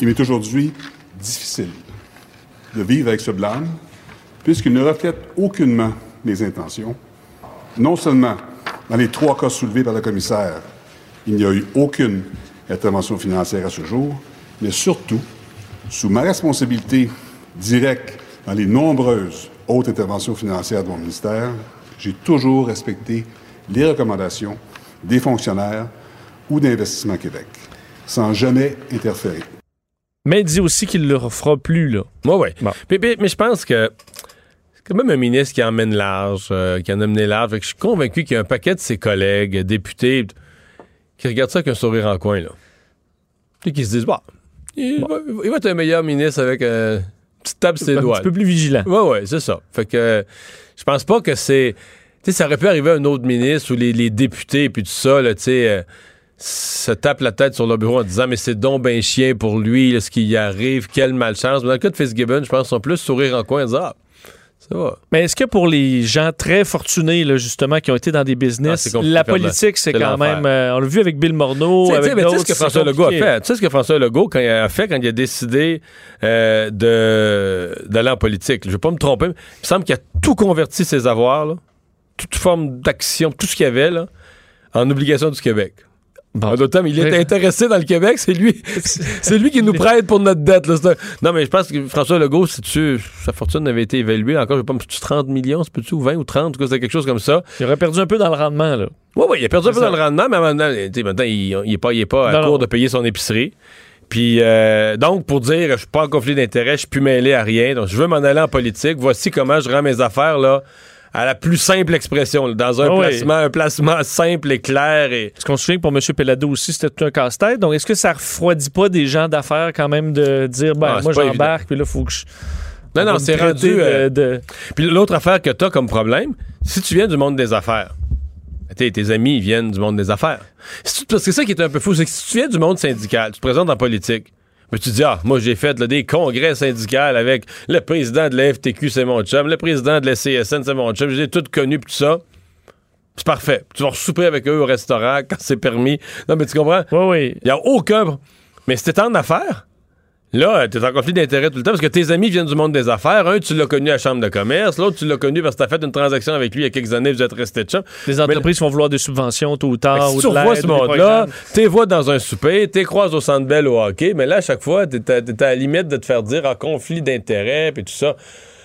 Il m'est aujourd'hui difficile de vivre avec ce blâme, puisqu'il ne reflète aucunement mes intentions. Non seulement dans les trois cas soulevés par le commissaire, il n'y a eu aucune intervention financière à ce jour, mais surtout, sous ma responsabilité directe dans les nombreuses autres interventions financières de mon ministère, j'ai toujours respecté les recommandations des fonctionnaires ou d'Investissement Québec, sans jamais interférer. Mais il dit aussi qu'il ne le refera plus. Là. Moi, oui. Mais, mais- mais je pense que c'est quand même un ministre qui emmène large, euh, qui en a mené large. Je suis convaincu qu'il y a un paquet de ses collègues, députés, qui regardent ça avec un sourire en coin, là. Puis qui se disent, bah, il, Va, il va être un meilleur ministre avec euh, une petite tape ses Un doigts. petit peu plus vigilant. Oui, oui, c'est ça. Fait que je pense pas que c'est. Tu sais, ça aurait pu arriver à un autre ministre ou les, les députés puis tout ça, là, tu sais, euh, se tape la tête sur le bureau en disant mais c'est donc ben chien pour lui, là, ce qui y arrive, quelle malchance. Mais dans le cas de Fitzgibbon, je pense qu'ils sont plus sourire en coin en disant ah, ça va. Mais est-ce que pour les gens très fortunés, là, justement, qui ont été dans des Ah, business, la politique, c'est quand même. euh, on l'a vu avec Bill Morneau. Tu sais, avec tu sais, mais tu sais d'autres, ce que François Legault a fait. Tu sais ce que François Legault, quand il a fait, quand il a décidé euh, de d'aller en politique. Je vais pas me tromper, mais il me semble qu'il a tout converti ses avoirs, là, toute forme d'action, tout ce qu'il y avait, là, en obligation du Québec. En d'autres termes, il est intéressé dans le Québec, c'est lui, <laughs> c'est lui qui nous prête pour notre dette. là. Non, mais je pense que François Legault, si tu, sa fortune avait été évaluée encore, je sais pas, c'est-tu 30 millions, c'est ou 20 ou 30, en tout cas, c'est quelque chose comme ça. Il aurait perdu un peu dans le rendement, là. Oui, oui, il a perdu un peu dans le rendement, mais maintenant, tu maintenant, il, il est pas, il est pas à Non, court de payer son épicerie. Puis, euh, donc, pour dire, je suis pas en conflit d'intérêt, je suis plus mêlé à rien, donc je veux m'en aller en politique, voici comment je rends mes affaires, là, à la plus simple expression, là, dans un Ah oui. placement, un placement simple et clair et... Parce qu'on se souvient que pour M. Pellado aussi, c'était tout un casse-tête. Donc, est-ce que ça refroidit pas des gens d'affaires quand même de dire, ben, Ah, moi, j'embarque, puis là, faut que je. Non, on non, c'est rendu... euh, de- Puis l'autre affaire que t'as comme problème, si tu viens du monde des affaires, t'sais, tes amis ils viennent du monde des affaires. Si tu- Parce que c'est ça qui est un peu fou, c'est que si tu viens du monde syndical, tu te présentes en politique, mais tu dis, ah, moi j'ai fait là, des congrès syndicaux avec le président de la FTQ, c'est mon chum, le président de la CSN, c'est mon chum, j'ai tout connu, pis tout ça. C'est parfait. Tu vas souper avec eux au restaurant quand c'est permis. Non, mais tu comprends? Oui, oui. Il n'y a aucun. Mais t'es en affaires, là, t'es en conflit d'intérêt tout le temps parce que tes amis viennent du monde des affaires. Un, tu l'as connu à la chambre de commerce. L'autre, tu l'as connu parce que t'as fait une transaction avec lui il y a quelques années, vous êtes restés de chum. Les entreprises vont vouloir des subventions tôt ou tard. ou si tu revois ce monde-là, t'es vois dans un souper, t'es croises au centre belle au hockey, mais là, à chaque fois, t'es à, à la limite de te faire dire en conflit d'intérêt, puis tout ça.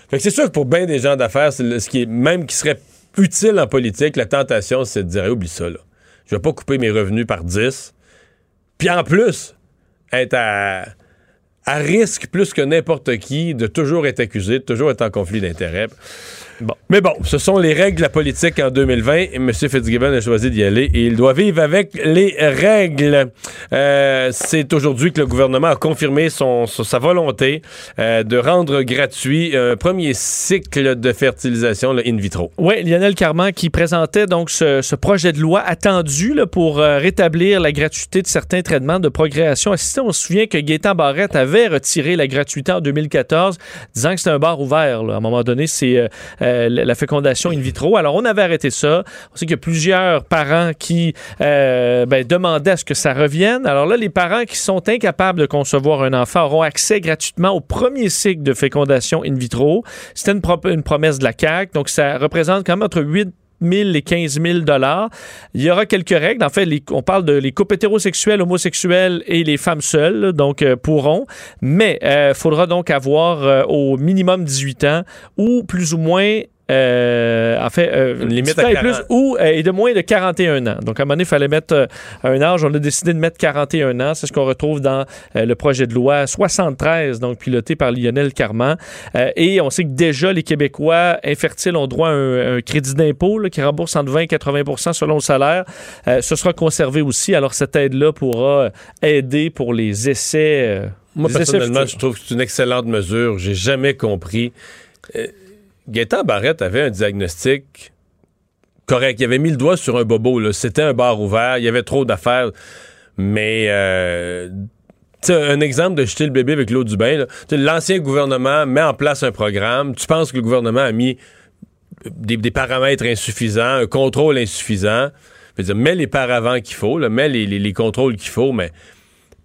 Fait que c'est sûr que pour bien des gens d'affaires, ce qui est même qui serait utile en politique, la tentation, c'est de dire, Hey, oublie ça, là. Je vais pas couper mes revenus par 10. Puis en plus, être à, à risque plus que n'importe qui de toujours être accusé, de toujours être en conflit d'intérêt. Mais bon, ce sont les règles de la politique en 2020 et M. Fitzgibbon a choisi d'y aller et il doit vivre avec les règles. Euh, c'est aujourd'hui que le gouvernement a confirmé sa volonté euh, de rendre gratuit un premier cycle de fertilisation le in vitro. Oui, Lionel Carman qui présentait donc ce, projet de loi attendu pour euh, rétablir la gratuité de certains traitements de procréation assistée. On se souvient que Gaétan Barrette avait retiré la gratuité en 2014, disant que c'était un bar ouvert. À un moment donné, c'est euh, la fécondation in vitro. Alors, on avait arrêté ça. On sait qu'il y a plusieurs parents qui euh, ben, demandaient à ce que ça revienne. Alors là, les parents qui sont incapables de concevoir un enfant auront accès gratuitement au premier cycle de fécondation in vitro. C'était une promesse de la CAQ. Donc, ça représente quand même entre 8 000 et 15 000 dollars. Il y aura quelques règles. En fait, on parle de les couples hétérosexuels, homosexuels et les femmes seules, donc euh, pourront. Mais il faudra donc avoir euh, au minimum 18 ans ou plus ou moins euh, en fait, euh, Une limite 18 ans à et 40. plus ou euh, et de moins de 41 ans. Donc, à un moment donné, il fallait mettre euh, un âge. On a décidé de mettre 41 ans. C'est ce qu'on retrouve dans euh, le projet de loi 73, donc piloté par Lionel Carman. Et on sait que déjà, les Québécois infertiles ont droit à un, un crédit d'impôt qui rembourse entre 20 et 80% selon le salaire. Ce sera conservé aussi. Alors, cette aide-là pourra aider pour les essais. Moi, les personnellement, je trouve que c'est une excellente mesure. J'ai jamais compris. Gaétan Barrette avait un diagnostic correct. Il avait mis le doigt sur un bobo. C'était un bar ouvert. Il y avait trop d'affaires. Mais, euh, un exemple de jeter le bébé avec l'eau du bain. L'ancien gouvernement met en place un programme. Tu penses que le gouvernement a mis des, paramètres insuffisants, un contrôle insuffisant? Je veux dire, mets les paravents qu'il faut, mets les contrôles qu'il faut, mais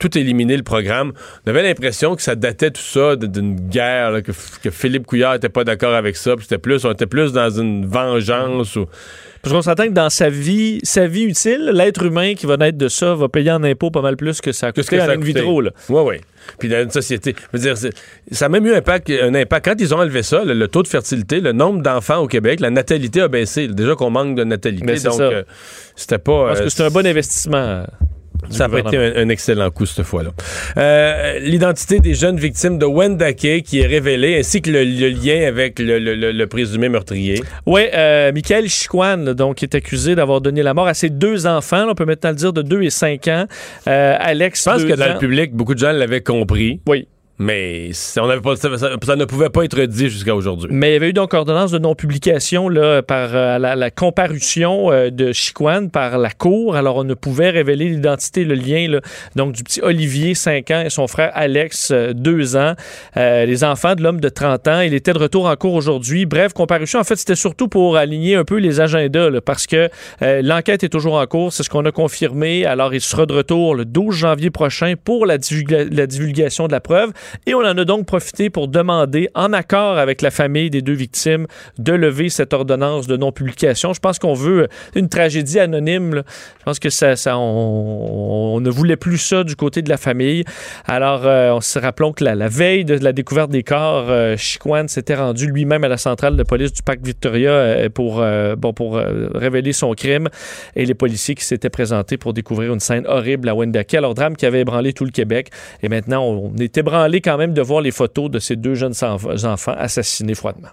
tout éliminer le programme. On avait l'impression que ça datait tout ça d'une guerre, là, que, Philippe Couillard était pas d'accord avec ça, puis c'était plus, on était plus dans une vengeance ou. Parce qu'on s'entend que dans sa vie, sa vie utile, l'être humain qui va naître de ça va payer en impôts pas mal plus que ça a coûté en vitro. Là. Oui, oui. Puis dans une société. Je veux dire, c'est- ça a même eu un impact, un impact. Quand ils ont enlevé ça, le, le taux de fertilité, le nombre d'enfants au Québec, la natalité a baissé. Déjà qu'on manque de natalité. Mais c'est donc, euh, c'était pas. Parce euh, que c'est un bon investissement. Ça été gouvernement. un, un excellent coup cette fois-là. Euh, L'identité des jeunes victimes de Wendake qui est révélée, ainsi que le, le lien avec le, le- le- présumé meurtrier. Oui, euh, Michael Chiquan, donc, est accusé d'avoir donné la mort à ses deux enfants. là, on peut maintenant le dire de 2 et 5 ans. Euh, Alex, Je pense que dans ans. le public, beaucoup de gens l'avaient compris. Oui. Mais c'est- on avait pas, ça, ça- ça ne pouvait pas être dit jusqu'à aujourd'hui. Mais il y avait eu donc ordonnance de non-publication là, par euh, la, comparution euh, de Chiquan par la Cour. Alors, on ne pouvait révéler l'identité, le lien là, donc du petit Olivier, 5 ans, et son frère Alex, euh, 2 ans. Euh, les enfants de l'homme de 30 ans. Il était de retour en cours aujourd'hui. Bref, comparution, en fait, c'était surtout pour aligner un peu les agendas là, parce que l'enquête est toujours en cours. C'est ce qu'on a confirmé. Alors, il sera de retour le 12 janvier prochain pour la, la divulgation de la preuve. Et on en a donc profité pour demander, en accord avec la famille des deux victimes, de lever cette ordonnance de non-publication. Je pense qu'on veut une tragédie anonyme. Je pense que ça, on, ne voulait plus ça du côté de la famille. Alors, euh, on se rappelons que la, veille de la découverte des corps, euh, Chiquan s'était rendu lui-même à la centrale de police du parc Victoria euh, pour, euh, bon, pour euh, révéler son crime. Et les policiers qui s'étaient présentés pour découvrir une scène horrible à Wendake, alors drame qui avait ébranlé tout le Québec. Et maintenant, on est ébranlé quand même de voir les photos de ces deux jeunes enf- enfants assassinés froidement.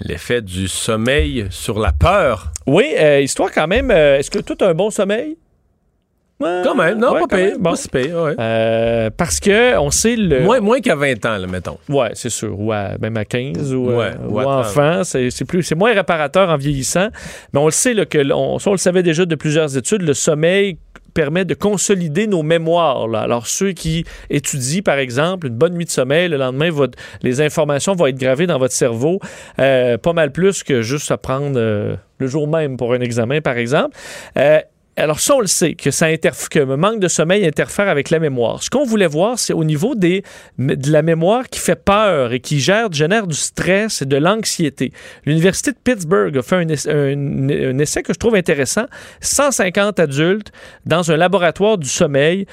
L'effet du sommeil sur la peur. Oui, euh, histoire quand même. euh, Est-ce que tout a un bon sommeil? Ouais, Quand même, non, ouais, pas pire. bon. Pas si pire, ouais. Euh, parce que on sait le. Moins, moins qu'à 20 ans, là, mettons. Ouais, c'est sûr. Ou à- même à 15 ou, Ouais, ou à enfant, c'est moins réparateur en vieillissant. Mais on le sait là, que on le savait déjà de plusieurs études. Le sommeil permet de consolider nos mémoires. là. Alors ceux qui étudient, par exemple, une bonne nuit de sommeil, le lendemain, les informations vont être gravées dans votre cerveau, euh, pas mal plus que juste à prendre euh, le jour même pour un examen, par exemple. Euh, alors ça, on le sait, que, ça le manque de sommeil interfère avec la mémoire. Ce qu'on voulait voir, c'est au niveau de la mémoire qui fait peur et qui gère, génère du stress et de l'anxiété. L'Université de Pittsburgh a fait un, ess- un- un essai que je trouve intéressant. 150 adultes dans un laboratoire du sommeil.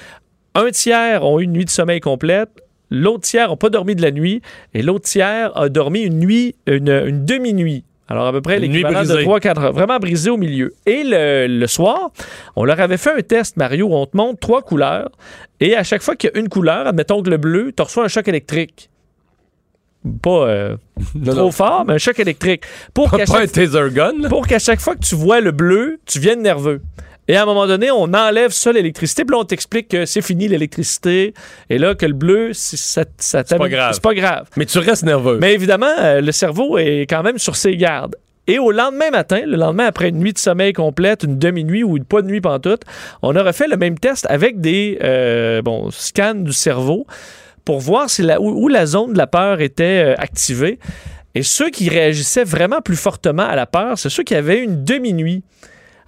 Un tiers ont eu une nuit de sommeil complète. L'autre tiers n'a pas dormi de la nuit et l'autre tiers a dormi une nuit, une demi-nuit. Alors, à peu près l'équivalent de brisée. 3-4 heures. Vraiment brisé au milieu. Et le, le soir, on leur avait fait un test, Mario, où on te montre trois couleurs. Et à chaque fois qu'il y a une couleur, admettons que le bleu, tu reçois un choc électrique. Pas euh, <laughs> trop non. fort, mais un choc électrique. Qu'à chaque, pour qu'à chaque fois que tu vois le bleu, tu viennes nerveux. Et à un moment donné, on enlève ça, l'électricité, puis là, on t'explique que c'est fini l'électricité, et là, que le bleu, c'est- ça, ça pas t'amène- grave. C'est pas grave. Mais tu restes nerveux. Mais évidemment, euh, le cerveau est quand même sur ses gardes. Et au lendemain matin, le lendemain après une nuit de sommeil complète, une demi-nuit ou pas de nuit pantoute, on a refait le même test avec des euh, bon, scans du cerveau pour voir si la, où, où la zone de la peur était euh, activée. Et ceux qui réagissaient vraiment plus fortement à la peur, c'est ceux qui avaient une demi-nuit.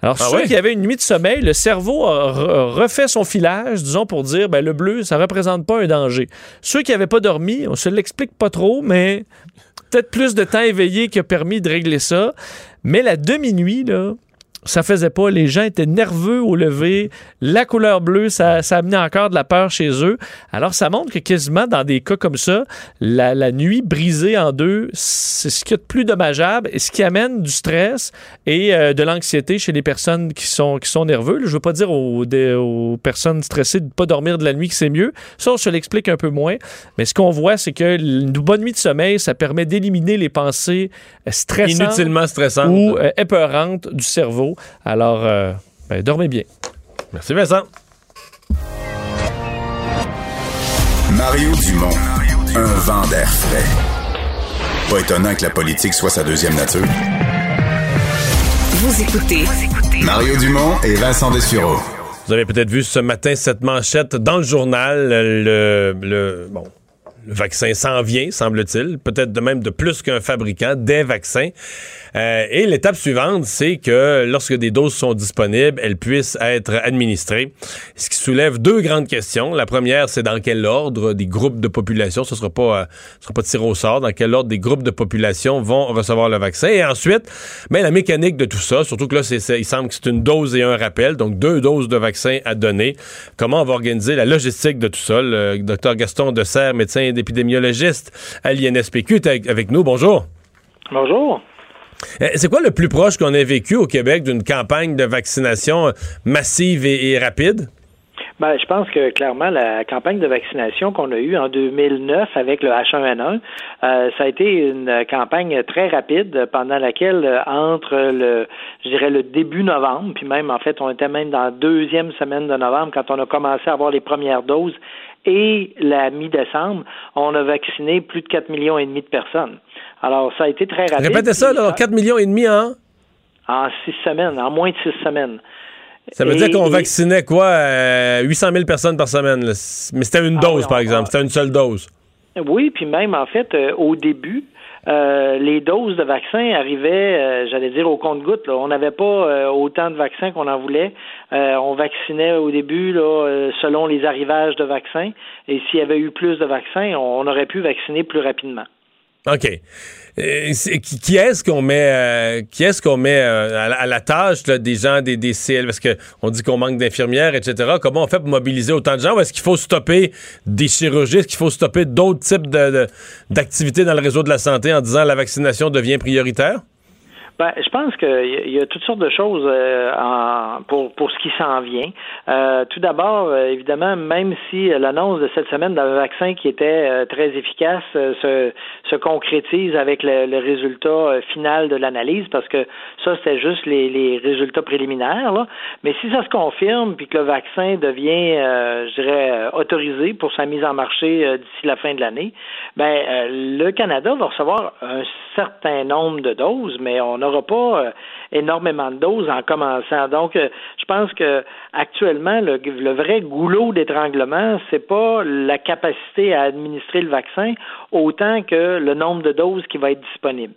Alors, Ah ceux qui avaient une nuit de sommeil, le cerveau a re- refait son filage, disons, pour dire, ben, le bleu, ça représente pas un danger. Ceux qui n'avaient pas dormi, on se l'explique pas trop, mais peut-être plus de temps éveillé qui a permis de régler ça. Mais la demi-nuit, là, ça faisait pas. Les gens étaient nerveux au lever. La couleur bleue, ça, ça amenait encore de la peur chez eux. Alors, ça montre que quasiment dans des cas comme ça, la, la nuit brisée en deux, c'est ce qui est de plus dommageable et ce qui amène du stress et euh, de l'anxiété chez les personnes qui sont, qui sont nerveuses. Je veux pas dire aux, des, aux personnes stressées de pas dormir de la nuit que c'est mieux. Ça, on se l'explique un peu moins. Mais ce qu'on voit, c'est que une bonne nuit de sommeil, ça permet d'éliminer les pensées stressantes. Inutilement stressantes. Ou euh, épeurantes du cerveau. Alors, euh, ben, dormez bien. Merci Vincent. Mario Dumont, un vent d'air frais. Pas étonnant que la politique soit sa deuxième nature. Vous écoutez Mario Dumont et Vincent Dessureau. Vous avez peut-être vu ce matin cette manchette dans le journal. Le, le bon, le vaccin s'en vient, semble-t-il, peut-être de même de plus qu'un fabricant, des vaccins. Euh, et l'étape suivante, c'est que lorsque des doses sont disponibles, elles puissent être administrées. Ce qui soulève deux grandes questions. La première, c'est dans quel ordre des groupes de population, ce sera pas, euh, sera pas tiré au sort, dans quel ordre des groupes de population vont recevoir le vaccin. Et ensuite, mais la mécanique de tout ça, surtout que là, c'est, il semble que c'est une dose et un rappel, donc deux doses de vaccin à donner. Comment on va organiser la logistique de tout ça? Le docteur Gaston Desserre, médecin d'épidémiologiste à l'INSPQ, est avec nous. Bonjour. Bonjour. Euh, c'est quoi le plus proche qu'on ait vécu au Québec d'une campagne de vaccination massive et, rapide? Ben, je pense que clairement, la campagne de vaccination qu'on a eue en 2009 avec le H1N1, euh, ça a été une campagne très rapide pendant laquelle, euh, entre le, je dirais, le début novembre, puis même, en fait, on était même dans la deuxième semaine de novembre quand on a commencé à avoir les premières doses et la mi-décembre, on a vacciné plus de 4 millions et demi de personnes. Alors, ça a été très rapide. Répétez ça, là, 4 millions et demi en? En six semaines, en moins de six semaines. Ça veut dire qu'on vaccinait quoi? 800 euh, 000 personnes par semaine. Mais c'était une ah dose, par exemple. C'était une seule dose. Oui, puis même, en fait, euh, au début, euh, les doses de vaccins arrivaient, j'allais dire, au compte-gouttes. On n'avait pas autant de vaccins qu'on en voulait. on vaccinait au début là, selon les arrivages de vaccins. Et s'il y avait eu plus de vaccins, on aurait pu vacciner plus rapidement. OK. Euh, qui est-ce qu'on met, euh, qui est-ce qu'on met euh, à, la, tâche des gens des, des CL parce que on dit qu'on manque d'infirmières, etc. Comment on fait pour mobiliser autant de gens est-ce qu'il faut stopper des chirurgies, est-ce qu'il faut stopper d'autres types d'activités dans le réseau de la santé en disant la vaccination devient prioritaire? Ben, je pense qu'il y, a toutes sortes de choses euh, en, pour, pour ce qui s'en vient. Euh, tout d'abord, euh, évidemment, même si l'annonce de cette semaine d'un vaccin qui était très efficace se, se concrétise avec le, le résultat final de l'analyse, parce que ça, c'était juste les, les résultats préliminaires. Là. Mais si ça se confirme, puis que le vaccin devient, je dirais, autorisé pour sa mise en marché d'ici la fin de l'année, ben le Canada va recevoir un certain nombre de doses, mais on n'aura pas euh, énormément de doses en commençant. Donc, euh, je pense que actuellement, le, le vrai goulot d'étranglement, c'est pas la capacité à administrer le vaccin autant que le nombre de doses qui va être disponible.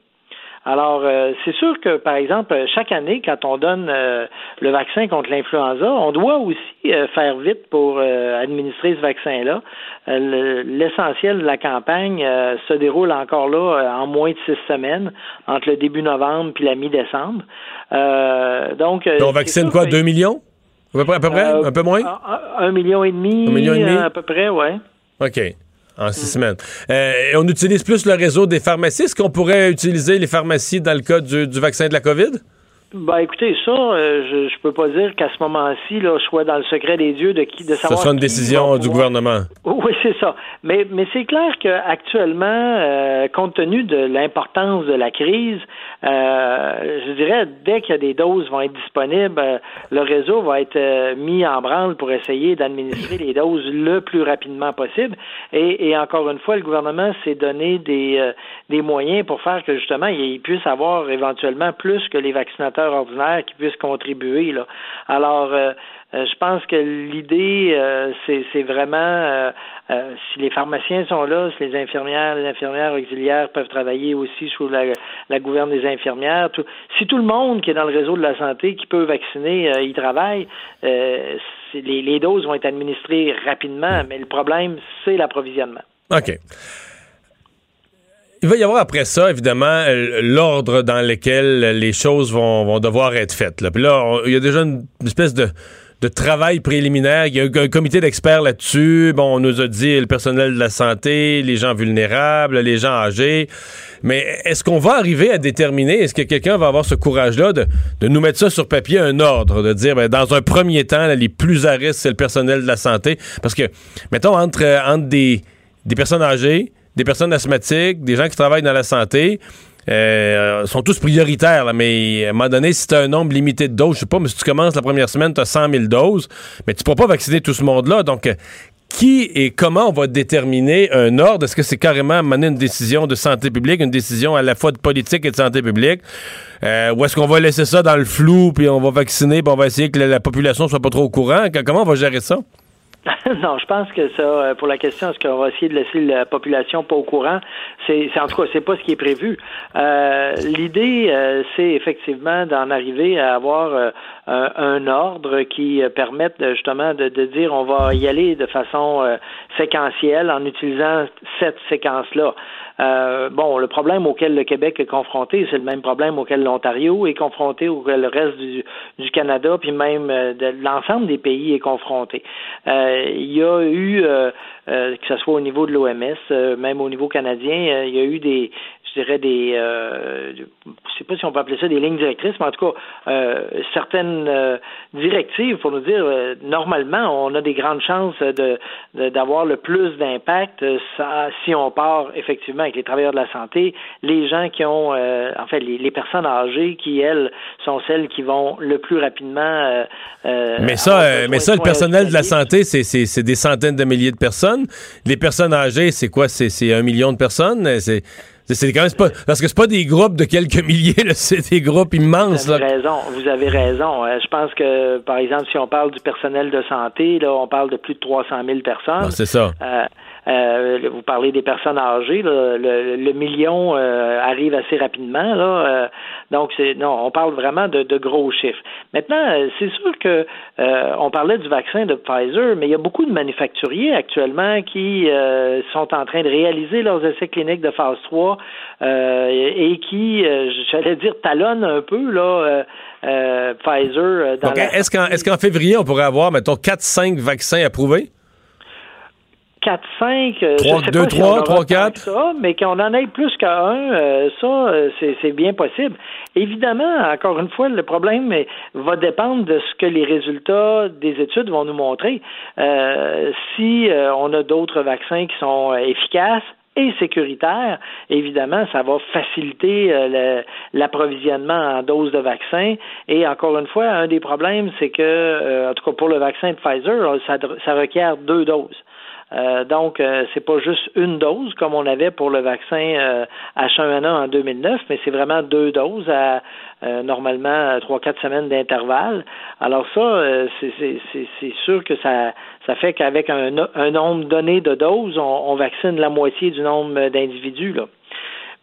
Alors, euh, c'est sûr que, par exemple, chaque année, quand on donne euh, le vaccin contre l'influenza, on doit aussi euh, faire vite pour administrer ce vaccin-là. L'essentiel de la campagne se déroule encore là en moins de six semaines, entre le début novembre puis la mi-décembre. donc, on vaccine quoi, deux millions? À peu près? un peu moins? Un, million et demi, un million et demi? à peu près, oui. OK en six semaines. Euh, on utilise plus le réseau des pharmacies. Est-ce qu'on pourrait utiliser les pharmacies dans le cas du, du vaccin de la COVID? Ben écoutez, ça, euh, je, je peux pas dire qu'à ce moment-ci, là, je sois dans le secret des dieux de qui de savoir. Ce sera une décision du gouvernement. <laughs> Oui, c'est ça. Mais mais c'est clair qu'actuellement, euh, compte tenu de l'importance de la crise, euh, je dirais dès que des doses vont être disponibles, euh, le réseau va être mis en branle pour essayer d'administrer les doses le plus rapidement possible. Et, et encore une fois, le gouvernement s'est donné des des moyens pour faire que justement il puisse avoir éventuellement plus que les vaccinateurs ordinaires qui puissent contribuer. Là. Alors, euh, euh, je pense que l'idée, euh, c'est vraiment si les pharmaciens sont là, si les infirmières, les infirmières auxiliaires peuvent travailler aussi sous la, la gouverne des infirmières. si tout le monde qui est dans le réseau de la santé qui peut vacciner, y travaille, les, les doses vont être administrées rapidement, mais le problème, c'est l'approvisionnement. OK Il va y avoir après ça, évidemment, l'ordre dans lequel les choses vont, devoir être faites. Là. Puis là, il y a déjà une espèce de de travail préliminaire. Il y a un, comité d'experts là-dessus. Bon, on nous a dit le personnel de la santé, les gens vulnérables, les gens âgés. Mais est-ce qu'on va arriver à déterminer, est-ce que quelqu'un va avoir ce courage-là de, nous mettre ça sur papier, un ordre, de dire, ben, dans un premier temps, les plus à risque, c'est le personnel de la santé? Parce que, mettons, entre, entre des, des personnes âgées, des personnes asthmatiques, des gens qui travaillent dans la santé, euh, sont tous prioritaires, mais à un moment donné, si tu as un nombre limité de doses, je sais pas, mais si tu commences la première semaine, tu as 100 000 doses, mais tu pourras pas vacciner tout ce monde-là. Donc, euh, qui et comment on va déterminer un ordre? Est-ce que c'est carrément mener une décision de santé publique, une décision à la fois de politique et de santé publique? Euh, ou est-ce qu'on va laisser ça dans le flou, puis on va vacciner, puis on va essayer que la population soit pas trop au courant? Comment on va gérer ça? <laughs> non, je pense que ça, euh, pour la question, est-ce qu'on va essayer de laisser la population pas au courant, c'est, en tout cas, c'est pas ce qui est prévu. Euh, l'idée, euh, c'est effectivement d'en arriver à avoir un ordre qui permette justement de, de, dire on va y aller de façon séquentielle en utilisant cette séquence-là. Euh, bon, le problème auquel le Québec est confronté, c'est le même problème auquel l'Ontario est confronté, auquel le reste du, du Canada, puis même euh, de l'ensemble des pays est confronté. Euh, il y a eu, que ce soit au niveau de l'OMS, même au niveau canadien, il y a eu des, je dirais des, euh, je sais pas si on peut appeler ça des lignes directrices, mais en tout cas euh, certaines euh, directives pour nous dire euh, normalement on a des grandes chances de d'avoir le plus d'impact si on part effectivement avec les travailleurs de la santé, les gens qui ont en fait les, les, personnes âgées qui elles sont celles qui vont le plus rapidement. mais ça, mais ça le personnel de la santé c'est c'est des centaines de milliers de personnes. Les personnes âgées c'est quoi? C'est un million de personnes? C'est c'est quand même pas parce que c'est pas des groupes de quelques <laughs> milliers, c'est des groupes immenses. Vous avez raison. Vous avez raison. Euh, je pense que, par exemple, si on parle du personnel de santé, là, on parle de plus de 300 000 personnes. C'est ça. Euh, euh, vous parlez des personnes âgées, le, million euh, arrive assez rapidement. Là, euh, donc, c'est non, on parle vraiment de, de gros chiffres. Maintenant, c'est sûr que on parlait du vaccin de Pfizer, mais il y a beaucoup de manufacturiers actuellement qui sont en train de réaliser leurs essais cliniques de phase 3 et qui, j'allais dire, talonnent un peu là. Pfizer dans Est-ce qu'en est qu'en février, on pourrait avoir, mettons, 4-5 vaccins approuvés? 4, 5, 3, 2, 3, 3, 4. Ça, mais qu'on en ait plus qu'un, euh, ça, euh, c'est bien possible. Évidemment, encore une fois, le problème va dépendre de ce que les résultats des études vont nous montrer. Euh, si on a d'autres vaccins qui sont efficaces, et sécuritaires, évidemment, ça va faciliter l'approvisionnement en doses de vaccins. Et encore une fois, un des problèmes, c'est que, en tout cas pour le vaccin de Pfizer, ça, ça requiert deux doses. Euh, donc, euh, c'est pas juste une dose comme on avait pour le vaccin euh, H1N1 en 2009, mais c'est vraiment deux doses à euh, normalement trois quatre semaines d'intervalle. Alors ça, c'est sûr que ça ça fait qu'avec un, un, nombre donné de doses, on, on vaccine la moitié du nombre d'individus là.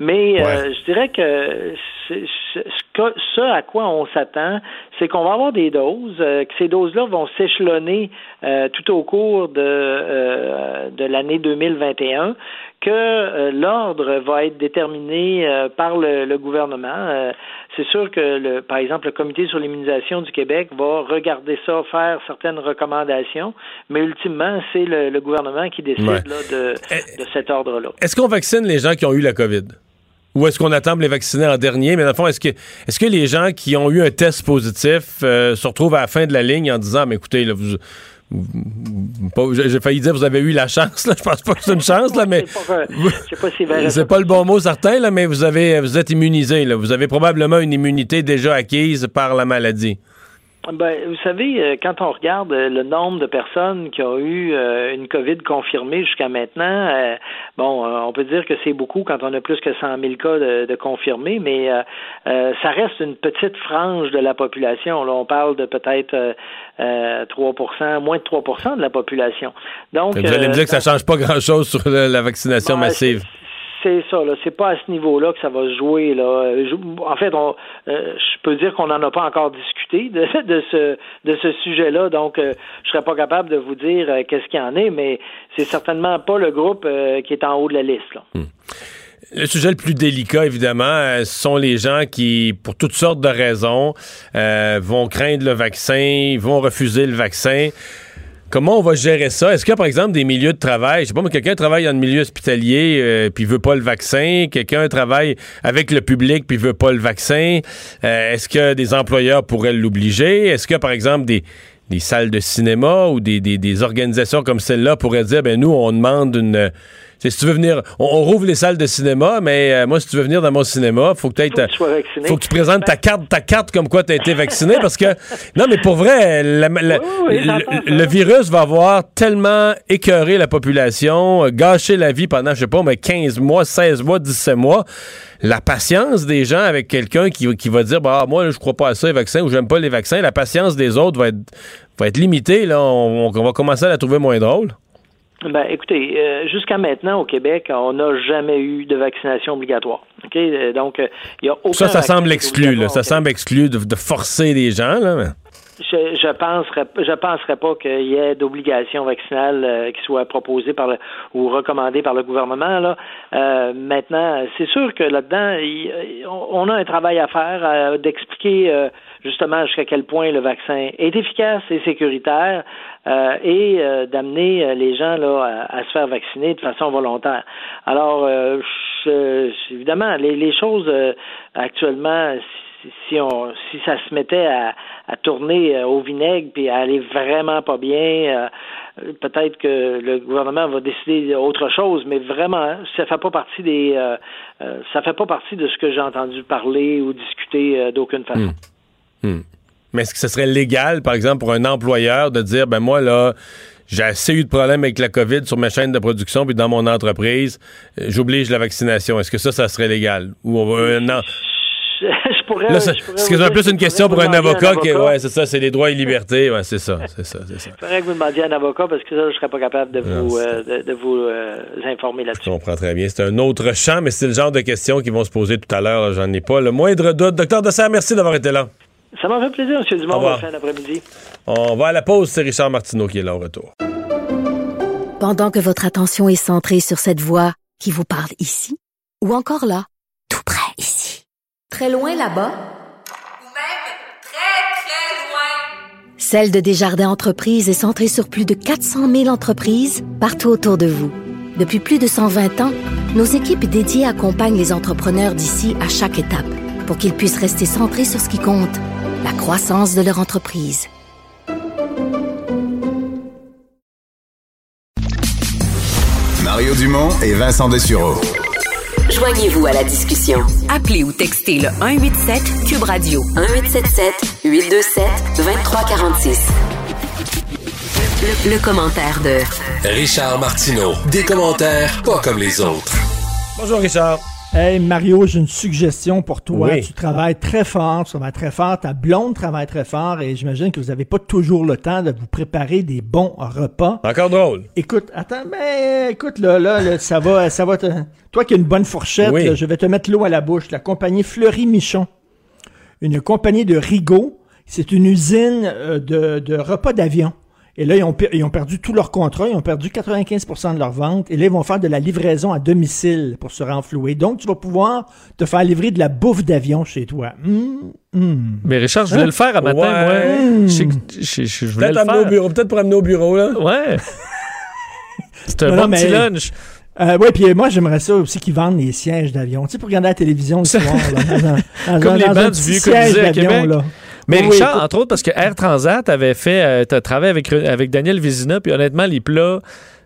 Mais euh, je dirais que ce, à quoi on s'attend, c'est qu'on va avoir des doses, euh, que ces doses-là vont s'échelonner euh, tout au cours de, de l'année 2021, que l'ordre va être déterminé par le, gouvernement. c'est sûr que, le, par exemple, le Comité sur l'immunisation du Québec va regarder ça, faire certaines recommandations, mais ultimement, c'est le, gouvernement qui décide de, eh, de cet ordre-là. Est-ce qu'on vaccine les gens qui ont eu la COVID? Ou est-ce qu'on attend de les vacciner en dernier? Mais dans le fond, est-ce que, est-ce que les gens qui ont eu un test positif euh, se retrouvent à la fin de la ligne en disant, mais écoutez, là, vous, j'ai failli dire vous avez eu la chance, là. je pense pas que c'est une chance, là, mais c'est pas, le bon mot certain, là, mais vous avez vous êtes immunisé, là. vous avez probablement une immunité déjà acquise par la maladie. Ben, vous savez, euh, quand on regarde euh, le nombre de personnes qui ont eu euh, une COVID confirmée jusqu'à maintenant, bon, on peut dire que c'est beaucoup quand on a plus que 100 000 cas de, confirmés, mais ça reste une petite frange de la population. Là, on parle de peut-être 3% moins de 3% de la population. Donc, vous allez me dire que ça change pas grand-chose sur la, vaccination massive c'est ça, là. C'est pas à ce niveau-là que ça va se jouer. En fait, euh, je peux dire qu'on n'en a pas encore discuté <laughs> de, ce, sujet-là, donc euh, je serais pas capable de vous dire euh, qu'est-ce qu'il y en est, mais c'est certainement pas le groupe qui est en haut de la liste. Hmm. Le sujet le plus délicat, évidemment, euh, sont les gens qui, pour toutes sortes de raisons, euh, vont craindre le vaccin, vont refuser le vaccin. Comment on va gérer ça? Est-ce qu'il y a, par exemple, des milieux de travail? Je sais pas, mais quelqu'un travaille dans le milieu hospitalier euh, puis veut pas le vaccin. Quelqu'un travaille avec le public puis veut pas le vaccin. Euh, est-ce que des employeurs pourraient l'obliger? Est-ce que, par exemple, des, salles de cinéma ou des, des, des organisations comme celle-là pourraient dire, ben nous, on demande une si tu veux venir, on, rouvre les salles de cinéma, mais euh, moi, si tu veux venir dans mon cinéma, faut que, faut que, faut que tu présentes ta carte, ta carte comme quoi tu as été vacciné, parce que <laughs> non, mais pour vrai, le, virus va avoir tellement écœuré la population, gâché la vie pendant, je sais pas, mais 15 mois, 16 mois, 17 mois. La patience des gens avec quelqu'un qui, qui va dire, bah, moi, je crois pas à ça, les vaccins, ou j'aime pas les vaccins, la patience des autres va être, va être limitée, là. on va commencer à la trouver moins drôle. Ben, écoutez, euh, jusqu'à maintenant au Québec, on n'a jamais eu de vaccination obligatoire. Ok, euh, donc il y a aucun. Ça, ça semble exclu. Là. Ça semble exclu de, de, forcer les gens. Là. Je, je penserais, je penserais pas qu'il y ait d'obligation vaccinale euh, qui soit proposée par le, ou recommandée par le gouvernement. Là. Euh, maintenant, c'est sûr que là-dedans, on a un travail à faire d'expliquer justement jusqu'à quel point le vaccin est efficace et sécuritaire euh, et euh, d'amener euh, les gens là à, se faire vacciner de façon volontaire. Alors, évidemment, les, choses actuellement, si, on si ça se mettait à, à tourner au vinaigre puis à aller vraiment pas bien, peut-être que le gouvernement va décider autre chose, mais vraiment, ça fait pas partie des, ça fait pas partie de ce que j'ai entendu parler ou discuter d'aucune façon. Hmm. Hmm. Mais est-ce que ce serait légal, par exemple, pour un employeur de dire, ben moi, là, j'ai assez eu de problèmes avec la COVID sur ma chaîne de production puis dans mon entreprise, euh, j'oblige la vaccination. Est-ce que ça, ça serait légal? Ou on va, non. <laughs> Je pourrais. c'est plus une question pour un avocat, qui, ouais, c'est ça, c'est les droits et libertés, ouais, c'est ça, c'est ça, c'est ça. Il faudrait que vous demandiez à un avocat parce que ça, je serais pas capable de vous, euh, de, vous euh, informer là-dessus. Je comprends très bien. C'est un autre champ, mais c'est le genre de questions qui vont se poser tout à l'heure. J'en ai pas le moindre doute. Docteur Dessert, merci d'avoir été là. Ça m'a fait plaisir, M. Dumont, la fin d'après-midi. On va à la pause, c'est Richard Martineau qui est là au retour. Pendant que votre attention est centrée sur cette voix qui vous parle ici, ou encore là, tout près ici, très loin là-bas, ou même très, très loin, Celle de Desjardins Entreprises est centrée sur plus de 400 000 entreprises partout autour de vous. Depuis plus de 120 ans, nos équipes dédiées accompagnent les entrepreneurs d'ici à chaque étape pour qu'ils puissent rester centrés sur ce qui compte la croissance de leur entreprise. Mario Dumont et Vincent Dessureau. Joignez-vous à la discussion. Appelez ou textez le 187 Cube Radio 1877 827 2346. Le, le commentaire de Richard Martineau. Des commentaires pas comme les autres. Bonjour Richard. Hey Mario, j'ai une suggestion pour toi. Tu travailles très fort, tu travailles très fort, ta blonde travaille très fort et j'imagine que vous n'avez pas toujours le temps de vous préparer des bons repas. Encore drôle. Écoute, attends, mais écoute là, là, ça va, ça va. Te... Toi qui as une bonne fourchette, je vais te mettre l'eau à la bouche. La compagnie Fleury Michon, une compagnie de Rigaud, c'est une usine euh, de, de repas d'avion. Et là, ils ont, ils ont perdu tout leur contrat, ils ont perdu 95% de leur vente. Et là, ils vont faire de la livraison à domicile pour se renflouer. Donc, tu vas pouvoir te faire livrer de la bouffe d'avion chez toi. Hum, hum. Mais Richard, je voulais le faire à matin, moi. Hum. Je, voulais le faire. Au bureau, peut-être pour amener au bureau, là. Ouais. <laughs> C'est un bon petit lunch. Euh, oui, puis moi, j'aimerais ça aussi qu'ils vendent les sièges d'avion. Tu sais, pour regarder la télévision le soir. Là, <laughs> Comme les bancs du vieux à Québec. Là. Mais Richard, entre autres, parce que Air Transat avait fait, euh, travaillé avec, avec Daniel Vizina, puis honnêtement, les plats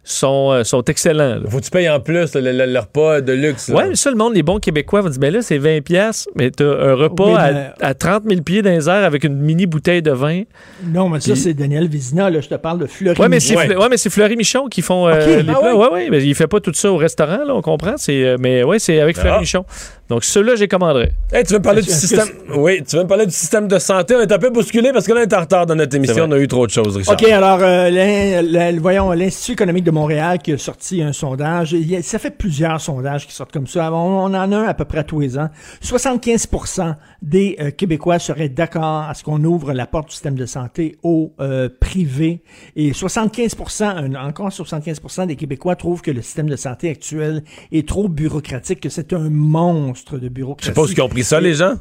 sont, euh, sont excellents. Faut que tu payes en plus le, le, repas de luxe. Oui, mais ça, le monde, les bons Québécois vont dire, mais là, c'est 20 pièces mais tu as un repas à, 30 000 pieds dans les airs avec une mini bouteille de vin. Non, mais ça, c'est Daniel Vizina, là, je te parle de Fleury ouais, mais c'est ouais. mais c'est Fleury Michon qui font euh, les ah plats. Oui, oui, mais il fait pas tout ça au restaurant, là, on comprend. C'est, euh, mais oui, c'est avec Fleury ah. Michon. Donc, ceux-là, j'ai commanderais. Hey, tu veux me parler du système? Oui, tu veux me parler du système de santé? On est un peu bousculé parce que là, on est en retard dans notre émission. On a eu trop de choses, Richard. OK, alors, euh, voyons, l'Institut économique de Montréal qui a sorti un sondage. Il y a- ça fait plusieurs sondages qui sortent comme ça. On, on en a un à peu près tous les ans. 75% des euh, Québécois seraient d'accord à ce qu'on ouvre la porte du système de santé au euh, privé. Et 75 un- encore 75% des Québécois trouvent que le système de santé actuel est trop bureaucratique, que c'est un monstre de Je bureaucratie. sais pas où ils ont pris ça, les gens.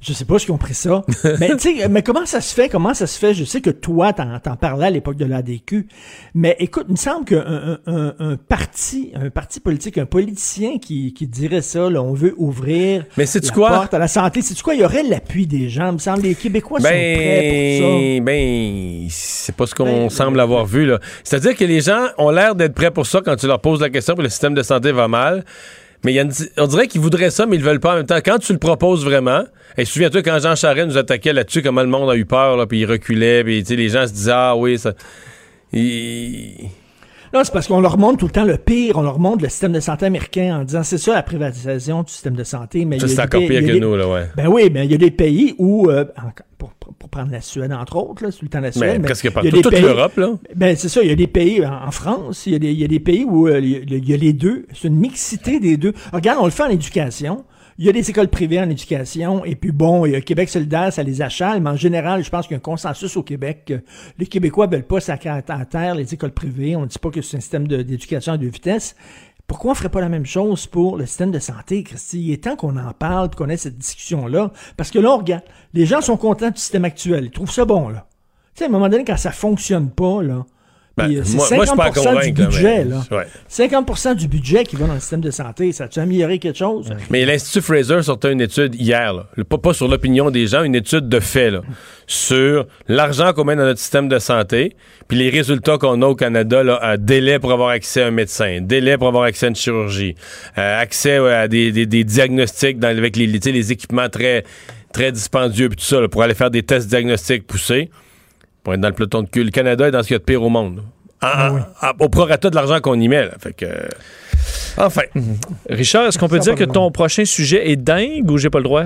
Je sais pas ce qu'ils ont pris ça. <laughs> mais mais comment ça se fait? Comment ça se fait? Je sais que toi, t'en, t'en parlais à l'époque de l'ADQ. Mais écoute, il me semble qu'un un, un- parti, un parti politique, un politicien qui, qui dirait ça, là, on veut ouvrir Mais la quoi? porte à la santé. C'est quoi? Il y aurait l'appui des gens. Il me semble les Québécois sont prêts pour ça. Ben, ben, c'est pas ce qu'on Ben, semble avoir vu, là. C'est-à-dire que les gens ont l'air d'être prêts pour ça quand tu leur poses la question que le système de santé va mal. Mais on dirait qu'ils voudraient ça, mais ils le veulent pas en même temps. Quand tu le proposes vraiment, et souviens-toi quand Jean Charest nous attaquait là-dessus, comment le monde a eu peur, là, puis il reculait, puis les gens se disaient, ah oui, ça. Non, c'est parce qu'on leur montre tout le temps le pire. On leur montre le système de santé américain en disant c'est ça la privatisation du système de santé. Mais Ça, c'est encore pire que nous, là, ouais. Ben oui, mais il y a des pays où, euh, pour, pour- pour prendre la Suède entre autres, là, c'est tout le temps la Suède. Ben, mais presque partout, toute pays- l'Europe, là. Ben c'est ça, il y a des pays en, en France, il y, a des, il y a des pays où euh, il y a- il y a les deux. C'est une mixité des deux. Regarde, on le fait en éducation. Il y a des écoles privées en éducation, et puis bon, il y a Québec solidaire, ça les achale, mais en général, je pense qu'il y a un consensus au Québec les Québécois veulent pas sacrer à terre les écoles privées. On ne dit pas que c'est un système de- d'éducation à deux vitesses. Pourquoi on ferait pas la même chose pour le système de santé, Christy? Est temps qu'on en parle, qu'on ait cette discussion-là. Parce que là, on regarde, les gens sont contents du système actuel. Ils trouvent ça bon, là. Tu sais, à un moment donné, quand ça fonctionne pas, là, Ben, euh, c'est moi- moi, je suis pas 50% du budget, là. ouais. 50% du budget qui va dans le système de santé, ça a-tu amélioré quelque chose? Mais l'Institut Fraser sortait une étude hier, là. Pas, pas sur l'opinion des gens, une étude de fait, là, sur l'argent qu'on met dans notre système de santé, puis les résultats qu'on a au Canada, là, à délai pour avoir accès à un médecin, délai pour avoir accès à une chirurgie, euh, accès ouais, à des, des- des diagnostics dans, avec les, équipements très, très dispendieux, puis tout ça, là, pour aller faire des tests diagnostiques poussés, pour être dans le peloton de cul. Le Canada est dans ce qu'il y a de pire au monde. En- en- en- au prorata de l'argent qu'on y met, là. Fait que... euh, Enfin. Richard, est-ce qu'on peut dire que ton prochain sujet est dingue ou j'ai pas le droit?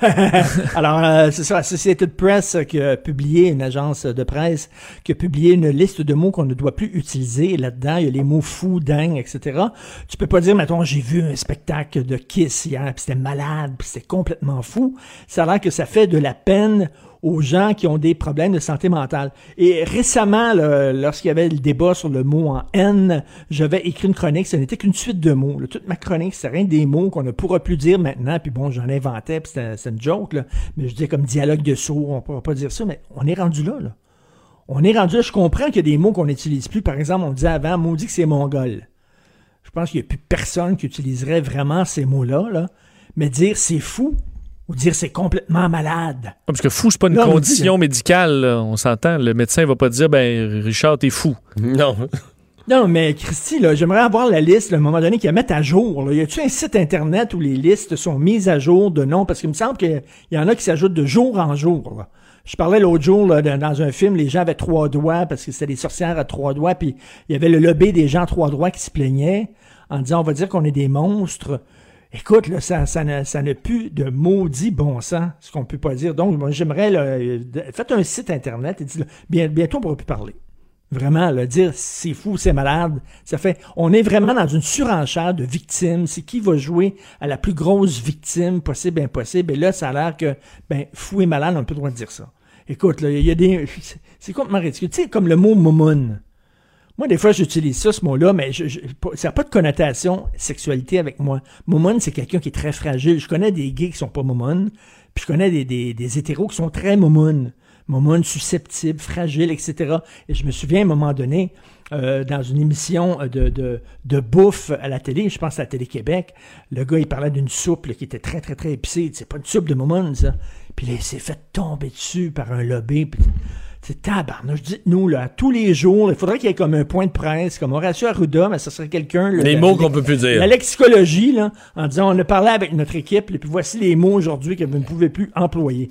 <laughs> Alors, euh, c'est ça, Associated Press euh, qui a publié, une agence de presse, qui a publié une liste de mots qu'on ne doit plus utiliser. Là-dedans, il y a les mots fou, dingue, etc. Tu peux pas dire, mettons, j'ai vu un spectacle de Kiss hier, puis c'était malade, puis c'était complètement fou. Ça a l'air que ça fait de la peine aux gens qui ont des problèmes de santé mentale. Et récemment, lorsqu'il y avait le débat sur le mot en N, j'avais écrit une chronique, ce n'était qu'une suite de mots. Toute ma chronique, c'est rien des mots qu'on ne pourra plus dire maintenant, puis bon, j'en inventais, puis c'était une joke, mais je disais comme dialogue de sourds, on ne pourra pas dire ça, mais on est rendu là. On est rendu là, je comprends qu'il y a des mots qu'on n'utilise plus. Par exemple, on disait avant, maudit que c'est mongol. Je pense qu'il n'y a plus personne qui utiliserait vraiment ces mots-là, là. mais dire c'est fou, ou dire c'est complètement malade. Ah, Parce que fou, c'est pas une dit, condition médicale, là, on s'entend. Le médecin va pas dire, ben, Richard, t'es fou. Non. Non, mais Christy, là, j'aimerais avoir la liste, là, à un moment donné, qu'elle mette à jour. Là. Y a-tu un site Internet où les listes sont mises à jour de noms? Parce qu'il me semble qu'il y en a qui s'ajoutent de jour en jour. là. Je parlais l'autre jour là, dans un film, les gens avaient trois doigts parce que c'était des sorcières à trois doigts, puis il y avait le lobby des gens à trois doigts qui se plaignaient en disant on va dire qu'on est des monstres. Écoute, là, ça, ça, ne, ça n'a plus de maudit bon sens, ce qu'on peut pas dire. Donc, moi, j'aimerais, là, euh, faites un site Internet et dites, là, bien, bientôt, on pourra plus parler. Vraiment, le dire c'est fou, c'est malade, ça fait. On est vraiment dans une surenchère de victimes. C'est qui va jouer à la plus grosse victime possible, impossible? Et là, ça a l'air que, ben, fou et malade, on n'a plus le droit de dire ça. Écoute, là, il y a des. <laughs> c'est- complètement ridicule. Tu sais, comme le mot moumoune. Moi, des fois, j'utilise ça, ce mot-là, mais ça n'a pas de connotation sexualité avec moi. Moumoune, c'est quelqu'un qui est très fragile. Je connais des gays qui sont pas moumounes, puis je connais des, des, hétéros qui sont très moumounes. Moumounes susceptibles, fragiles, etc. Et je me souviens, à un moment donné, euh, dans une émission de, de, de bouffe à la télé, je pense à la Télé-Québec, le gars, il parlait d'une soupe qui était très, très, très épicée. C'est pas une soupe de moumoune, ça. Puis il s'est fait tomber dessus par un lobby. C'est tabarnouche. Dites-nous, là, tous les jours, il faudrait qu'il y ait comme un point de presse, comme Horacio Arruda, mais ça serait quelqu'un... Les mots qu'on peut plus dire. La lexicologie, là, en disant, on a parlé avec notre équipe, et puis voici les mots aujourd'hui que vous ne pouvez plus employer.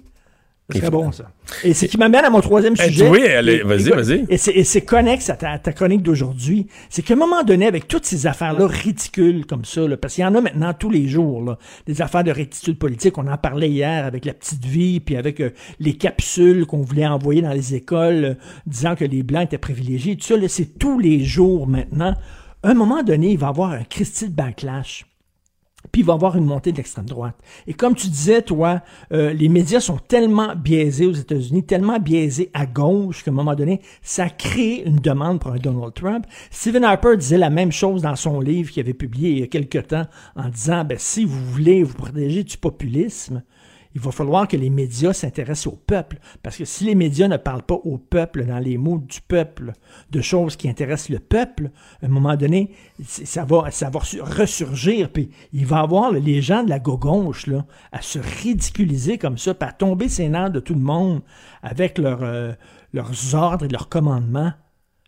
C'est bon, ça. Et c'est qui m'amène à mon troisième Eh, sujet. oui, vas-y, vas-y. Et c'est- connexe à ta, ta chronique d'aujourd'hui. C'est qu'à un moment donné, avec toutes ces affaires-là ridicules comme ça, là, parce qu'il y en a maintenant tous les jours, là, des affaires de rectitude politique. On en parlait hier avec la petite vie, puis avec euh, les capsules qu'on voulait envoyer dans les écoles, euh, disant que les Blancs étaient privilégiés. Tout ça, c'est tous les jours maintenant. À un moment donné, il va y avoir un Christy de backlash puis il va y avoir une montée de l'extrême droite. Et comme tu disais, toi, euh, les médias sont tellement biaisés aux États-Unis, tellement biaisés à gauche qu'à un moment donné, ça crée une demande pour un Donald Trump. Stephen Harper disait la même chose dans son livre qu'il avait publié il y a quelque temps en disant, ben, si vous voulez vous protéger du populisme, il va falloir que les médias s'intéressent au peuple. Parce que si les médias ne parlent pas au peuple, dans les mots du peuple, de choses qui intéressent le peuple, à un moment donné, ça va, ça va su- ressurgir. Puis il va avoir les gens de la gauche là, à se ridiculiser comme ça, puis à tomber ses nerfs de tout le monde avec leurs, euh, leurs ordres et leurs commandements.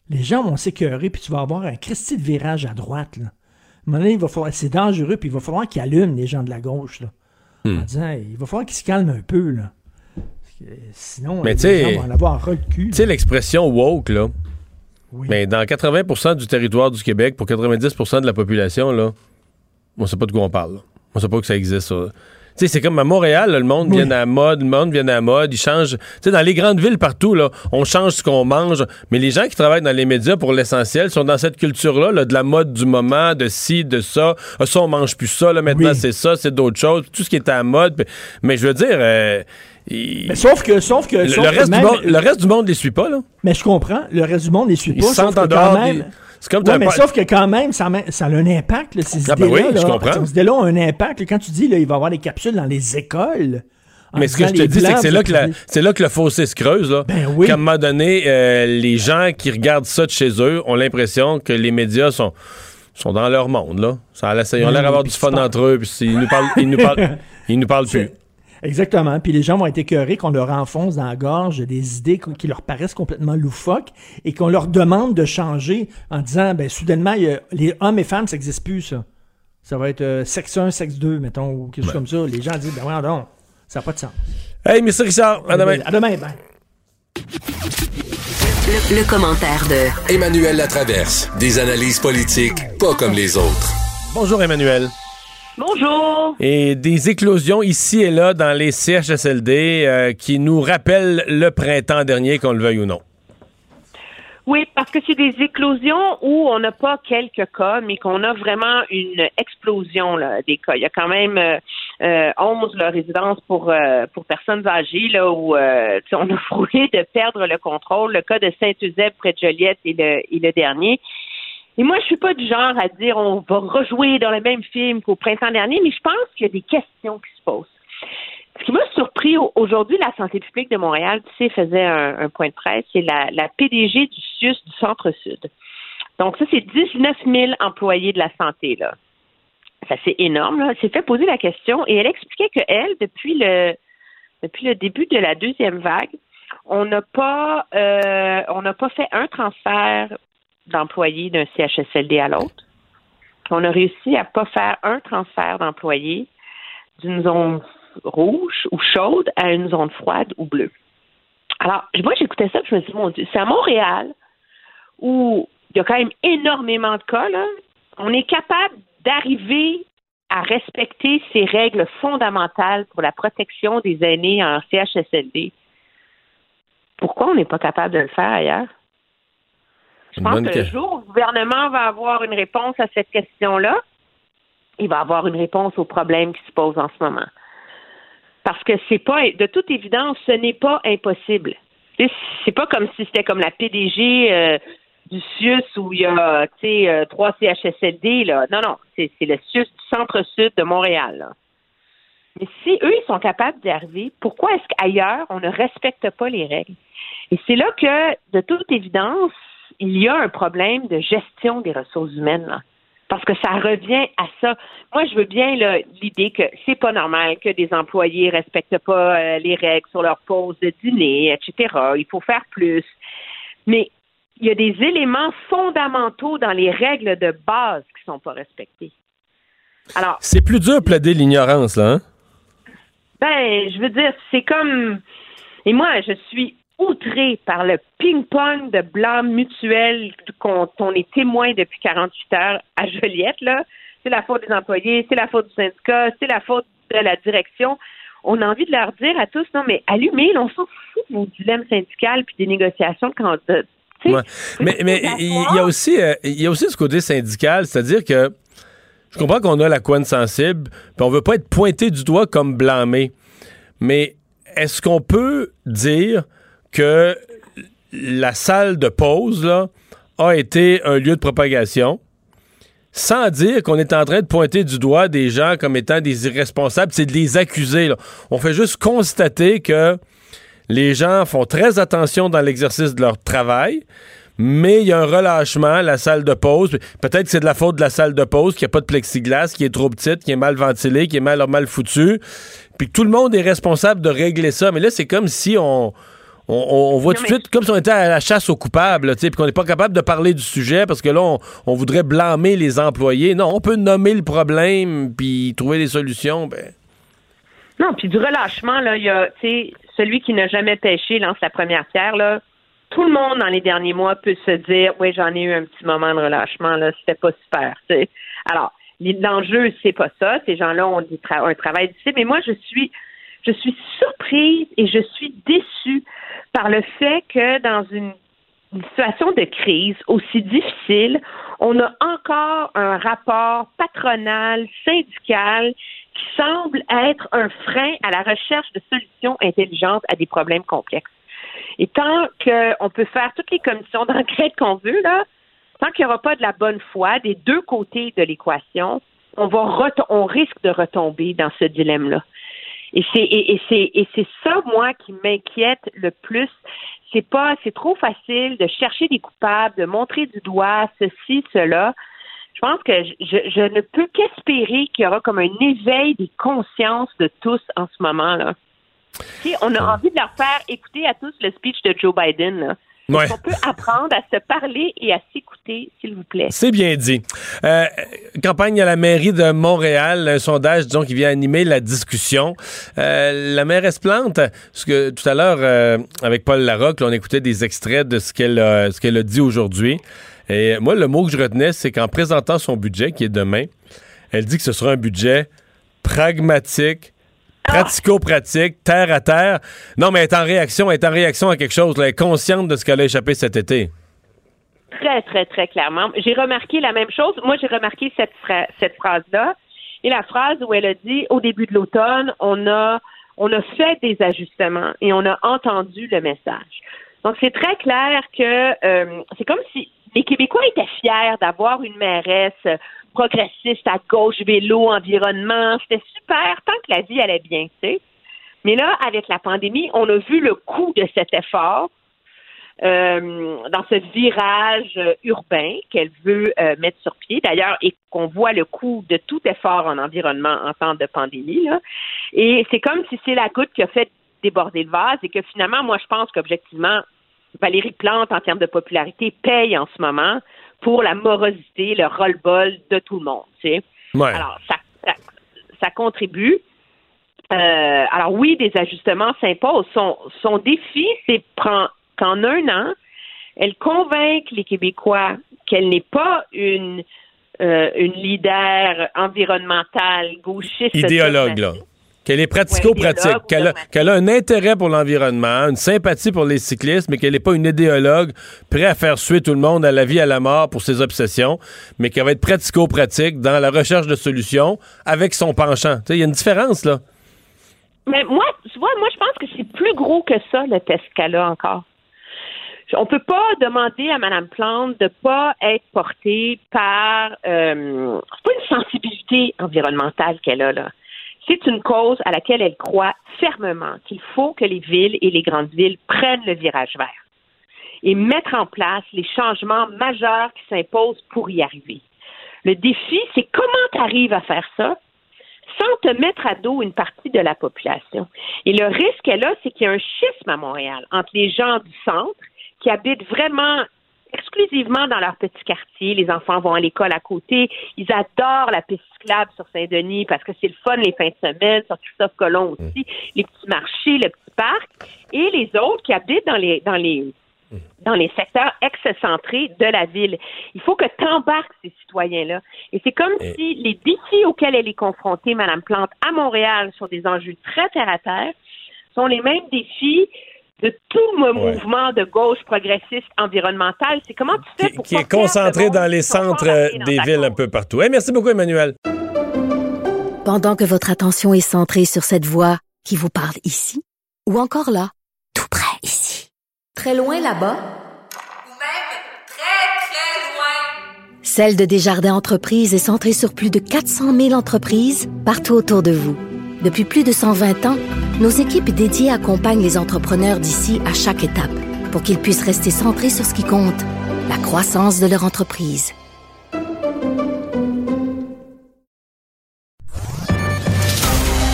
Les gens vont s'écœurer, puis tu vas avoir un Christy de virage à droite. Là. À un moment c'est dangereux, puis il va falloir qu'ils allument les gens de la gauche. En disant il va falloir qu'il se calme un peu là. Sinon Mais les gens vont en avoir cul. Tu sais, l'expression woke, là. Mais dans 80% du territoire du Québec, pour 90% de la population, là, on sait pas de quoi on parle. là. On sait pas que ça existe, ça. Sais, c'est comme à Montréal, là, le monde vient à la mode, le monde vient à la mode, ils changent. Tu sais, dans les grandes villes partout, là, on change ce qu'on mange. Mais les gens qui travaillent dans les médias, pour l'essentiel, sont dans cette culture-là, là, de la mode du moment, de ci, de ça. Ah, ça, on mange plus ça, là, maintenant, c'est ça, c'est d'autres choses. Tout ce qui est à la mode. Mais je veux dire, euh, Mais sauf que sauf que le, sauf le que reste même- du monde, le reste du monde les suit pas, là. Mais je comprends, le reste du monde ne les suit Ils pas. sauf que quand dehors même- des- c'est comme Ouais, mais sauf que quand même, ça, ça a un impact, là, ces Ah ben idées-là. oui, je comprends. Ces idées-là ont un impact. Quand tu dis, là, il va y avoir des capsules dans les écoles. Mais ce que je te dis, c'est que c'est là que, la- c'est là que le fossé se creuse. Là. Ben oui. Qu'à un moment donné, euh, les gens qui regardent ça de chez eux ont l'impression que les médias sont, sont dans leur monde. Là. Ça a l'air- ils ont Ben l'air d'avoir du fun parles- entre eux, puis ils nous parlent, ils nous parlent, <laughs> ils nous parlent plus. Exactement. Puis les gens vont être écœurés qu'on leur enfonce dans la gorge des idées qui leur paraissent complètement loufoques et qu'on leur demande de changer en disant, ben soudainement, il y a- les hommes et femmes, ça n'existe plus, ça. Ça va être euh, sexe 1, sexe 2, mettons, ou quelque chose comme ça. Les gens disent, ben ouais, non, ça n'a pas de sens. Hey, Mr. Richard, à demain. À demain, ben. Le, le commentaire de Emmanuel Latraverse. Des analyses politiques pas comme les autres. Bonjour, Emmanuel. Bonjour. Et des éclosions ici et là dans les CHSLD euh, qui nous rappellent le printemps dernier, qu'on le veuille ou non. Oui, parce que c'est des éclosions où on n'a pas quelques cas, mais qu'on a vraiment une explosion là, des cas. Il y a quand même euh, euh, 11 là, résidences pour euh, pour personnes âgées là où euh, on a <laughs> frôlé de perdre le contrôle. Le cas de Saint-Eusèbe près de Joliette est le, est le dernier. Et moi, je suis pas du genre à dire on va rejouer dans le même film qu'au printemps dernier, mais je pense qu'il y a des questions qui se posent. Ce qui m'a surpris au- aujourd'hui, la santé publique de Montréal, tu sais, faisait un, point de presse, c'est la, la PDG du CIUS du Centre-Sud. Donc ça, c'est 19 000 employés de la santé, là. Ça, c'est énorme, là. Elle s'est fait poser la question et elle expliquait que elle, depuis le, depuis le début de la deuxième vague, on n'a pas, euh, on n'a pas fait un transfert d'employés d'un CHSLD à l'autre. On a réussi à pas faire un transfert d'employés d'une zone rouge ou chaude à une zone froide ou bleue. Alors, moi, j'écoutais ça, puis je me dis, mon Dieu, c'est à Montréal où il y a quand même énormément de cas, là. On est capable d'arriver à respecter ces règles fondamentales pour la protection des aînés en CHSLD. Pourquoi on n'est pas capable de le faire ailleurs? Je pense que le jour où le gouvernement va avoir une réponse à cette question-là, il va avoir une réponse aux problèmes qui se posent en ce moment. Parce que c'est pas, de toute évidence, ce n'est pas impossible. C'est pas comme si c'était comme la PDG euh, du CIUS où il y a, euh, trois CHSLD, là. Non, non, c'est c'est le CIUS du centre-sud de Montréal, là. Mais si eux, ils sont capables d'y arriver, pourquoi est-ce qu'ailleurs, on ne respecte pas les règles? Et c'est là que, de toute évidence, il y a un problème de gestion des ressources humaines, là. Parce que ça revient à ça. Moi, je veux bien l'idée que c'est pas normal que des employés respectent pas euh, les règles sur leur pause de dîner, etc. Il faut faire plus. Mais il y a des éléments fondamentaux dans les règles de base qui sont pas respectés. Alors, C'est plus dur de plaider l'ignorance, là, hein? ben, je veux dire, c'est comme Et moi, je suis outrée par le ping-pong de blâme mutuel qu'on on est témoin depuis 48 heures à Joliette. Là. C'est la faute des employés, c'est la faute du syndicat, c'est la faute de la direction. On a envie de leur dire à tous, non, mais allumez, on s'en fout de vos dilemmes syndicaux puis des négociations quand Ouais. Mais mais il y, a aussi euh, y a aussi ce côté syndical, c'est-à-dire que je comprends qu'on a la couenne sensible, puis on veut pas être pointé du doigt comme blâmé. Mais est-ce qu'on peut dire que la salle de pause a été un lieu de propagation? sans dire qu'on est en train de pointer du doigt des gens comme étant des irresponsables, c'est de les accuser. On fait juste constater que les gens font très attention dans l'exercice de leur travail, mais il y a un relâchement, la salle de pause. Peut-être que c'est de la faute de la salle de pause, qu'il n'y a pas de plexiglas, qui est trop petite, qui est mal ventilée, qui est mal, mal foutue. Puis que tout le monde est responsable de régler ça. Mais là, c'est comme si on, on, voit tout de suite comme si on était à la chasse aux coupables, puis qu'on n'est pas capable de parler du sujet parce que là, on, voudrait blâmer les employés. Non, on peut nommer le problème puis trouver des solutions. Ben. Non, puis du relâchement, là, il y a, celui qui n'a jamais pêché lance la première pierre, là. Tout le monde dans les derniers mois peut se dire, oui, j'en ai eu un petit moment de relâchement, là, c'était pas super, Alors, l'enjeu, c'est pas ça. Ces gens-là ont un travail difficile, mais moi, je suis, je suis surprise et je suis déçue par le fait que dans une, situation de crise aussi difficile, on a encore un rapport patronal, syndical, qui semble être un frein à la recherche de solutions intelligentes à des problèmes complexes. Et tant qu'on peut faire toutes les commissions d'enquête qu'on veut, là, tant qu'il n'y aura pas de la bonne foi des deux côtés de l'équation, on va on risque de retomber dans ce dilemme-là. Et c'est et, c'est et c'est ça moi qui m'inquiète le plus. C'est pas c'est trop facile de chercher des coupables, de montrer du doigt ceci cela. Je pense que je, je ne peux qu'espérer qu'il y aura comme un éveil des consciences de tous en ce moment là. on a envie de leur faire écouter à tous le speech de Joe Biden. Là. On peut apprendre à se parler et à s'écouter, s'il vous plaît? C'est bien dit. Euh, campagne à la mairie de Montréal, un sondage, disons, qui vient animer la discussion. Euh, la mairesse Plante, parce que tout à l'heure, euh, avec Paul Larocque, on écoutait des extraits de ce qu'elle a, ce qu'elle a dit aujourd'hui. Et moi, le mot que je retenais, c'est qu'en présentant son budget, qui est demain, elle dit que ce sera un budget pragmatique, pratico-pratique, terre à terre. Non, mais elle est en réaction, elle est en réaction à quelque chose. Elle est consciente de ce qu'elle a échappé cet été. Très, très, très clairement. J'ai remarqué la même chose. Moi, j'ai remarqué cette, phrase-là. Et la phrase où elle a dit, au début de l'automne, on a, on a fait des ajustements et on a entendu le message. Donc, c'est très clair que euh, c'est comme si les Québécois étaient fiers d'avoir une mairesse progressiste à gauche, vélo, environnement. C'était super tant que la vie allait bien, tu sais. Mais là, avec la pandémie, on a vu le coût de cet effort euh, dans ce virage urbain qu'elle veut euh, mettre sur pied, d'ailleurs, et qu'on voit le coût de tout effort en environnement en temps de pandémie. Là. Et c'est comme si c'est la goutte qui a fait déborder le vase et que finalement, moi, je pense qu'objectivement, Valérie Plante, en termes de popularité, paye en ce moment pour la morosité, le roll-ball de tout le monde. Tu sais. Alors, ça, ça, contribue. Euh, alors oui, des ajustements s'imposent. Son, son défi, c'est qu'en un an, elle convainque les Québécois qu'elle n'est pas une, euh, une leader environnementale gauchiste. Idéologue, là. Qu'elle est pratico-pratique, qu'elle a, un intérêt pour l'environnement, une sympathie pour les cyclistes, mais qu'elle n'est pas une idéologue prête à faire suer tout le monde à la vie, à la mort pour ses obsessions, mais qu'elle va être pratico-pratique dans la recherche de solutions avec son penchant. Il y a une différence, là. Mais moi, tu vois, moi, je pense que c'est plus gros que ça, le test qu'elle a encore. On peut pas demander à Mme Plante de pas être portée par euh, c'est pas une sensibilité environnementale qu'elle a là. C'est une cause à laquelle elle croit fermement qu'il faut que les villes et les grandes villes prennent le virage vert et mettre en place les changements majeurs qui s'imposent pour y arriver. Le défi, c'est comment tu arrives à faire ça sans te mettre à dos une partie de la population. Et le risque qu'elle a, c'est qu'il y a un schisme à Montréal entre les gens du centre qui habitent vraiment exclusivement dans leur petit quartier. Les enfants vont à l'école à côté. Ils adorent la piste cyclable sur Saint-Denis parce que c'est le fun les fins de semaine, sur Christophe Colomb aussi, les petits marchés, le petit parc. Et les autres qui habitent dans les dans les dans les secteurs excentrés de la ville. Il faut que tu embarques ces citoyens-là. Et c'est comme si les défis auxquels elle est confrontée, Mme Plante, à Montréal, sur des enjeux très terre-à-terre, sont les mêmes défis de tout le mouvement de gauche progressiste environnementale. C'est comment tu fais pour qui est concentré dans les centres des villes un peu partout. merci beaucoup, Emmanuel. Pendant que votre attention est centrée sur cette voix qui vous parle ici, ou encore là, tout près ici, très loin là-bas, ou même très, très loin, Celle de Desjardins Entreprises est centrée sur plus de 400 000 entreprises partout autour de vous. Depuis plus de 120 ans, nos équipes dédiées accompagnent les entrepreneurs d'ici à chaque étape pour qu'ils puissent rester centrés sur ce qui compte, la croissance de leur entreprise.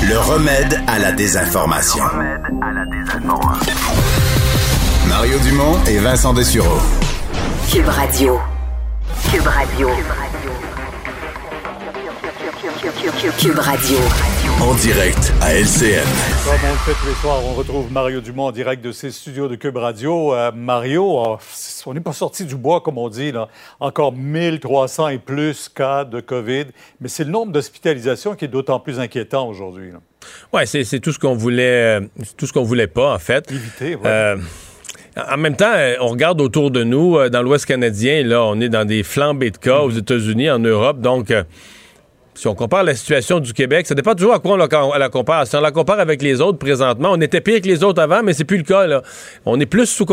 Le remède à la désinformation. Mario Dumont et Vincent Dessureau. Cube Radio. Cube Radio. Cube Radio. En direct à LCN. Comme on le fait tous les soirs, on retrouve Mario Dumont en direct de ses studios de Cube Radio. Euh, Mario, euh, on n'est pas sorti du bois, comme on dit. Là. Encore 1300 et plus cas de COVID. Mais c'est le nombre d'hospitalisations qui est d'autant plus inquiétant aujourd'hui. Oui, c'est tout ce qu'on voulait, euh, tout ce qu'on voulait pas, en fait. Éviter, en même temps, on regarde autour de nous, dans l'Ouest canadien, là, on est dans des flambées de cas aux États-Unis, en Europe. Donc, si on compare la situation du Québec, ça dépend toujours à quoi on la, compare. Si on la compare avec les autres présentement, on était pire que les autres avant, mais c'est plus le cas. On est plus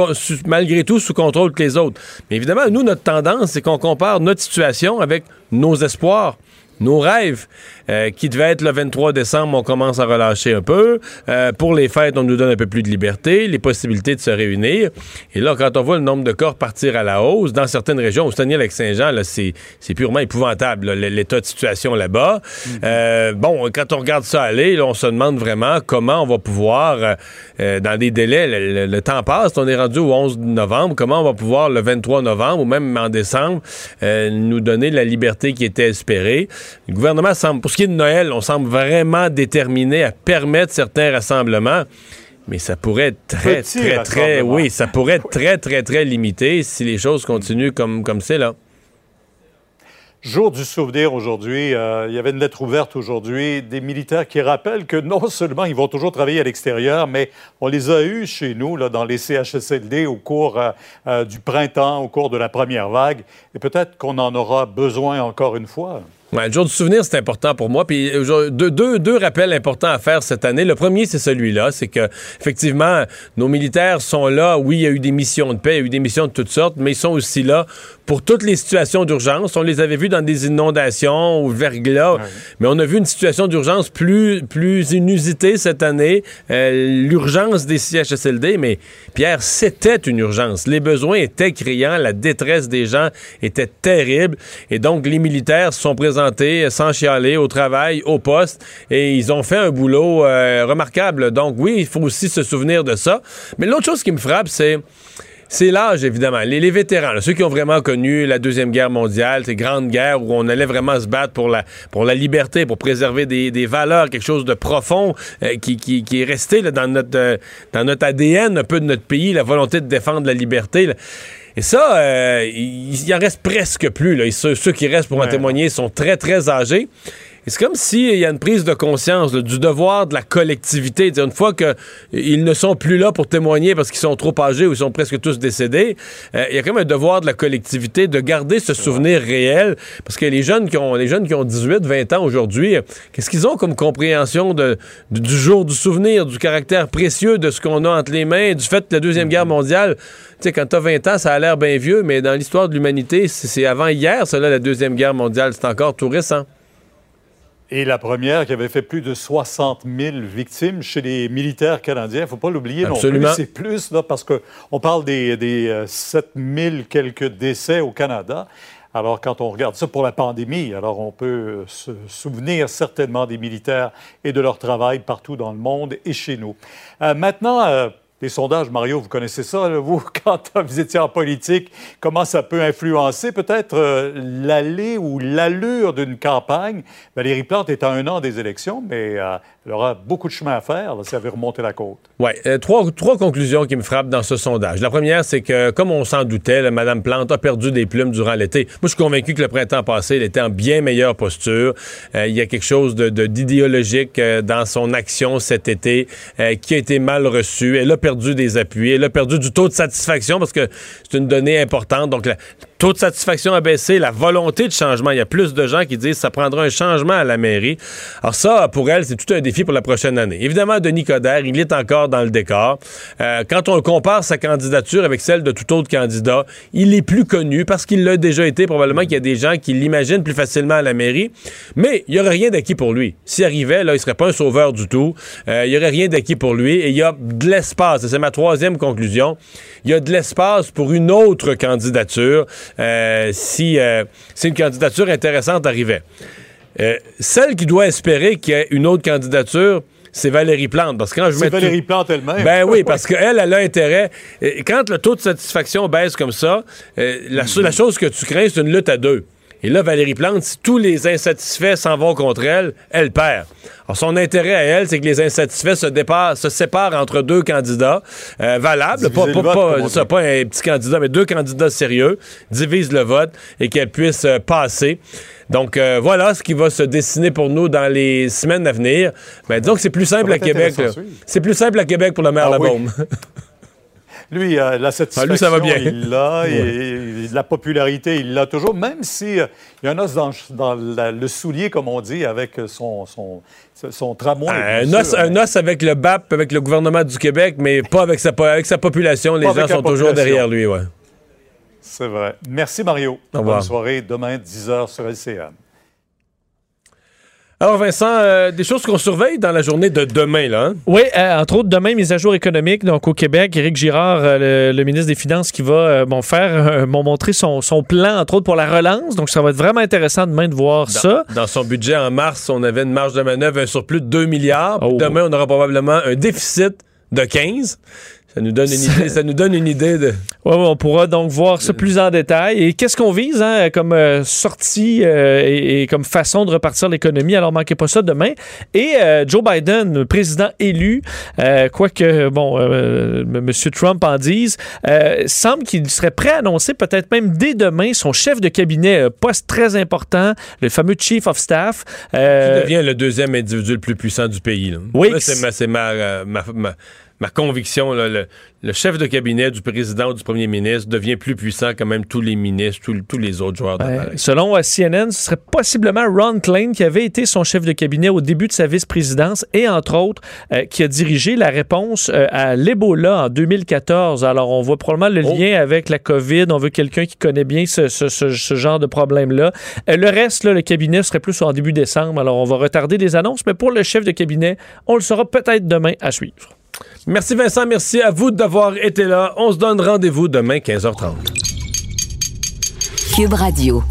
malgré tout sous contrôle que les autres. Mais évidemment, nous, notre tendance, c'est qu'on compare notre situation avec nos espoirs nos rêves euh, qui devaient être le 23 décembre, on commence à relâcher un peu. Euh, pour les fêtes, on nous donne un peu plus de liberté, les possibilités de se réunir. Et là, quand on voit le nombre de corps partir à la hausse, dans certaines régions, au Saguenay-Lac-Saint-Jean, c'est purement épouvantable, l'état de situation là-bas. Mm-hmm. euh, bon, quand on regarde ça aller, là, on se demande vraiment comment on va pouvoir, euh, dans des délais, le, temps passe, on est rendu au 11 novembre, comment on va pouvoir, le 23 novembre ou même en décembre, nous donner la liberté qui était espérée? Le gouvernement semble, pour ce qui est de Noël, on semble vraiment déterminé à permettre certains rassemblements. Mais ça pourrait être très, très, très, oui, ça pourrait être très, très, très limité si les choses continuent comme, comme c'est là. Jour du souvenir aujourd'hui, euh, il y avait une lettre ouverte aujourd'hui des militaires qui rappellent que non seulement ils vont toujours travailler à l'extérieur, mais on les a eus chez nous, là, dans les CHSLD, au cours euh, euh, du printemps, au cours de la première vague, et peut-être qu'on en aura besoin encore une fois le jour du souvenir, c'est important pour moi. Puis deux, deux, deux, rappels importants à faire cette année. Le premier, c'est celui-là. C'est que, effectivement, nos militaires sont là. Oui, il y a eu des missions de paix, il y a eu des missions de toutes sortes, mais ils sont aussi là pour toutes les situations d'urgence. On les avait vus dans des inondations ou verglas, mais on a vu une situation d'urgence plus, plus inusitée cette année. Euh, l'urgence des CHSLD, mais Pierre, c'était une urgence. Les besoins étaient criants, la détresse des gens était terrible, et donc les militaires sont sans chialer au travail, au poste, et ils ont fait un boulot euh, remarquable. Donc oui, il faut aussi se souvenir de ça. Mais l'autre chose qui me frappe, c'est c'est l'âge, évidemment. Les, vétérans, ceux qui ont vraiment connu la Deuxième Guerre mondiale, ces grandes guerres où on allait vraiment se battre pour la, pour la liberté, pour préserver des, valeurs, quelque chose de profond euh, qui, qui, est resté dans, notre, euh, dans notre ADN un peu de notre pays, la volonté de défendre la liberté. Et ça, euh, il, y en reste presque plus. Là. Ceux, ceux qui restent pour en témoigner sont très, très âgés c'est comme s'il y a une prise de conscience du devoir de la collectivité. une fois qu'ils ne sont plus là pour témoigner parce qu'ils sont trop âgés ou ils sont presque tous décédés, euh, il y a quand même un devoir de la collectivité de garder ce souvenir réel. Parce que les jeunes qui ont, les jeunes qui ont 18, 20 ans aujourd'hui, qu'est-ce qu'ils ont comme compréhension du jour du souvenir, du caractère précieux de ce qu'on a entre les mains, du fait de la Deuxième Guerre mondiale? Tu sais, quand t'as 20 ans, ça a l'air bien vieux, mais dans l'histoire de l'humanité, c'est avant hier, cela, la Deuxième Guerre mondiale. C'est encore tout récent. Et la première qui avait fait plus de 60 000 victimes chez les militaires canadiens. Il ne faut pas l'oublier non plus. C'est plus, là, parce qu'on parle des, des 7 euh, 000 quelques décès au Canada. Alors, quand on regarde ça pour la pandémie, alors on peut se souvenir certainement des militaires et de leur travail partout dans le monde et chez nous. Euh, maintenant, euh, les sondages, Mario, vous connaissez ça, vous, <laughs> quand vous étiez en politique, comment ça peut influencer peut-être euh, l'allée ou l'allure d'une campagne? Valérie Plante est à un an des élections, mais euh, elle aura beaucoup de chemin à faire si elle veut remonter la côte. Oui, euh, trois, trois conclusions qui me frappent dans ce sondage. La première, c'est que, comme on s'en doutait, Mme Plante a perdu des plumes durant l'été. Moi, je suis convaincu que le printemps passé, elle était en bien meilleure posture. il y a quelque chose de, d'idéologique dans son action cet été qui a été mal reçu. Elle a perdu des appuis. Elle a perdu du taux de satisfaction parce que c'est une donnée importante. Donc, le taux de satisfaction a baissé, la volonté de changement. Il y a plus de gens qui disent que ça prendra un changement à la mairie. Alors ça, pour elle, c'est tout un défi pour la prochaine année. Évidemment, Denis Coderre, il est encore dans le décor. Euh, quand on compare sa candidature avec celle de tout autre candidat, il est plus connu parce qu'il l'a déjà été. Probablement qu'il y a des gens qui l'imaginent plus facilement à la mairie. Mais il n'y aurait rien d'acquis pour lui. S'il arrivait, là, il serait pas un sauveur du tout. Euh, il n'y aurait rien d'acquis pour lui. Et il y a de l'espace. C'est ma troisième conclusion. Il y a de l'espace pour une autre candidature si, euh, si une candidature intéressante arrivait. Euh, celle qui doit espérer qu'il y ait une autre candidature, c'est Valérie Plante. Parce que quand je c'est Valérie Plante elle-même. Ben oui, <laughs> parce qu'elle, elle a intérêt. Quand le taux de satisfaction baisse comme ça, la, la chose que tu crains, c'est une lutte à deux. Et là, Valérie Plante, si tous les insatisfaits s'en vont contre elle, elle perd. Alors, son intérêt à elle, c'est que les insatisfaits se, se séparent entre deux candidats euh, valables, pas, pas, pas, un petit candidat, mais deux candidats sérieux, divisent le vote et qu'elle puisse euh, passer. Donc, euh, voilà ce qui va se dessiner pour nous dans les semaines à venir. Ben, disons que c'est plus simple à Québec. C'est plus simple à Québec pour le maire ah, Labaume. <laughs> Lui, euh, la satisfaction, ça va bien. il l'a. <laughs> la popularité, il l'a toujours, même si euh, il y a un os dans, le soulier, comme on dit, avec son, son, son tramway. un, os, un os avec le BAP, avec le gouvernement du Québec, mais pas avec sa, avec sa population. Les gens sont toujours derrière lui. Ouais. C'est vrai. Merci, Mario. Bonne soirée. Demain, 10h sur LCN. Alors Vincent, euh, des choses qu'on surveille dans la journée de demain, là. Hein? Oui, euh, entre autres demain, mise à jour économique. Donc au Québec, Éric Girard, euh, le, ministre des Finances, qui va bon, faire, montrer son, plan, entre autres pour la relance. Donc ça va être vraiment intéressant demain de voir ça. Dans son budget en mars, on avait une marge de manœuvre, un surplus de 2 milliards. Oh. Demain, on aura probablement un déficit de 15. Ça nous donne une idée, ça nous donne une idée de. Oui, on pourra donc voir ça plus en détail. Et qu'est-ce qu'on vise hein, comme euh, sortie euh, et, comme façon de repartir l'économie? Alors, manquez pas ça demain. Et euh, Joe Biden, président élu, quoique, bon, M. Trump en dise, semble qu'il serait prêt à annoncer peut-être même dès demain son chef de cabinet, poste très important, le fameux Chief of Staff. Qui devient le deuxième individu le plus puissant du pays. Oui. C'est ma, ma, ma ma conviction, le, chef de cabinet du président ou du premier ministre devient plus puissant que même tous les ministres, tous, les autres joueurs de Selon euh, CNN, ce serait possiblement Ron Klain qui avait été son chef de cabinet au début de sa vice-présidence et, entre autres, euh, qui a dirigé la réponse euh, à l'Ebola en 2014. Alors, on voit probablement le oh. lien avec la COVID. On veut quelqu'un qui connaît bien ce, genre de problème-là. le reste, le cabinet serait plus en début décembre. Alors, on va retarder les annonces, mais pour le chef de cabinet, on le saura peut-être demain à suivre. Merci Vincent, merci à vous d'avoir été là. On se donne rendez-vous demain 15h30. Cube Radio.